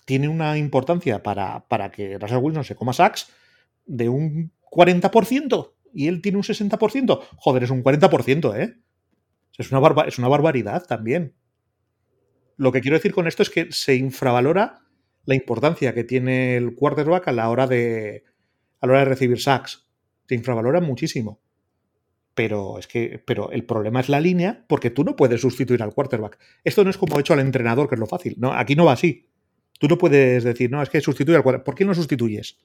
tiene una importancia para, para que Russell Wilson se coma sacks, de un 40% y él tiene un 60%, joder, es un 40%, ¿eh? Es una, es una barbaridad también. Lo que quiero decir con esto es que se infravalora la importancia que tiene el quarterback a la hora de, a la hora de recibir sacks. Se infravalora muchísimo. Pero es que pero el problema es la línea porque tú no puedes sustituir al quarterback. Esto no es como hecho al entrenador, que es lo fácil. No, aquí no va así. Tú no puedes decir, no, es que sustituye al quarterback. ¿Por qué no sustituyes?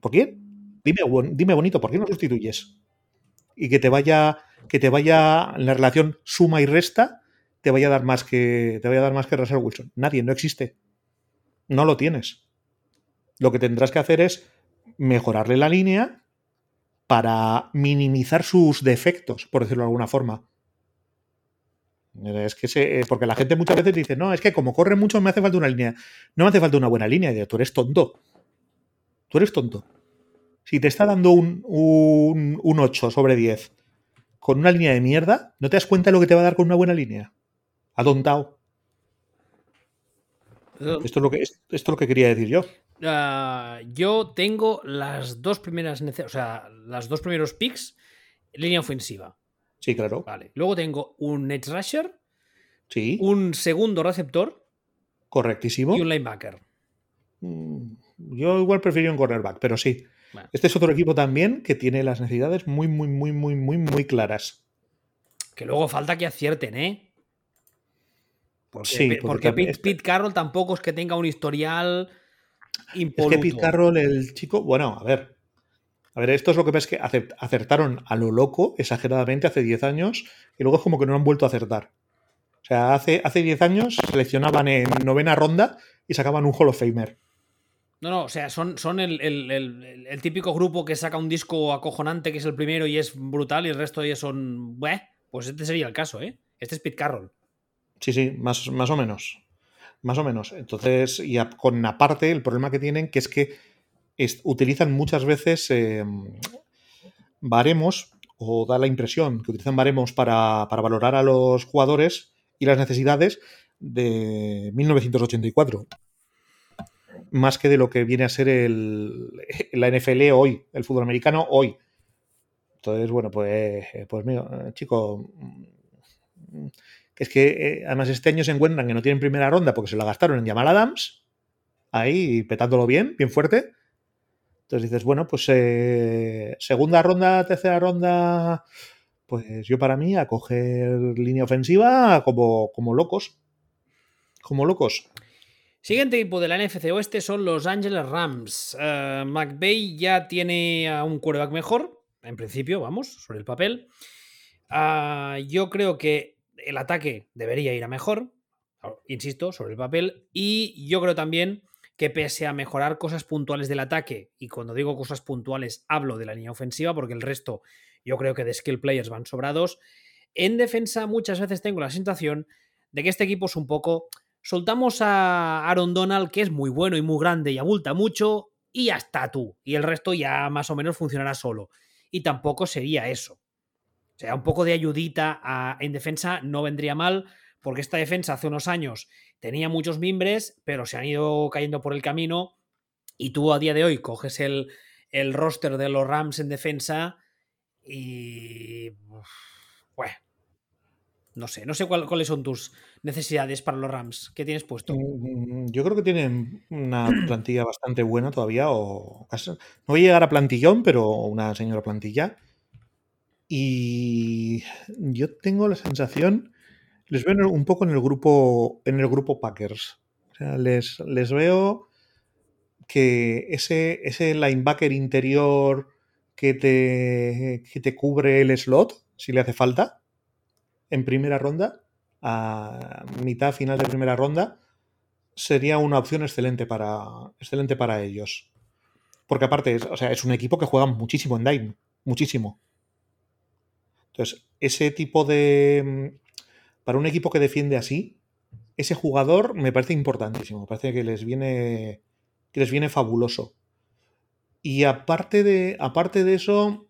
¿Por qué? Dime, bonito, ¿por qué no sustituyes? Y que te vaya, que te vaya la relación suma y resta, te vaya a dar más que, te vaya a dar más que Russell Wilson. Nadie, no existe. No lo tienes. lo que tendrás que hacer es mejorarle la línea para minimizar sus defectos, por decirlo de alguna forma. Es que se, porque la gente muchas veces dice, no, es que como corre mucho me hace falta una línea. No me hace falta una buena línea. Y tú eres tonto. Tú eres tonto. Si te está dando un, un, un 8 sobre 10 con una línea de mierda, ¿no te das cuenta de lo que te va a dar con una buena línea? Atontado. Esto es lo que, esto es lo que quería decir yo. Uh, yo tengo las dos primeras, o sea, las dos primeros picks, línea ofensiva. Sí, claro. Vale. Luego tengo un edge rusher, sí. un segundo receptor, correctísimo y un linebacker. Mm, yo igual prefiero un cornerback, pero sí. Este es otro equipo también que tiene las necesidades muy, muy, muy, muy, muy, muy claras. Que luego falta que acierten, ¿eh? Porque, sí, porque, porque Pete, Pete, Carroll tampoco es que tenga un historial impoluto. Es que Pete Carroll, el chico, bueno, a ver. A ver, esto es lo que ves que acertaron a lo loco, exageradamente, hace 10 años, y luego es como que no han vuelto a acertar. O sea, hace, hace 10 años seleccionaban en novena ronda y sacaban un Hall of Famer. No, no, o sea, son, son el, el, el, típico grupo que saca un disco acojonante, que es el primero y es brutal, y el resto ya son. Bueh, pues este sería el caso, ¿eh? Este es Pete Carroll. Sí, sí, más, más o menos. Más o menos. Entonces, y con aparte, el problema que tienen que es que utilizan muchas veces eh, baremos, o da la impresión que utilizan baremos para, para valorar a los jugadores y las necesidades de 1984 más que de lo que viene a ser el, la NFL hoy, el fútbol americano hoy. Entonces, bueno, pues, pues mío, chico, es que eh, además este año se encuentran que no tienen primera ronda porque se la gastaron en Jamal Adams, ahí petándolo bien, bien fuerte. Entonces dices, bueno, pues eh, segunda ronda, tercera ronda, pues yo para mí a coger línea ofensiva como, como locos. Como locos. Siguiente equipo de la NFC Oeste son los Angeles Rams. Uh, McVay ya tiene a un quarterback mejor, en principio, vamos, sobre el papel. Uh, yo creo que el ataque debería ir a mejor, insisto, sobre el papel. Y yo creo también que pese a mejorar cosas puntuales del ataque, y cuando digo cosas puntuales hablo de la línea ofensiva, porque el resto yo creo que de skill players van sobrados, en defensa muchas veces tengo la sensación de que este equipo es un poco soltamos a Aaron Donald, que es muy bueno y muy grande y abulta mucho, y ya está tú. Y el resto ya más o menos funcionará solo. Y tampoco sería eso. O sea, un poco de ayudita en defensa no vendría mal, porque esta defensa hace unos años tenía muchos mimbres, pero se han ido cayendo por el camino. Y tú a día de hoy coges el, el roster de los Rams en defensa y. Bueno, no sé, no sé cuál, cuáles son tus necesidades para los Rams que tienes puesto. Yo creo que tienen una plantilla bastante buena todavía, o no voy a llegar a plantillón, pero una señora plantilla. Y yo tengo la sensación, les veo un poco en el grupo, en el grupo Packers. O sea, les, les veo que ese, ese linebacker interior que te, que te cubre el slot, si le hace falta, en primera ronda, a mitad final de primera ronda, sería una opción excelente para, excelente para ellos. Porque aparte, es, o sea, es un equipo que juega muchísimo en Dime, muchísimo. Entonces, ese tipo de... Para un equipo que defiende así, ese jugador me parece importantísimo. Me parece que les viene, que les viene fabuloso. Y aparte de, aparte de eso,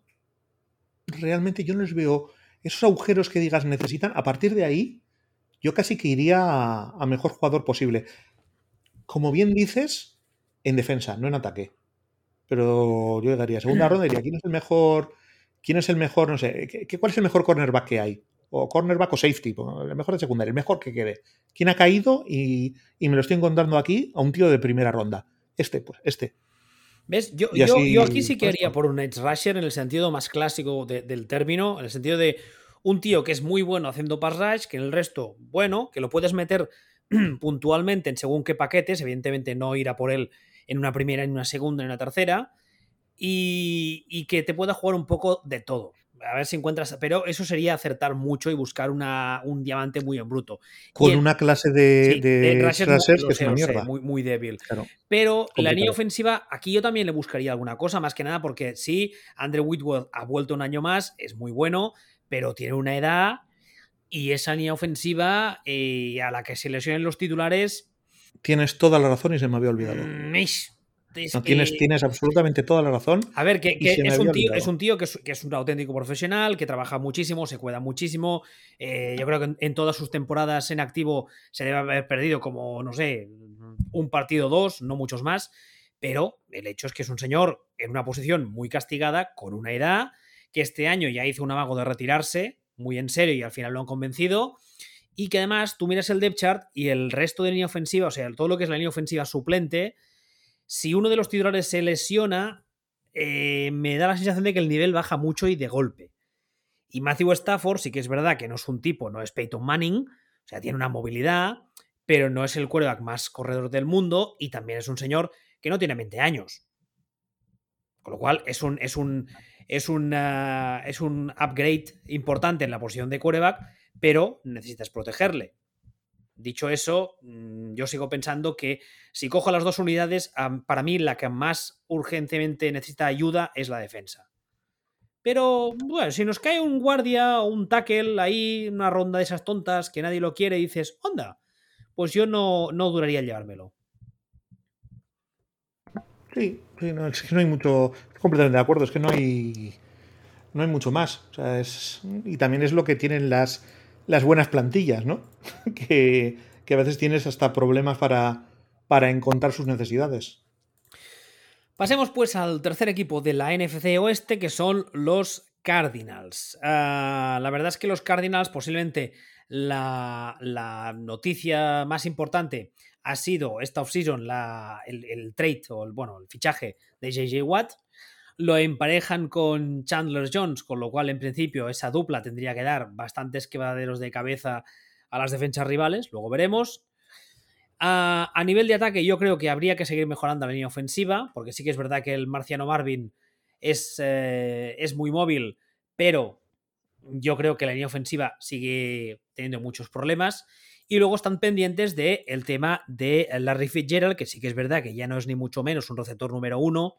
realmente yo no les veo esos agujeros que digas necesitan. A partir de ahí, yo casi que iría a, a, mejor jugador posible. Como bien dices, en defensa, no en ataque. Pero yo daría segunda ronda, diría, ¿quién es el mejor? ¿Quién es el mejor? No sé, ¿qué, ¿cuál es el mejor cornerback que hay? O cornerback o safety, el mejor de secundaria, el mejor que quede. ¿Quién ha caído? Y, y, me lo estoy encontrando aquí a un tío de primera ronda. Este, pues, este. ¿Ves? Yo, yo, yo, aquí sí que haría por un edge rusher en el sentido más clásico de, del término, en el sentido de un tío que es muy bueno haciendo pass rush, que en el resto, bueno, que lo puedes meter puntualmente en según qué paquetes, evidentemente no ir a por él en una primera, en una segunda, en una tercera, y, y, que te pueda jugar un poco de todo. A ver si encuentras. Pero eso sería acertar mucho y buscar una, un diamante muy en bruto. Con una clase de, de, que es una mierda. muy, muy débil. Pero la línea ofensiva, aquí yo también le buscaría alguna cosa, más que nada, porque sí, Andrew Whitworth ha vuelto un año más, es muy bueno, pero tiene una edad y esa línea ofensiva eh, a la que se lesionen los titulares. Tienes toda la razón y se me había olvidado. No, tienes, tienes absolutamente toda la razón. A ver, que, es, un tío, es, un tío, que es, un auténtico profesional, que trabaja muchísimo, se cuida muchísimo. Eh, yo creo que en, todas sus temporadas en activo se debe haber perdido como, no sé, un partido o dos, no muchos más. Pero el hecho es que es un señor en una posición muy castigada, con una edad, que este año ya hizo un amago de retirarse, muy en serio, y al final lo han convencido. Y que además tú miras el depth chart y el resto de línea ofensiva, o sea, todo lo que es la línea ofensiva suplente, si uno de los titulares se lesiona, eh, me da la sensación de que el nivel baja mucho y de golpe. Y Matthew Stafford sí que es verdad que no es un tipo, no es Peyton Manning, o sea, tiene una movilidad, pero no es el quarterback más corredor del mundo y también es un señor que no tiene 20 años. Con lo cual es un, es un, es un, es un upgrade importante en la posición de quarterback, pero necesitas protegerle. Dicho eso, mm, yo sigo pensando que si cojo las dos unidades, para mí la que más urgentemente necesita ayuda es la defensa. Pero, bueno, si nos cae un guardia o un tackle ahí, una ronda de esas tontas que nadie lo quiere y dices, onda, pues yo no, no duraría llevármelo. Sí, no, es que no hay mucho. completamente de acuerdo, es que no hay. No hay mucho más. y también es lo que tienen las, las buenas plantillas, ¿no? que, a veces tienes hasta problemas para, para encontrar sus necesidades. Pasemos pues al tercer equipo de la NFC Oeste, que son los Cardinals. Ah, la verdad es que los Cardinals, posiblemente la, noticia más importante ha sido esta offseason el, el trade o el, bueno, el fichaje de JJ Watt lo emparejan con Chandler Jones, con lo cual en principio esa dupla tendría que dar bastantes quebraderos de cabeza a las defensas rivales, luego veremos. A, nivel de ataque yo creo que habría que seguir mejorando la línea ofensiva, porque sí que es verdad que el marciano Marvin es, eh, es muy móvil, pero yo creo que la línea ofensiva sigue teniendo muchos problemas. Y luego están pendientes del el tema de Larry Fitzgerald, que sí que es verdad que ya no es ni mucho menos un receptor número uno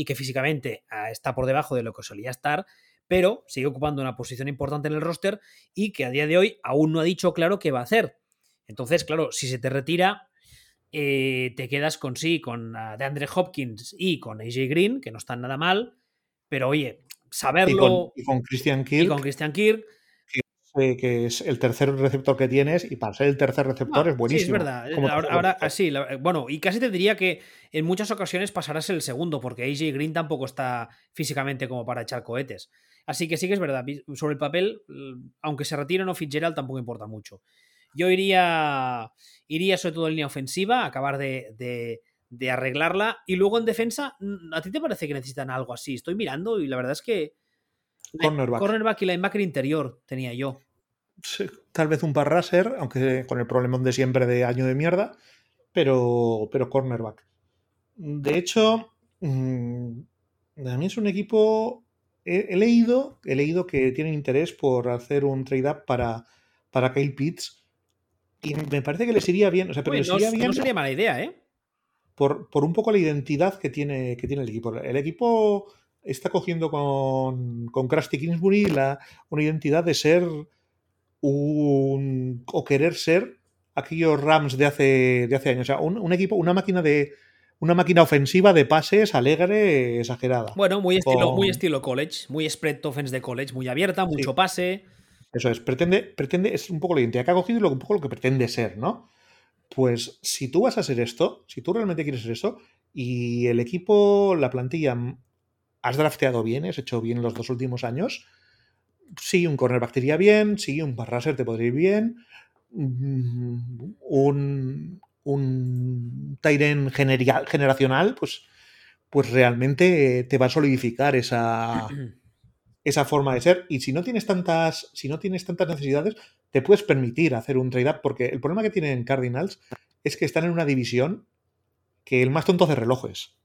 y que físicamente ah, está por debajo de lo que solía estar, pero sigue ocupando una posición importante en el roster y que a día de hoy aún no ha dicho claro qué va a hacer. Entonces, claro, si se te retira, eh, te quedas con sí, con uh, DeAndre Hopkins y con AJ Green, que no están nada mal, pero oye, saberlo. Y con, Christian Kirk. Y con Christian Kirk que es el tercer receptor que tienes y para ser el tercer receptor es buenísimo. Sí, es verdad. Ahora, sí, bueno, y casi te diría que en muchas ocasiones pasarás el segundo, porque AJ Green tampoco está físicamente como para echar cohetes. Así que sí que es verdad. Sobre el papel, aunque se retire o Fitzgerald, tampoco importa mucho. Yo iría, iría sobre todo en línea ofensiva, acabar de, de arreglarla. Y luego en defensa, ¿a ti te parece que necesitan algo así? Estoy mirando y la verdad es que Cornerback. Cornerback y linebacker interior tenía yo. tal vez un parraser, aunque con el problema de siempre de año de mierda, pero, pero cornerback. De hecho, mm, a mí es un equipo. He, leído, he leído que tienen interés por hacer un trade-up para, para Kyle Pitts. Y me parece que les iría bien. O sea, pero no, bien. No sería mala idea, ¿eh? Por, por, un poco la identidad que tiene, que tiene el equipo. El equipo está cogiendo con, con Krusty Kingsbury la, una identidad de ser un, o querer ser aquellos Rams de hace, de hace años. O sea, un, equipo, una máquina de. Una máquina ofensiva de pases alegre, exagerada. Bueno, muy estilo, muy estilo college, muy spread offense de college, muy abierta, mucho pase. Eso es, pretende, pretende, es un poco la identidad que ha cogido y un poco lo que pretende ser, ¿no? Pues si tú vas a ser esto, si tú realmente quieres ser eso, y el equipo, la plantilla has drafteado bien, has hecho bien los dos últimos años. Sí, un cornerback te iría bien, sí, un barraser te podría ir bien, mm, un, un Tyren generacional, pues, pues realmente te va a solidificar esa, esa forma de ser. Y si no tienes tantas, si no tienes tantas necesidades, te puedes permitir hacer un trade-up, porque el problema que tienen Cardinals es que están en una división que el más tonto hace relojes.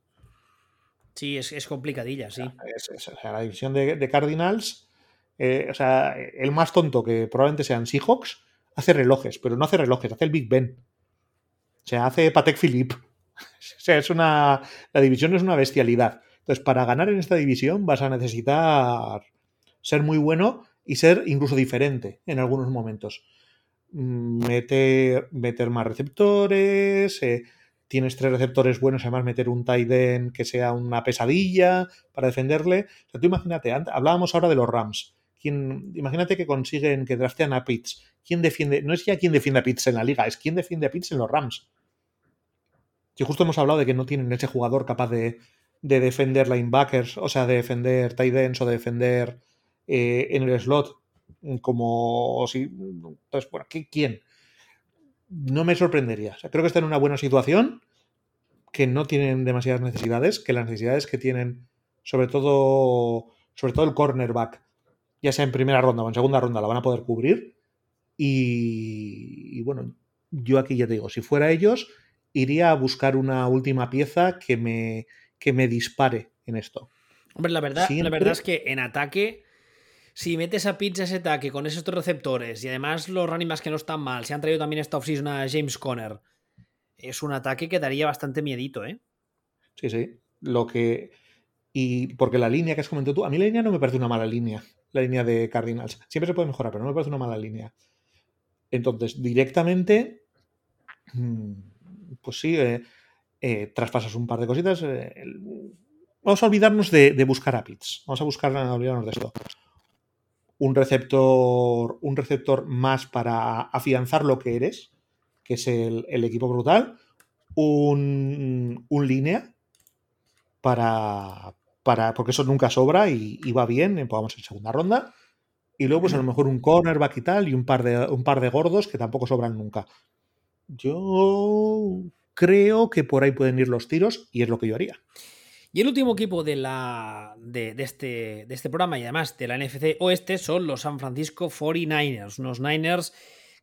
Sí, es, complicadilla, sí. la división de, Cardinals o sea, el más tonto que probablemente sean Seahawks, hace relojes, pero no hace relojes, hace el Big Ben. O sea, hace Patek Philippe. O sea, es una. La división es una bestialidad. Entonces, para ganar en esta división vas a necesitar ser muy bueno y ser incluso diferente en algunos momentos. Mm, meter, meter más receptores, eh, tienes tres receptores buenos, además meter un tight end que sea una pesadilla para defenderle. O sea, tú imagínate, hablábamos ahora de los Rams. ¿Quién, imagínate que consiguen que draftean a Pitts. ¿Quién defiende? No es ya quién defiende a Pitts en la liga, es quién defiende a Pitts en los Rams. Que justo hemos hablado de que no tienen ese jugador capaz de, de defender linebackers, o sea, de defender tight ends o de defender eh, en el slot, como si. Entonces, bueno, ¿quién? No me sorprendería. creo que está en una buena situación, que no tienen demasiadas necesidades, que las necesidades que tienen, sobre todo, sobre todo el cornerback, ya sea en primera ronda o en segunda ronda, la van a poder cubrir. Y, y bueno, yo aquí ya te digo, si fuera ellos, iría a buscar una última pieza que me, que me dispare en esto. Hombre, la verdad, la verdad es que en ataque, si metes a Pizza ese ataque con esos receptores y además los running que no están mal, se han traído también esta offseason a James Conner, es un ataque que daría bastante miedito, ¿eh? Sí, sí. Lo que. Y porque la línea que has comentado tú, a mí la línea no me parece una mala línea, la línea de Cardinals. Siempre se puede mejorar, pero no me parece una mala línea. Entonces, directamente, mm, pues sí, eh, eh, traspasas un par de cositas. Eh, vamos a olvidarnos de, buscar a Pits. Vamos a buscar a olvidarnos de esto. Un receptor, un receptor más para afianzar lo que eres, que es el, equipo brutal. Un, un línea para, para. Porque eso nunca sobra y, va bien. Eh, vamos en segunda ronda. Y luego, pues a lo mejor un cornerback y tal, y un par de, un par de gordos que tampoco sobran nunca. Yo creo que por ahí pueden ir los tiros y es lo que yo haría. Y el último equipo de, la, de, este, de este programa y además de la NFC Oeste son los San Francisco 49ers, unos Niners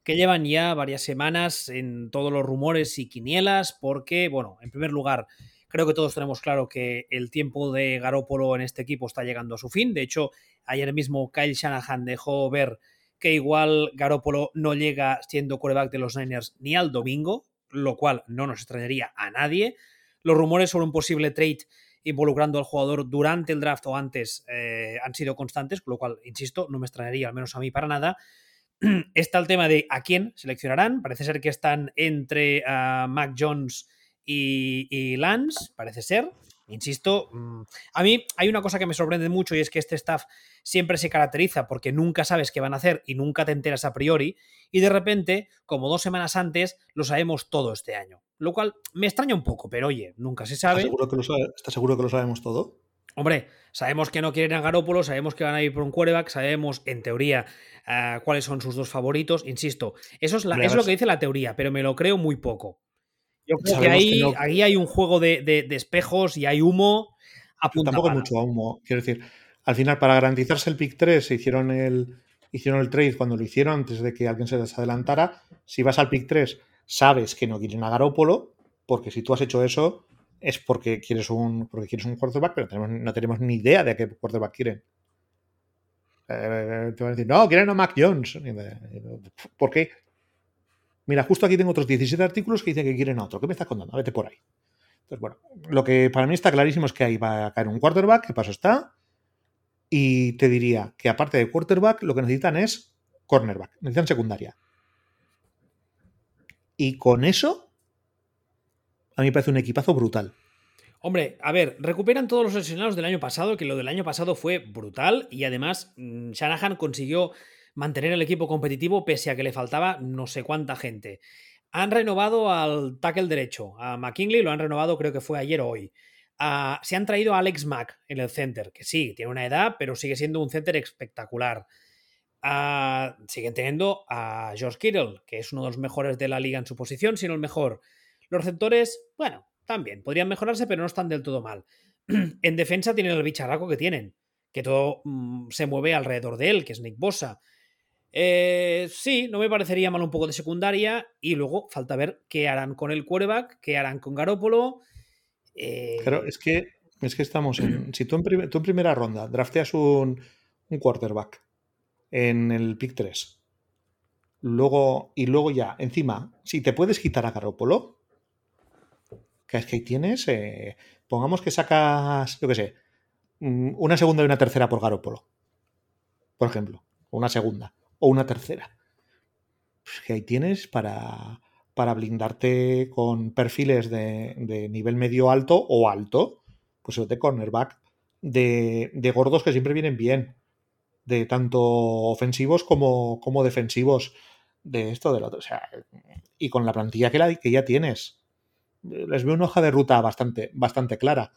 que llevan ya varias semanas en todos los rumores y quinielas porque, bueno, en primer lugar, creo que todos tenemos claro que el tiempo de Garópolo en este equipo está llegando a su fin. De hecho, ayer mismo Kyle Shanahan dejó ver que igual Garópolo no llega siendo quarterback de los Niners ni al domingo, lo cual no nos extrañaría a nadie. Los rumores sobre un posible trade involucrando al jugador durante el draft o antes eh, han sido constantes, con lo cual, insisto, no me extrañaría, al menos a mí, para nada. Está el tema de a quién seleccionarán. Parece ser que están entre uh, Mac Jones y, y, Lance, parece ser. Insisto, mm, a mí hay una cosa que me sorprende mucho y es que este staff siempre se caracteriza porque nunca sabes qué van a hacer y nunca te enteras a priori y de repente, como dos semanas antes, lo sabemos todo este año. Lo cual me extraña un poco, pero oye, nunca se sabe. ¿Estás seguro que lo, sabemos todo? Hombre, sabemos que no quieren a Garópolo, sabemos que van a ir por un quarterback, sabemos, en teoría, eh, cuáles son sus dos favoritos. Insisto, eso es, es lo que dice la teoría, pero me lo creo muy poco. Yo creo que ahí, ahí, hay un juego de, espejos y hay humo. Tampoco hay mucho humo. Quiero decir, al final, para garantizarse el pick 3, se hicieron el, hicieron el trade cuando lo hicieron, antes de que alguien se les adelantara. Si vas al pick 3, sabes que no quieren a Garópolo, porque si tú has hecho eso, es porque quieres un, porque quieres un quarterback, pero no tenemos ni idea de a qué quarterback quieren. Eh, te van a decir, no, quieren a Mac Jones. ¿Por qué? Mira, justo aquí tengo otros 17 artículos que dicen que quieren a otro. ¿Qué me estás contando? Vete por ahí. Entonces, bueno, lo que para mí está clarísimo es que ahí va a caer un quarterback, ¿qué paso está? Y te diría que aparte de quarterback, lo que necesitan es cornerback, necesitan secundaria. Y con eso, a mí me parece un equipazo brutal. Hombre, a ver, recuperan todos los lesionados del año pasado, que lo del año pasado fue brutal y además mm, Shanahan consiguió mantener el equipo competitivo pese a que le faltaba no sé cuánta gente. Han renovado al tackle derecho, a McKinley, lo han renovado creo que fue ayer o hoy. Ah, se han traído a Alex Mack en el center, que sí, tiene una edad, pero sigue siendo un center espectacular. Ah, siguen teniendo a George Kittle, que es uno de los mejores de la liga en su posición, sino el mejor. Los receptores, bueno, también, podrían mejorarse, pero no están del todo mal. en defensa tienen el bicharraco que tienen, que todo mm, se mueve alrededor de él, que es Nick Bosa. Eh, sí, no me parecería mal un poco de secundaria. Y luego falta ver qué harán con el quarterback, qué harán con Garópolo. Eh... Claro, es que, es que estamos en. Si tú en, primera ronda drafteas un, un, quarterback en el pick 3. Luego, y luego ya, encima, si te puedes quitar a Garópolo, que es que ahí tienes, eh, pongamos que sacas, yo qué sé, mm, una segunda y una tercera por Garópolo, por ejemplo, una segunda o una tercera. Pues que ahí tienes para, para blindarte con perfiles de, nivel medio alto o alto, pues de cornerback, de, de gordos que siempre vienen bien, de tanto ofensivos como, como defensivos de esto, del otro. O sea, y con la plantilla que, la, que ya tienes, les veo una hoja de ruta bastante, bastante clara.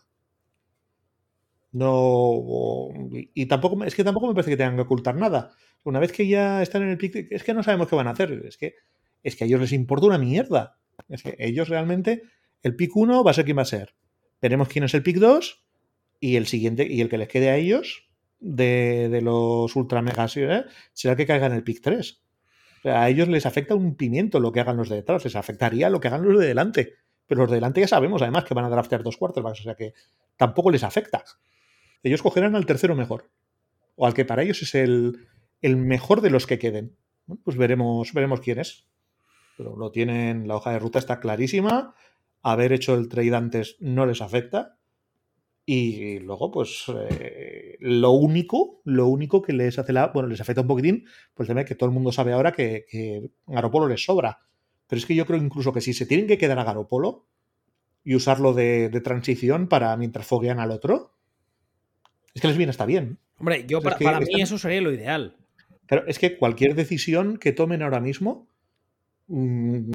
No. Y tampoco, es que tampoco me parece que tengan que ocultar nada. Una vez que ya están en el pick, es que no sabemos qué van a hacer. Es que, es que a ellos les importa una mierda. Es que ellos realmente, el pick 1 va a ser quien va a ser. Veremos quién es el pick 2 y el siguiente, y el que les quede a ellos de, de los ultra megas ¿eh? será el que caiga en el pick 3 a ellos les afecta un pimiento lo que hagan los de detrás, les afectaría lo que hagan los de delante. Pero los de delante ya sabemos además que van a draftear dos cuartos, o sea que tampoco les afecta. Ellos cogerán al tercero mejor, o al que para ellos es el, mejor de los que queden. pues veremos, veremos quién es. Pero lo tienen, la hoja de ruta está clarísima. Haber hecho el trade antes no les afecta. Y luego, pues, eh, lo único, lo único que les hace la. Bueno, les afecta un poquitín, pues el tema que todo el mundo sabe ahora que, que Garopolo les sobra. Pero es que yo creo incluso que si se tienen que quedar a Garopolo y usarlo de, transición para mientras foguean al otro, es que les viene hasta bien. Hombre, yo para, mí eso sería lo ideal. Pero es que cualquier decisión que tomen ahora mismo, mm,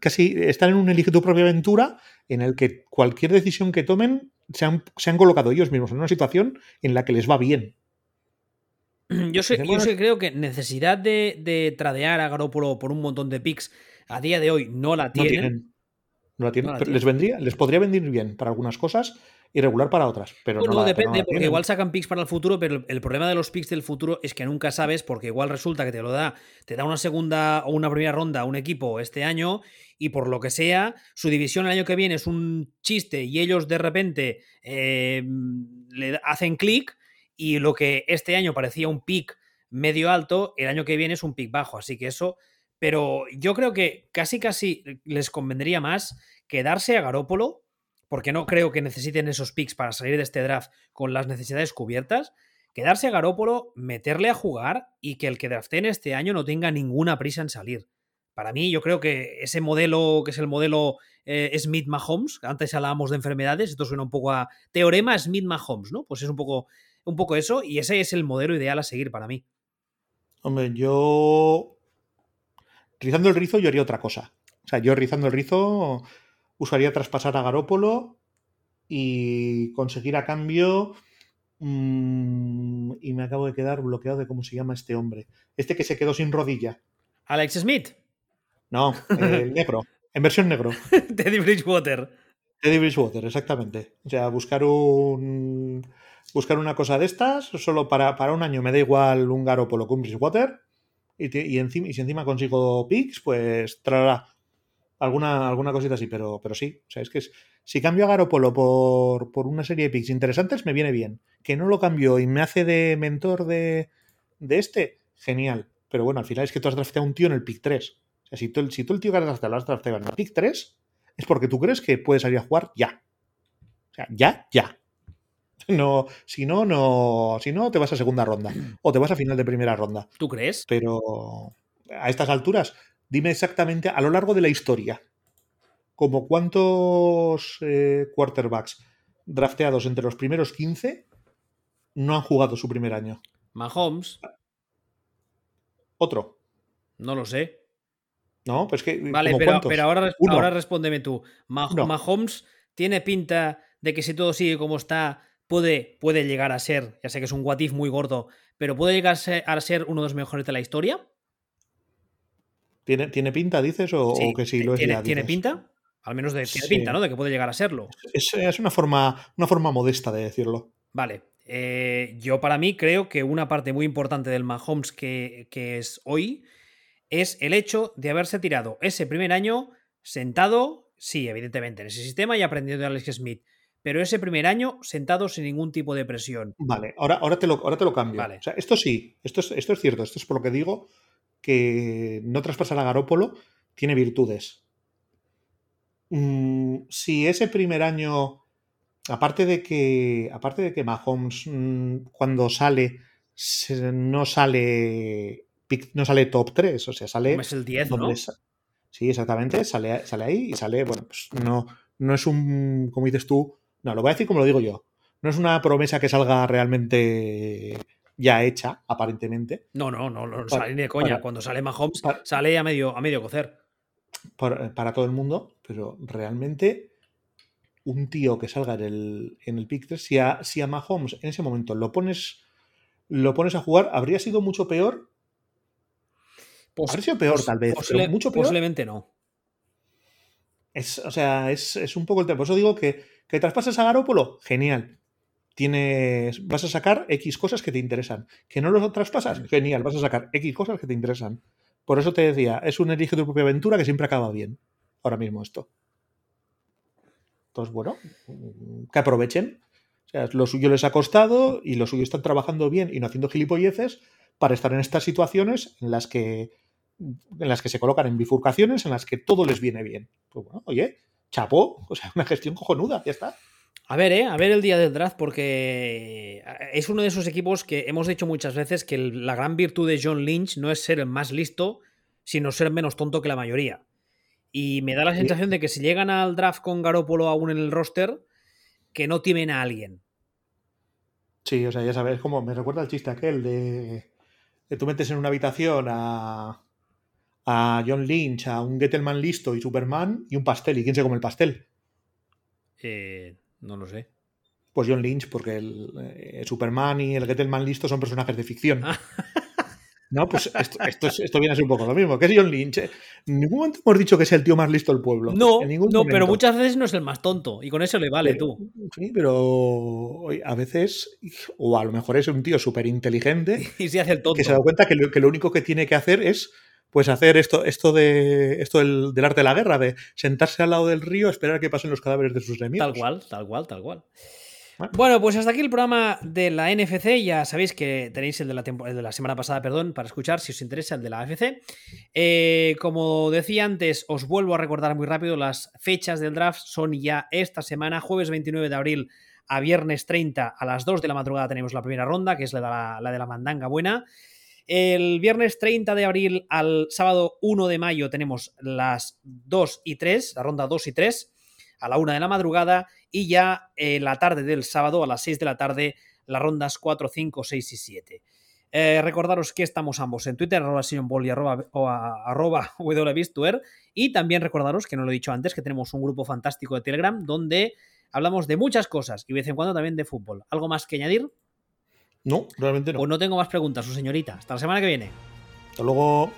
casi están en un elige tu propia aventura en el que cualquier decisión que tomen se han, colocado ellos mismos en una situación en la que les va bien. Yo, sé, yo creo que necesidad de, tradear a Garoppolo por un montón de picks a día de hoy no la tienen. No, la tienen. les vendría, les podría venir bien para algunas cosas y regular para otras. Pero no, depende, porque igual sacan picks para el futuro, pero el problema de los picks del futuro es que nunca sabes, porque igual resulta que te lo da, te da una segunda o una primera ronda a un equipo este año, y por lo que sea, su división el año que viene es un chiste y ellos de repente eh, le hacen clic, y lo que este año parecía un pick medio alto, el año que viene es un pick bajo. Así que eso. Pero yo creo que casi casi les convendría más quedarse a Garópolo porque no creo que necesiten esos picks para salir de este draft con las necesidades cubiertas. Quedarse a Garópolo, meterle a jugar y que el que draften este año no tenga ninguna prisa en salir. Para mí, yo creo que ese modelo, que es el modelo eh, Smith-Mahomes, antes hablábamos de enfermedades, esto suena un poco a teorema Smith-Mahomes, ¿no? Pues es un poco, un poco eso y ese es el modelo ideal a seguir para mí. Hombre, yo rizando el rizo yo haría otra cosa. O sea, yo rizando el rizo usaría traspasar a Garópolo y conseguir a cambio. Mm, y me acabo de quedar bloqueado de cómo se llama este hombre. Este que se quedó sin rodilla. Alex Smith. No, el negro. En versión negro. Teddy Bridgewater. Teddy Bridgewater, exactamente. O sea, buscar un. Buscar una cosa de estas, solo para, para un año me da igual un Garópolo con Bridgewater. Y, y, encima, y si encima consigo picks, pues trará alguna, alguna cosita así, pero, pero sí. O sea, es que si cambio a Garopolo por, por, una serie de picks interesantes, me viene bien. Que no lo cambio y me hace de mentor de, de este, genial. Pero bueno, al final es que tú has drafteado a un tío en el pick 3. O sea, si tú, si tú el tío que has drafteado lo has drafteado en el pick 3, es porque tú crees que puedes salir a jugar ya. O sea, ya, ya. No, si no, no. Si no, te vas a segunda ronda. O te vas a final de primera ronda. ¿Tú crees? Pero a estas alturas, Dime exactamente a lo largo de la historia, como cuántos eh, quarterbacks drafteados entre los primeros 15 no han jugado su primer año. Mahomes. Otro. No lo sé. No, pues que. Vale, pero, pero, ahora, ahora respóndeme tú. Mahomes tiene pinta de que si todo sigue como está, puede, puede llegar a ser, ya sé que es un what muy gordo, pero puede llegar a ser uno de los mejores de la historia. ¿Tiene, pinta, dices? O, que sí lo es ¿Tiene, ¿Tiene pinta? Al menos de, tiene pinta, ¿no? De que puede llegar a serlo. Es, una, forma, una forma modesta de decirlo. Vale. Eh, yo para mí creo que una parte muy importante del Mahomes que, que es hoy es el hecho de haberse tirado ese primer año sentado, sí, evidentemente, en ese sistema y aprendiendo de Alex Smith, pero ese primer año sentado sin ningún tipo de presión. Vale, ahora, ahora, te, lo, ahora te lo cambio. Vale. O sea, esto sí, esto es, esto es cierto, esto es por lo que digo que no traspasar a Garópolo tiene virtudes. Mm, si ese primer año, aparte de que, aparte de que Mahomes mm, cuando sale se- no sale no sale top 3, o sea, sale Es el 10, donde ¿no? Sí, exactamente, sale, sale ahí y sale, bueno, pues no, no es un, como dices tú, no, lo voy a decir como lo digo yo, no es una promesa que salga realmente ya hecha, aparentemente, No, no, no, no Para- sale ni de coña. para- Cuando sale Mahomes, para- sale a medio, a medio cocer. para, todo el mundo, pero realmente un tío que salga en el, en el pick 3, si a, si a Mahomes en ese momento lo pones, lo pones a jugar, habría sido mucho peor, Pos- habría sido peor pos- tal vez, posible- pero mucho peor. Posiblemente no. Es, o sea, es, es un poco el tema. Por eso digo que, que traspases a Garópolo, genial. Tienes, vas a sacar X cosas que te interesan. Que no los traspasas, genial, vas a sacar X cosas que te interesan. Por eso te decía, es un elige tu propia aventura que siempre acaba bien. Ahora mismo esto. Entonces, bueno, que aprovechen. O sea, lo suyo les ha costado y lo suyo están trabajando bien y no haciendo gilipolleces para estar en estas situaciones en las que en las que se colocan en bifurcaciones en las que todo les viene bien. Pues bueno, oye, chapó, o sea, una gestión cojonuda, ya está. A ver, ¿eh? A ver el día del draft, porque es uno de esos equipos que hemos dicho muchas veces que la gran virtud de John Lynch no es ser el más listo, sino ser menos tonto que la mayoría. Y me da la sensación de que si llegan al draft con Garópolo aún en el roster, que no timen a alguien. Sí, o sea, ya sabes, como me recuerda el chiste aquel de, de tú metes en una habitación a, a John Lynch, a un Gettelman listo y Superman y un pastel. ¿Y quién se come el pastel? Eh, no lo sé. Pues John Lynch, porque el eh, Superman y el Gettelman listo son personajes de ficción. Ah. No, pues esto, esto, es- esto viene a ser un poco lo mismo. ¿Qué es John Lynch? En ningún momento hemos dicho que es el tío más listo del pueblo. No, no, pero muchas veces no es el más tonto. Y con eso le vale Pero- tú. Sí, pero a veces, o a lo mejor es un tío súper inteligente Y si hace el tonto. que se da cuenta que lo, que lo único que tiene que hacer es pues hacer esto, esto de esto del, del arte de la guerra, de sentarse al lado del río, esperar a que pasen los cadáveres de sus enemigos. Tal cual, tal cual, tal cual. Bueno. Bueno, pues hasta aquí el programa de la NFC. Ya sabéis que tenéis el de la, el de la semana pasada, perdón, para escuchar si os interesa el de la AFC. Eh, como decía antes, os vuelvo a recordar muy rápido las fechas del draft. Son ya esta semana, jueves 29 de abril a viernes 30 a las 2 de la madrugada tenemos la primera ronda, que es la de la, la de la mandanga buena. El viernes 30 de abril al sábado 1 de mayo tenemos las 2 y 3, la ronda 2 y 3, a la 1 de la madrugada, y ya en la tarde del sábado a las 6 de la tarde las rondas 4, 5, 6 y 7. Eh, recordaros que estamos ambos en Twitter, arroba Sionbol y arroba, arroba y también recordaros, que no lo he dicho antes, que tenemos un grupo fantástico de Telegram donde hablamos de muchas cosas y de vez en cuando también de fútbol. ¿Algo más que añadir? No, realmente no. Pues no tengo más preguntas, su señorita. Hasta la semana que viene. Hasta luego.